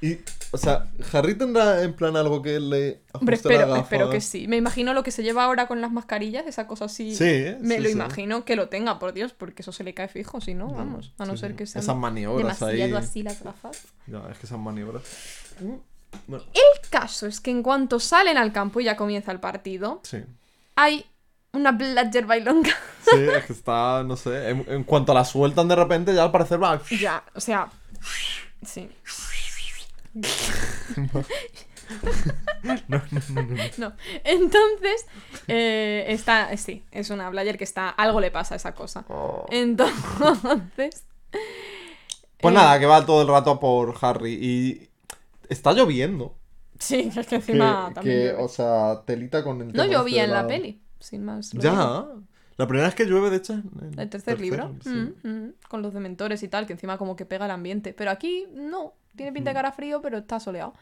[SPEAKER 2] Y, o sea, Harry tendrá en plan algo que le
[SPEAKER 1] Hombre,
[SPEAKER 2] ajuste la
[SPEAKER 1] espero,
[SPEAKER 2] gafa.
[SPEAKER 1] espero que sí. Me imagino lo que se lleva ahora con las mascarillas, esa cosa así.
[SPEAKER 2] Sí,
[SPEAKER 1] Me
[SPEAKER 2] sí,
[SPEAKER 1] lo
[SPEAKER 2] sí.
[SPEAKER 1] imagino que lo tenga, por Dios, porque eso se le cae fijo, si no, vamos. A no
[SPEAKER 2] sí,
[SPEAKER 1] ser que sean
[SPEAKER 2] Esas maniobras ahí.
[SPEAKER 1] así las gafas.
[SPEAKER 2] Ya, es que son maniobras. Mm, Bueno,
[SPEAKER 1] El caso es que en cuanto salen al campo y ya comienza el partido,
[SPEAKER 2] sí.
[SPEAKER 1] hay una Bladger bailonga.
[SPEAKER 2] Sí, es que está, no sé. En, en cuanto la sueltan de repente, ya al parecer va.
[SPEAKER 1] ya, o sea. Sí. no, entonces eh, está, sí, es una Blayer que está, algo le pasa a esa cosa.
[SPEAKER 2] Oh.
[SPEAKER 1] Entonces,
[SPEAKER 2] Pues
[SPEAKER 1] eh,
[SPEAKER 2] nada, que va todo el rato por Harry. Y está lloviendo.
[SPEAKER 1] sí, es que
[SPEAKER 2] Que,
[SPEAKER 1] encima también
[SPEAKER 2] que,
[SPEAKER 1] llueve.
[SPEAKER 2] o sea, telita con el
[SPEAKER 1] no llovía
[SPEAKER 2] este
[SPEAKER 1] en la peli, sin más.
[SPEAKER 2] Ya. La primera vez que llueve, de hecho. en el
[SPEAKER 1] El tercer libro,
[SPEAKER 2] sí.
[SPEAKER 1] mm, mm, con los dementores y tal, que encima como que pega el ambiente. Pero aquí no, tiene pinta de cara frío, pero está soleado.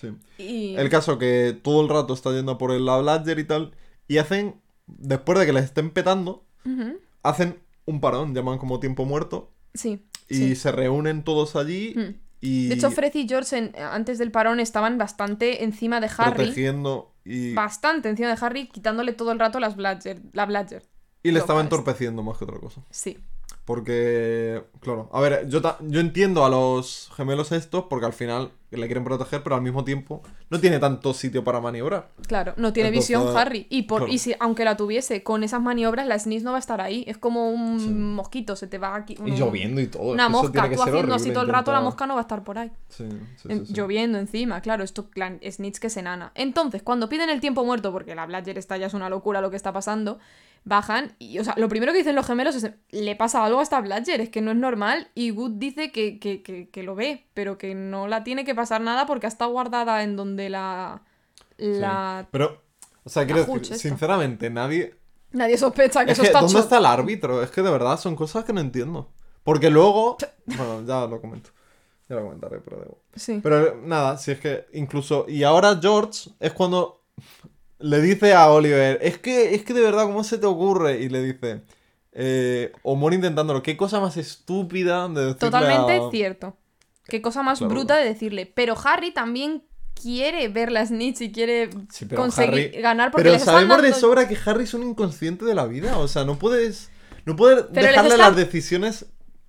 [SPEAKER 2] sí.
[SPEAKER 1] Y...
[SPEAKER 2] El caso que todo el rato está yendo por el la Bladger y tal. Y hacen, después de que les estén petando, hacen un parón, llaman como tiempo muerto.
[SPEAKER 1] Sí.
[SPEAKER 2] Y
[SPEAKER 1] sí.
[SPEAKER 2] se reúnen todos allí.
[SPEAKER 1] Mm.
[SPEAKER 2] Y
[SPEAKER 1] De hecho, Fred y George en- antes del parón estaban bastante encima de Harry.
[SPEAKER 2] protegiendo y,
[SPEAKER 1] Bastante encima de Harry, quitándole todo el rato las Bladger, la Bladger.
[SPEAKER 2] y le estaba
[SPEAKER 1] esta.
[SPEAKER 2] entorpeciendo más que otra cosa.
[SPEAKER 1] Sí.
[SPEAKER 2] Porque, claro, a ver, yo, ta- yo entiendo a los gemelos estos porque al final le quieren proteger, pero al mismo tiempo no tiene tanto sitio para maniobrar.
[SPEAKER 1] Claro, no tiene
[SPEAKER 2] Entonces,
[SPEAKER 1] visión Harry. Y, por,
[SPEAKER 2] claro.
[SPEAKER 1] y si, aunque la tuviese, con esas maniobras, la Sneeze no va a estar ahí. Es como un
[SPEAKER 2] Sí.
[SPEAKER 1] mosquito, se te va aquí.
[SPEAKER 2] Y lloviendo y todo.
[SPEAKER 1] Una
[SPEAKER 2] eso
[SPEAKER 1] mosca,
[SPEAKER 2] tiene que
[SPEAKER 1] tú
[SPEAKER 2] ser
[SPEAKER 1] haciendo así todo el rato, la mosca no va a estar por ahí.
[SPEAKER 2] Sí, sí,
[SPEAKER 1] En-
[SPEAKER 2] sí, sí.
[SPEAKER 1] Lloviendo encima, claro, esto Snitch que es enana. Entonces, cuando piden el tiempo muerto, porque la Bladger está ya es una locura lo que está pasando, bajan y, o sea, lo primero que dicen los gemelos es, le pasa algo a esta Bladger, es que no es normal, y Good dice que, que, que, que lo ve, pero que no la tiene que pasar nada porque está guardada en donde la...
[SPEAKER 2] Sí.
[SPEAKER 1] la...
[SPEAKER 2] Pero, o sea, quiero decir,
[SPEAKER 1] esta.
[SPEAKER 2] sinceramente, nadie.
[SPEAKER 1] Nadie sospecha que
[SPEAKER 2] Es
[SPEAKER 1] eso está
[SPEAKER 2] ¿dónde está el árbitro? Es que de verdad son cosas que no entiendo. Porque luego. Bueno, ya lo comento. Ya lo comentaré, pero debo.
[SPEAKER 1] Sí.
[SPEAKER 2] Pero nada, si es que incluso. Y ahora George es cuando le dice a Oliver: Es que, es que de verdad, ¿cómo se te ocurre? Y le dice: eh, O muere intentándolo. ¿Qué cosa más estúpida de decirle
[SPEAKER 1] Totalmente
[SPEAKER 2] a-
[SPEAKER 1] cierto. Qué cosa más
[SPEAKER 2] Claro.
[SPEAKER 1] bruta de decirle. Pero Harry también quiere ver la Snitch y quiere
[SPEAKER 2] Sí,
[SPEAKER 1] conseguir
[SPEAKER 2] Harry-
[SPEAKER 1] ganar porque
[SPEAKER 2] Pero
[SPEAKER 1] les
[SPEAKER 2] sabemos de
[SPEAKER 1] dando-
[SPEAKER 2] sobra que Harry es un inconsciente de la vida. O sea, no puedes. No puedes
[SPEAKER 1] Pero
[SPEAKER 2] dejarle las decisiones.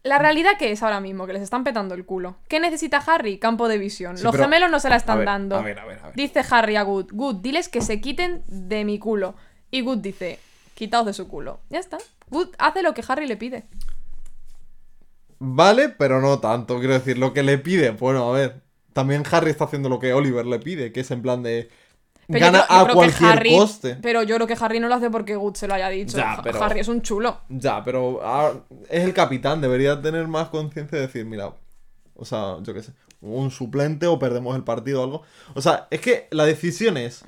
[SPEAKER 1] La realidad que es ahora mismo, que les están petando el culo. ¿Qué necesita Harry? Campo de visión.
[SPEAKER 2] Sí,
[SPEAKER 1] Los
[SPEAKER 2] pero-
[SPEAKER 1] gemelos no se la
[SPEAKER 2] A
[SPEAKER 1] están
[SPEAKER 2] ver,
[SPEAKER 1] dando.
[SPEAKER 2] A ver, a ver, a ver.
[SPEAKER 1] Dice Harry a Good, Good, diles que se quiten de mi culo. Y Good dice, quitaos de su culo. Ya está. Good hace lo que Harry le pide.
[SPEAKER 2] Vale, pero no tanto. Quiero decir, lo que le pide. Bueno, a ver. También Harry está haciendo lo que Oliver le pide, que es en plan de.
[SPEAKER 1] Pero yo
[SPEAKER 2] gana
[SPEAKER 1] creo- yo
[SPEAKER 2] a cualquier
[SPEAKER 1] Harry-
[SPEAKER 2] coste.
[SPEAKER 1] Pero yo creo que Harry no lo hace porque Good se lo haya dicho.
[SPEAKER 2] Ya, pero-
[SPEAKER 1] Harry es un chulo.
[SPEAKER 2] Ya, pero ah, es el capitán, debería tener más conciencia de decir, mira, o sea, yo qué sé, un suplente o perdemos el partido o algo. O sea, es que la decisión es,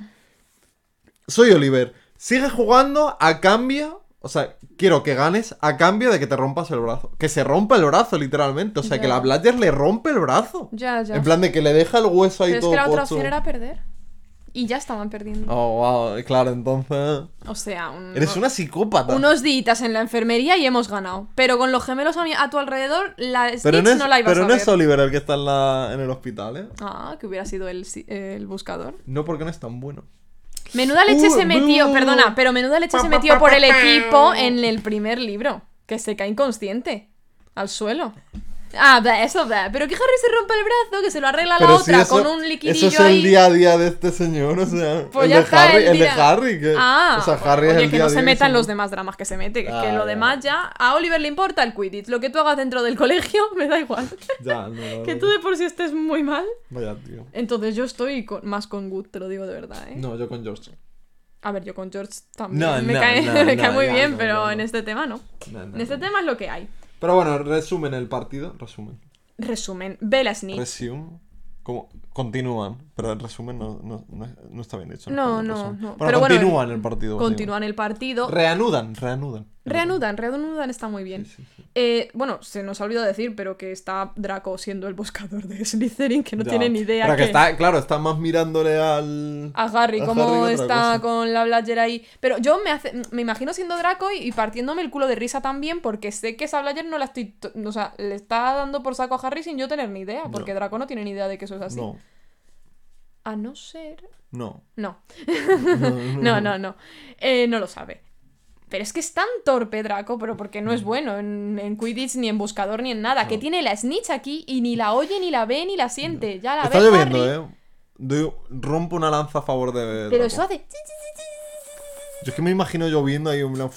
[SPEAKER 2] soy Oliver, sigue jugando a cambio, o sea, quiero que ganes a cambio de que te rompas el brazo. Que se rompa el brazo, literalmente. O sea, que la Bladger le rompe el brazo.
[SPEAKER 1] Ya, ya.
[SPEAKER 2] En plan de que le deja el hueso ahí
[SPEAKER 1] pero es
[SPEAKER 2] todo
[SPEAKER 1] que la otra opción era perder. Y ya estaban perdiendo.
[SPEAKER 2] Oh, wow, claro, entonces...
[SPEAKER 1] O sea, un-
[SPEAKER 2] Eres una psicópata.
[SPEAKER 1] unos días en la enfermería y hemos ganado. Pero con los gemelos a, mi- a tu alrededor, la
[SPEAKER 2] Pero no es,
[SPEAKER 1] no la ibas
[SPEAKER 2] pero
[SPEAKER 1] a
[SPEAKER 2] no
[SPEAKER 1] ver.
[SPEAKER 2] es Oliver el que está en, la, en el hospital, ¿eh?
[SPEAKER 1] Ah, que hubiera sido el, el buscador.
[SPEAKER 2] No porque no es tan bueno.
[SPEAKER 1] Menuda leche
[SPEAKER 2] Uh,
[SPEAKER 1] se metió,
[SPEAKER 2] buh.
[SPEAKER 1] perdona, pero menuda leche se metió por el equipo en el primer libro. Que se cae inconsciente. Al suelo. Ah, bla, eso, bla. Pero que Harry se rompe el brazo, que se lo arregla la
[SPEAKER 2] si
[SPEAKER 1] otra
[SPEAKER 2] eso,
[SPEAKER 1] con un liquidillo
[SPEAKER 2] eso es
[SPEAKER 1] ahí.
[SPEAKER 2] el día a día de este señor, o sea,
[SPEAKER 1] Pues
[SPEAKER 2] el de
[SPEAKER 1] está,
[SPEAKER 2] Harry,
[SPEAKER 1] el
[SPEAKER 2] el de Harry, que,
[SPEAKER 1] Ah,
[SPEAKER 2] o sea, Harry es
[SPEAKER 1] oye,
[SPEAKER 2] el
[SPEAKER 1] que
[SPEAKER 2] día
[SPEAKER 1] no se metan
[SPEAKER 2] y
[SPEAKER 1] los demás dramas que se mete, que,
[SPEAKER 2] Ah,
[SPEAKER 1] que lo demás ya a Oliver le importa el Quidditch, lo que tú hagas dentro del colegio me da igual.
[SPEAKER 2] Ya, no,
[SPEAKER 1] que tú de por sí estés muy mal.
[SPEAKER 2] Vaya, tío.
[SPEAKER 1] Entonces yo estoy con- más con Good, te lo digo de verdad, ¿eh?
[SPEAKER 2] No, yo con George.
[SPEAKER 1] A ver, yo con George también
[SPEAKER 2] No,
[SPEAKER 1] me
[SPEAKER 2] no,
[SPEAKER 1] cae, me cae muy bien, pero en este tema no. En este tema es lo que hay.
[SPEAKER 2] Pero bueno, resumen el partido, resumen.
[SPEAKER 1] Resumen, Bella Snitch.
[SPEAKER 2] Resume. Como continúan, pero el resumen no, no, no, no está bien hecho.
[SPEAKER 1] No, no, no.
[SPEAKER 2] Bueno,
[SPEAKER 1] Pero bueno,
[SPEAKER 2] continúan el partido.
[SPEAKER 1] Continúan el partido.
[SPEAKER 2] Reanudan, reanudan.
[SPEAKER 1] Reanudan, reanudan está muy bien.
[SPEAKER 2] Sí, sí, sí.
[SPEAKER 1] Eh, bueno, se nos ha olvidado decir, pero que está Draco siendo el buscador de Slytherin, que no
[SPEAKER 2] Ya.
[SPEAKER 1] tiene ni idea
[SPEAKER 2] Pero que
[SPEAKER 1] que-
[SPEAKER 2] está, claro, está más mirándole al.
[SPEAKER 1] a Harry, cómo está con la Bladger ahí. Pero yo me, hace, me imagino siendo Draco y, y partiéndome el culo de risa también, porque sé que esa Bladger no la estoy. to- O sea, le está dando por saco a Harry sin yo tener ni idea, porque
[SPEAKER 2] No.
[SPEAKER 1] Draco no tiene ni idea de que eso es así.
[SPEAKER 2] No,
[SPEAKER 1] A no ser.
[SPEAKER 2] no.
[SPEAKER 1] No,
[SPEAKER 2] no,
[SPEAKER 1] no, no, no. Eh, no lo sabe. Pero es que es tan torpe Draco, pero porque no es bueno en, en Quidditch, ni en buscador, ni en nada. Que
[SPEAKER 2] Mm.
[SPEAKER 1] Tiene la snitch aquí y ni la oye, ni la ve, ni la siente. Ya la
[SPEAKER 2] Está
[SPEAKER 1] ve
[SPEAKER 2] lloviendo,
[SPEAKER 1] Harry,
[SPEAKER 2] eh. Doy- rompo una lanza a favor de.
[SPEAKER 1] Pero eso hace.
[SPEAKER 2] Yo es que me imagino lloviendo ahí plan,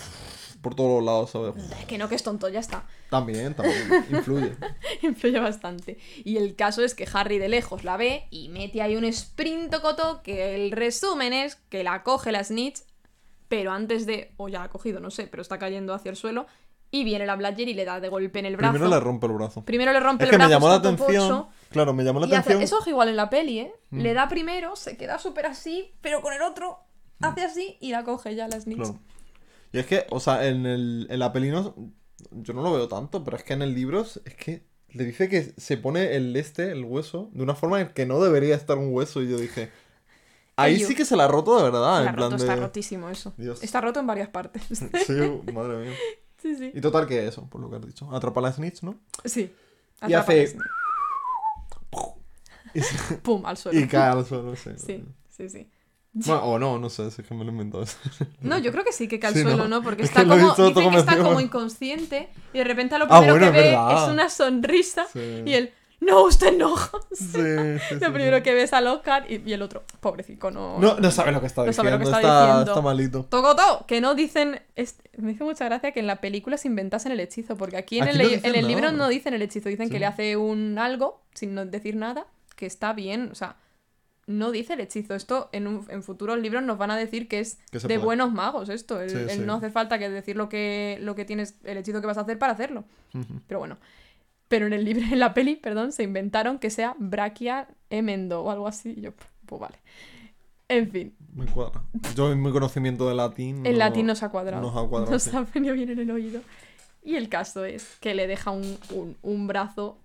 [SPEAKER 2] por todos los lados, ¿sabes?
[SPEAKER 1] Que no, que es tonto, ya está.
[SPEAKER 2] También, también. Influye.
[SPEAKER 1] Influye bastante. Y el caso es que Harry de lejos la ve y mete ahí un sprint coto que el resumen es que la coge la snitch, pero antes de, o ya la ha cogido, no sé, pero está cayendo hacia el suelo y viene la Bladger y le da de golpe en el brazo.
[SPEAKER 2] Primero le rompe el brazo.
[SPEAKER 1] Primero le rompe
[SPEAKER 2] Es
[SPEAKER 1] el
[SPEAKER 2] que me
[SPEAKER 1] brazo.
[SPEAKER 2] llamó la atención.
[SPEAKER 1] pocho,
[SPEAKER 2] Claro, me llamó la
[SPEAKER 1] hace-
[SPEAKER 2] atención. Mm.
[SPEAKER 1] eso es igual en la peli, ¿eh? Le da primero, se queda súper así, pero con el otro hace así y la coge ya la snitch.
[SPEAKER 2] Mm. Claro. Y es que, o sea, en, el, en la peli no, yo no lo veo tanto, pero es que en el libro es es que le dice que se pone el este, el hueso, de una forma en que no debería estar un hueso. Y yo dije, ahí sí que se la ha roto de verdad.
[SPEAKER 1] Está
[SPEAKER 2] en plan
[SPEAKER 1] roto,
[SPEAKER 2] de...
[SPEAKER 1] está rotísimo eso.
[SPEAKER 2] Dios.
[SPEAKER 1] Está roto en varias partes.
[SPEAKER 2] Sí, madre mía.
[SPEAKER 1] sí, sí.
[SPEAKER 2] Y total que eso, por lo que has dicho. Atrapa a la snitch, ¿no?
[SPEAKER 1] Sí.
[SPEAKER 2] Y
[SPEAKER 1] Atrapa
[SPEAKER 2] hace-. Y, se-
[SPEAKER 1] Pum, al suelo.
[SPEAKER 2] y cae al suelo, sí.
[SPEAKER 1] Sí, sí, sí.
[SPEAKER 2] Bueno, o no, no sé, es que me lo he inventado.
[SPEAKER 1] No, yo creo que sí que cae al
[SPEAKER 2] Sí,
[SPEAKER 1] suelo,
[SPEAKER 2] ¿no?
[SPEAKER 1] Porque
[SPEAKER 2] Es
[SPEAKER 1] está
[SPEAKER 2] que
[SPEAKER 1] como.
[SPEAKER 2] visto
[SPEAKER 1] Dice
[SPEAKER 2] todo
[SPEAKER 1] que está como inconsciente y de repente lo
[SPEAKER 2] Ah,
[SPEAKER 1] primero
[SPEAKER 2] bueno,
[SPEAKER 1] que
[SPEAKER 2] es
[SPEAKER 1] ve
[SPEAKER 2] verdad.
[SPEAKER 1] es una sonrisa
[SPEAKER 2] Sí.
[SPEAKER 1] y él. No, usted no.
[SPEAKER 2] Sí, sí,
[SPEAKER 1] lo primero que ves al Oscar y, y el otro, pobrecito, no.
[SPEAKER 2] No, no sabe lo que está
[SPEAKER 1] No sabe
[SPEAKER 2] diciendo.
[SPEAKER 1] lo que está
[SPEAKER 2] está,
[SPEAKER 1] diciendo.
[SPEAKER 2] está malito.
[SPEAKER 1] Tocoto, que no dicen. este- Me hizo mucha gracia que en la película se inventasen el hechizo, porque aquí en
[SPEAKER 2] Aquí
[SPEAKER 1] el,
[SPEAKER 2] no
[SPEAKER 1] en el libro no dicen el hechizo, dicen que
[SPEAKER 2] Sí.
[SPEAKER 1] le hace un algo, sin no decir nada, que está bien, o sea, no dice el hechizo. Esto en, un- en futuros libros nos van a decir que es
[SPEAKER 2] Que
[SPEAKER 1] de
[SPEAKER 2] puede.
[SPEAKER 1] buenos magos esto. El, el no hace falta que decir lo que, lo que tienes, el hechizo que vas a hacer para hacerlo.
[SPEAKER 2] Ujú.
[SPEAKER 1] Pero bueno. Pero en el libro, en la peli, perdón, se inventaron que sea Brachia Emendo o algo así. Y yo, pues vale. En fin,
[SPEAKER 2] Me cuadra. Yo en mi conocimiento de latín.
[SPEAKER 1] el
[SPEAKER 2] no-
[SPEAKER 1] latín nos ha cuadrado.
[SPEAKER 2] Nos ha cuadrado.
[SPEAKER 1] Nos
[SPEAKER 2] sí.
[SPEAKER 1] ha venido bien en el oído. Y el caso es que le deja un, un, un brazo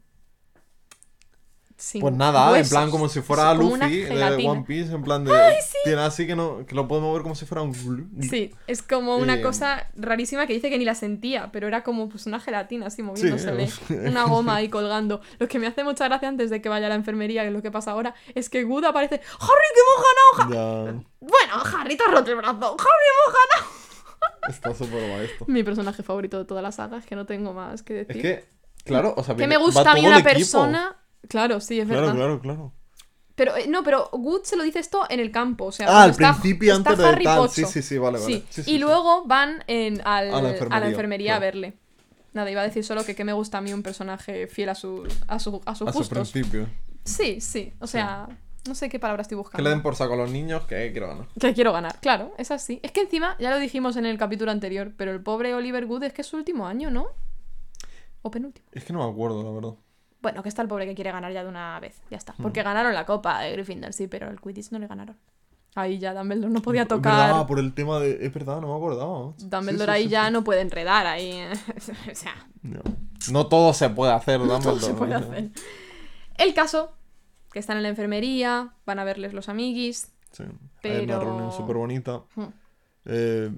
[SPEAKER 1] sin
[SPEAKER 2] Pues nada, en plan como si fuera
[SPEAKER 1] como
[SPEAKER 2] Luffy de. One Piece, en plan de. Tiene así que no que lo puede mover como si fuera un.
[SPEAKER 1] Sí, es como una
[SPEAKER 2] Eh,
[SPEAKER 1] cosa rarísima que dice que ni la sentía, pero era como pues una gelatina así moviéndosele,
[SPEAKER 2] es-
[SPEAKER 1] una goma ahí colgando. Lo que me hace mucha gracia antes de que vaya a la enfermería, que es lo que pasa ahora, es que Good aparece, ¡Harry, que hemos ganado!
[SPEAKER 2] Ya.
[SPEAKER 1] Bueno, Harry te ha roto el brazo, ¡Harry, hemos ganado!
[SPEAKER 2] Está súper guay esto.
[SPEAKER 1] Mi personaje favorito de toda la saga, es que no tengo más que
[SPEAKER 2] Es
[SPEAKER 1] decir.
[SPEAKER 2] que, claro, o sea,
[SPEAKER 1] que me gusta a mí una persona... Claro, sí, es
[SPEAKER 2] Claro,
[SPEAKER 1] verdad.
[SPEAKER 2] claro, claro.
[SPEAKER 1] Pero, eh, no, pero Good se lo dice esto en el campo, o sea,
[SPEAKER 2] Ah, al
[SPEAKER 1] está-
[SPEAKER 2] principio,
[SPEAKER 1] está
[SPEAKER 2] antes de
[SPEAKER 1] Harry
[SPEAKER 2] tal.
[SPEAKER 1] Pocho.
[SPEAKER 2] Sí, sí, sí, vale, vale.
[SPEAKER 1] Sí,
[SPEAKER 2] Sí, sí,
[SPEAKER 1] y luego van en, al-
[SPEAKER 2] A la enfermería,
[SPEAKER 1] enfermería a
[SPEAKER 2] claro.
[SPEAKER 1] verle. Nada, iba a decir solo que, que me gusta a mí un personaje fiel a, su, a, su, a sus
[SPEAKER 2] A su
[SPEAKER 1] gustos.
[SPEAKER 2] principio.
[SPEAKER 1] Sí, sí, o sea, No sé qué palabra estoy
[SPEAKER 2] Que
[SPEAKER 1] buscando.
[SPEAKER 2] le den por saco a los niños que quiero ganar.
[SPEAKER 1] Que quiero ganar, claro, es así. Es que encima, ya lo dijimos en el capítulo anterior, pero el pobre Oliver Wood es que es su último año, ¿no? O penúltimo.
[SPEAKER 2] Es que no me acuerdo, la verdad.
[SPEAKER 1] Bueno, que está el pobre que quiere ganar ya de una vez, ya está. Porque ganaron la copa de Gryffindor, sí, pero el Quidditch no le ganaron. Ahí ya Dumbledore no podía tocar.
[SPEAKER 2] verdad, por el tema de. Es verdad, no me acordaba.
[SPEAKER 1] Dumbledore
[SPEAKER 2] Sí, sí,
[SPEAKER 1] ahí
[SPEAKER 2] sí,
[SPEAKER 1] ya no puede enredar ahí. o sea,
[SPEAKER 2] No. No todo se puede hacer,
[SPEAKER 1] todo
[SPEAKER 2] Dumbledore.
[SPEAKER 1] se puede
[SPEAKER 2] o sea.
[SPEAKER 1] hacer. El caso, que están en la enfermería, van a verles los amiguis.
[SPEAKER 2] Sí. Hay una reunión súper bonita.
[SPEAKER 1] Hmm.
[SPEAKER 2] Eh,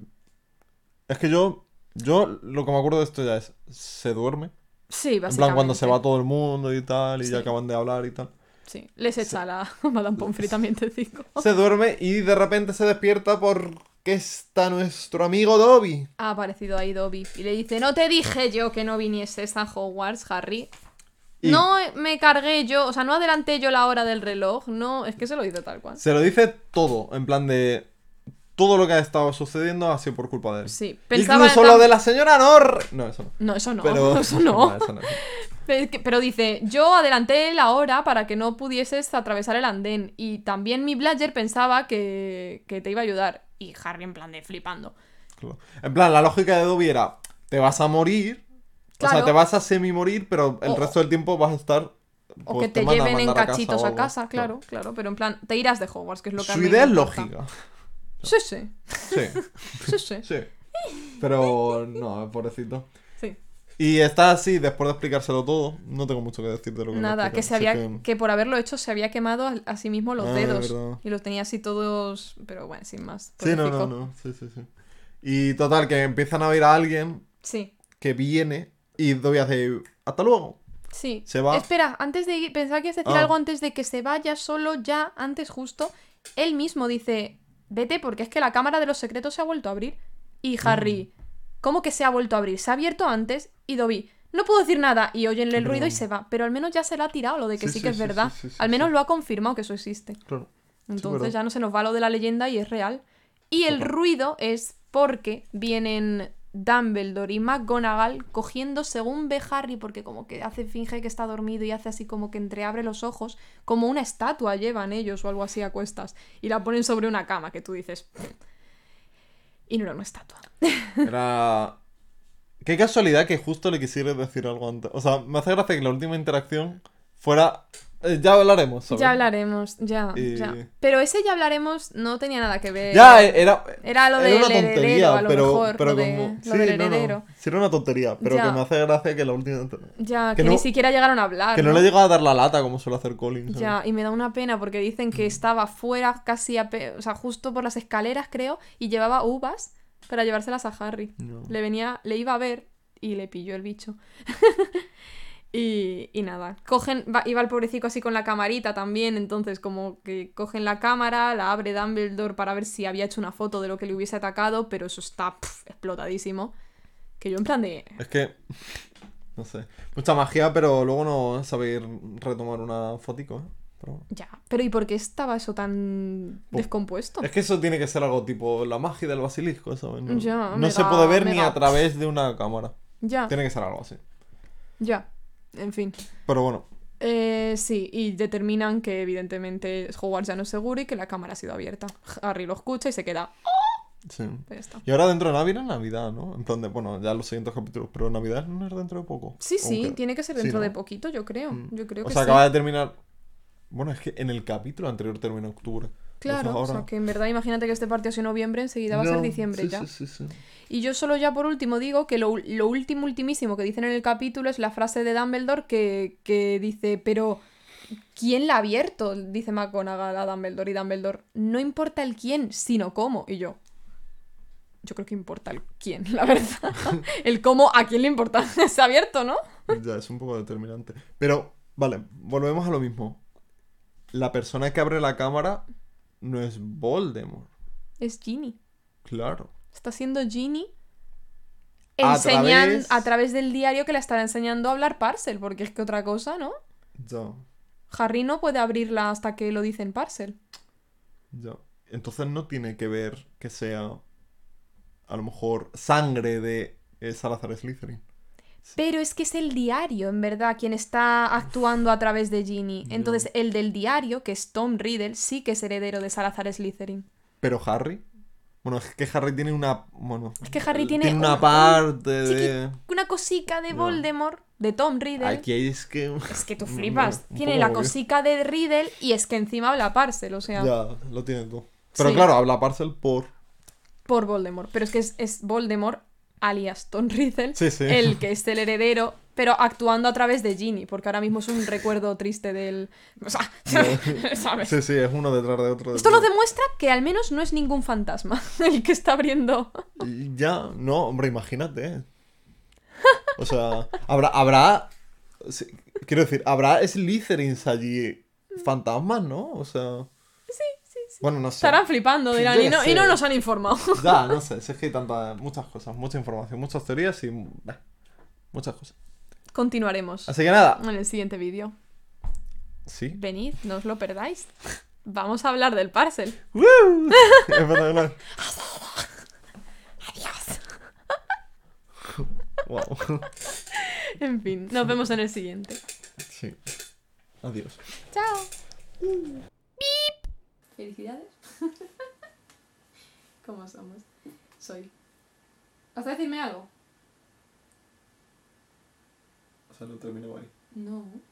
[SPEAKER 2] es que yo. Yo lo que me acuerdo de esto ya es. Se duerme.
[SPEAKER 1] Sí,
[SPEAKER 2] En
[SPEAKER 1] básicamente.
[SPEAKER 2] plan, cuando se va todo el mundo y tal, y
[SPEAKER 1] Sí.
[SPEAKER 2] ya acaban de hablar y tal.
[SPEAKER 1] Sí, les echa la Madame Pomfrey también te digo.
[SPEAKER 2] Se duerme y de repente se despierta porque está nuestro amigo Dobby.
[SPEAKER 1] Ha aparecido ahí Dobby y le dice, no te dije yo que no vinieses a Hogwarts, Harry.
[SPEAKER 2] Y-
[SPEAKER 1] No me cargué yo, o sea, no adelanté yo la hora del reloj, no, es que se lo dice tal cual.
[SPEAKER 2] Se lo dice todo, en plan de. Todo lo que ha estado sucediendo ha sido por culpa de él.
[SPEAKER 1] Sí, pensaba
[SPEAKER 2] Incluso lo de la señora Nor. No, eso no.
[SPEAKER 1] No, eso no,
[SPEAKER 2] Pero...
[SPEAKER 1] eso no.
[SPEAKER 2] eso no.
[SPEAKER 1] Pero, dice, yo adelanté la hora para que no pudieses atravesar el andén. Y también mi Bladger pensaba que, que te iba a ayudar. Y Harry en plan de flipando.
[SPEAKER 2] Claro. En plan, la lógica de Dobby era: te vas a morir. O sea, te vas a semi-morir, pero el
[SPEAKER 1] O-
[SPEAKER 2] resto del tiempo vas a estar.
[SPEAKER 1] O
[SPEAKER 2] pues,
[SPEAKER 1] que te,
[SPEAKER 2] a
[SPEAKER 1] lleven en cachitos a casa, claro, claro. Pero en plan, te irás de Hogwarts, que es lo que a
[SPEAKER 2] Su
[SPEAKER 1] mí
[SPEAKER 2] idea
[SPEAKER 1] me
[SPEAKER 2] es lógica.
[SPEAKER 1] Sí, sí,
[SPEAKER 2] Sí,
[SPEAKER 1] sí, sí.
[SPEAKER 2] sí. Pero no, pobrecito.
[SPEAKER 1] sí.
[SPEAKER 2] Y está así, después de explicárselo todo, no tengo mucho que decir de lo que me
[SPEAKER 1] Nada,
[SPEAKER 2] explica,
[SPEAKER 1] que se había,
[SPEAKER 2] que-
[SPEAKER 1] que por haberlo hecho se había quemado a, a sí mismo los
[SPEAKER 2] Ah, de
[SPEAKER 1] dedos. Y los tenía así todos, pero bueno, sin más.
[SPEAKER 2] Sí, no, no, no. Sí, sí, sí. Y total, que empiezan a ver a alguien
[SPEAKER 1] Sí,
[SPEAKER 2] que viene y Dobby hace. Hasta luego.
[SPEAKER 1] sí.
[SPEAKER 2] Se va.
[SPEAKER 1] Espera, antes de ir, pensaba que ibas a decir
[SPEAKER 2] Ah.
[SPEAKER 1] algo antes de que se vaya solo ya, antes justo. Él mismo dice, vete porque es que la cámara de los secretos se ha vuelto a abrir. Y Harry,
[SPEAKER 2] Mm.
[SPEAKER 1] ¿cómo que se ha vuelto a abrir? Se ha abierto antes y Dobby, no puedo decir nada. Y oyen el ruido y se va. Pero al menos ya se le ha tirado lo de que
[SPEAKER 2] Sí,
[SPEAKER 1] sí,
[SPEAKER 2] sí,
[SPEAKER 1] que es
[SPEAKER 2] sí,
[SPEAKER 1] verdad. al menos lo ha confirmado que eso existe.
[SPEAKER 2] Claro.
[SPEAKER 1] Entonces ya no se nos va lo de la leyenda y es real. Y el ruido es porque vienen Dumbledore y McGonagall cogiendo según ve Harry, porque como que hace finge que está dormido y hace así como que entreabre los ojos, como una estatua llevan ellos o algo así a cuestas, y la ponen sobre una cama que tú dices... Y no era una estatua.
[SPEAKER 2] Era. Qué casualidad que justo le quisieras decir algo antes. O sea, me hace gracia que la última interacción fuera. Eh, ya hablaremos sobre.
[SPEAKER 1] Ya hablaremos, ya,
[SPEAKER 2] Y-
[SPEAKER 1] ya. Pero ese ya hablaremos no tenía nada que ver.
[SPEAKER 2] Ya, eh, era.
[SPEAKER 1] Era lo del
[SPEAKER 2] una
[SPEAKER 1] heredero, a lo
[SPEAKER 2] pero,
[SPEAKER 1] mejor,
[SPEAKER 2] pero
[SPEAKER 1] lo de-
[SPEAKER 2] como.
[SPEAKER 1] lo del
[SPEAKER 2] no, no. Sí, era una tontería, pero
[SPEAKER 1] Ya.
[SPEAKER 2] que me hace gracia que la última.
[SPEAKER 1] Ya,
[SPEAKER 2] Que
[SPEAKER 1] que, ni
[SPEAKER 2] no-
[SPEAKER 1] siquiera llegaron a hablar.
[SPEAKER 2] Que no, le ha llegado a dar la lata como suele hacer Collins. ¿sabes?
[SPEAKER 1] Ya, y me da una pena porque dicen
[SPEAKER 2] Mm.
[SPEAKER 1] que estaba fuera casi, a pe- o sea, justo por las escaleras, creo, y llevaba uvas para llevárselas a Harry. Le venía, le iba a ver y le pilló el bicho. y, y nada, cogen, va- iba el pobrecito así con la camarita también, entonces como que cogen la cámara, la abre Dumbledore para ver si había hecho una foto de lo que le hubiese atacado, pero eso está pf, explotadísimo. Que yo en plan de...
[SPEAKER 2] Es que. No sé. Mucha magia, pero luego no sabéis retomar una fotico, ¿eh? Pero.
[SPEAKER 1] Ya, pero ¿y por qué estaba eso tan descompuesto?
[SPEAKER 2] Es que eso tiene que ser algo tipo la magia del basilisco, ¿sabes? No,
[SPEAKER 1] Ya,
[SPEAKER 2] no
[SPEAKER 1] mega-
[SPEAKER 2] se puede ver ni a través de una cámara.
[SPEAKER 1] Ya,
[SPEAKER 2] Tiene que ser algo así.
[SPEAKER 1] ya, en fin.
[SPEAKER 2] Pero bueno,
[SPEAKER 1] Eh, sí, y determinan que evidentemente Hogwarts ya no es seguro y que la cámara ha sido abierta. Harry lo escucha y se queda...
[SPEAKER 2] sí.
[SPEAKER 1] Pues ya está.
[SPEAKER 2] Y ahora dentro de Navidad, Navidad, ¿no? En plan de, bueno, ya los siguientes capítulos, pero Navidad no es dentro de poco.
[SPEAKER 1] Sí, sí, tiene que ser
[SPEAKER 2] sí,
[SPEAKER 1] dentro
[SPEAKER 2] ¿no?
[SPEAKER 1] de poquito, yo creo.
[SPEAKER 2] Mm.
[SPEAKER 1] Yo creo
[SPEAKER 2] O
[SPEAKER 1] que
[SPEAKER 2] sea,
[SPEAKER 1] sí.
[SPEAKER 2] acaba de terminar. Bueno, es que en el capítulo anterior termina octubre.
[SPEAKER 1] Claro, o sea, que en verdad imagínate que este partido es en noviembre, enseguida va a ser diciembre
[SPEAKER 2] sí,
[SPEAKER 1] ya.
[SPEAKER 2] Sí, sí, sí.
[SPEAKER 1] Y yo solo ya por último digo que lo, lo último, ultimísimo que dicen en el capítulo es la frase de Dumbledore que, que dice, pero ¿quién la ha abierto? Dice McGonagall a Dumbledore y Dumbledore, no importa el quién, sino cómo. Y yo, yo creo que importa el quién, la verdad. el cómo, ¿a quién le importa? Se ha abierto, ¿no?
[SPEAKER 2] Ya, es un poco determinante. Pero, vale, volvemos a lo mismo. La persona que abre la cámara no es Voldemort.
[SPEAKER 1] Es Ginny.
[SPEAKER 2] Claro.
[SPEAKER 1] Está siendo Ginny
[SPEAKER 2] A
[SPEAKER 1] enseñan
[SPEAKER 2] través-
[SPEAKER 1] a través del diario que la estará enseñando a hablar Parcel, porque es que otra cosa, ¿no?
[SPEAKER 2] Ya,
[SPEAKER 1] Harry no puede abrirla hasta que lo dice en Parcel.
[SPEAKER 2] ya. Entonces no tiene que ver que sea a lo mejor sangre de eh, Salazar Slytherin.
[SPEAKER 1] Pero es que es el diario, en verdad, quien está actuando a través de Ginny. Entonces, el del diario, que es Tom Riddle, sí que es heredero de Salazar Slytherin.
[SPEAKER 2] Pero Harry. Bueno, es que Harry tiene una. Bueno.
[SPEAKER 1] Es que Harry tiene
[SPEAKER 2] una
[SPEAKER 1] un-
[SPEAKER 2] parte de.
[SPEAKER 1] Una cosica de. Voldemort, de Tom Riddle.
[SPEAKER 2] Aquí hay es que.
[SPEAKER 1] Es que tú flipas. Tiene la
[SPEAKER 2] obvio.
[SPEAKER 1] cosica de Riddle y es que encima habla Parcel, o sea,
[SPEAKER 2] Ya, lo tienes tú. Pero
[SPEAKER 1] Sí.
[SPEAKER 2] claro, habla Parcel por.
[SPEAKER 1] por Voldemort. Pero es que es, es Voldemort, alias Tom Riddle,
[SPEAKER 2] Sí, sí.
[SPEAKER 1] el que es el heredero, pero actuando a través de Ginny, porque ahora mismo es un recuerdo triste del... O sea, ¿sabes?
[SPEAKER 2] Sí, sí, es uno detrás de otro.
[SPEAKER 1] Esto nos demuestra que al menos no es ningún fantasma el que está abriendo.
[SPEAKER 2] Ya, no, hombre, imagínate. O sea, habrá. habrá sí, quiero decir, habrá Slytherins allí fantasmas, ¿no? O sea.
[SPEAKER 1] Sí.
[SPEAKER 2] Bueno, no sé.
[SPEAKER 1] Estarán flipando, dirán, y no, y no
[SPEAKER 2] sé.
[SPEAKER 1] nos han informado.
[SPEAKER 2] Ya, no sé, es que hay tantas, muchas cosas, mucha información, muchas teorías y. bah, muchas cosas.
[SPEAKER 1] Continuaremos
[SPEAKER 2] Así que nada.
[SPEAKER 1] en el siguiente vídeo.
[SPEAKER 2] Sí.
[SPEAKER 1] Venid, no os lo perdáis. Vamos a hablar del parcel.
[SPEAKER 2] ¡Woo! Espectacular.
[SPEAKER 1] Adiós.
[SPEAKER 2] Wow.
[SPEAKER 1] En fin, nos vemos en el siguiente.
[SPEAKER 2] Sí. Adiós.
[SPEAKER 1] Chao. Bip. Felicidades. ¿Cómo somos? Soy. ¿Vas a decirme algo?
[SPEAKER 2] O sea, lo termino ahí.
[SPEAKER 1] No.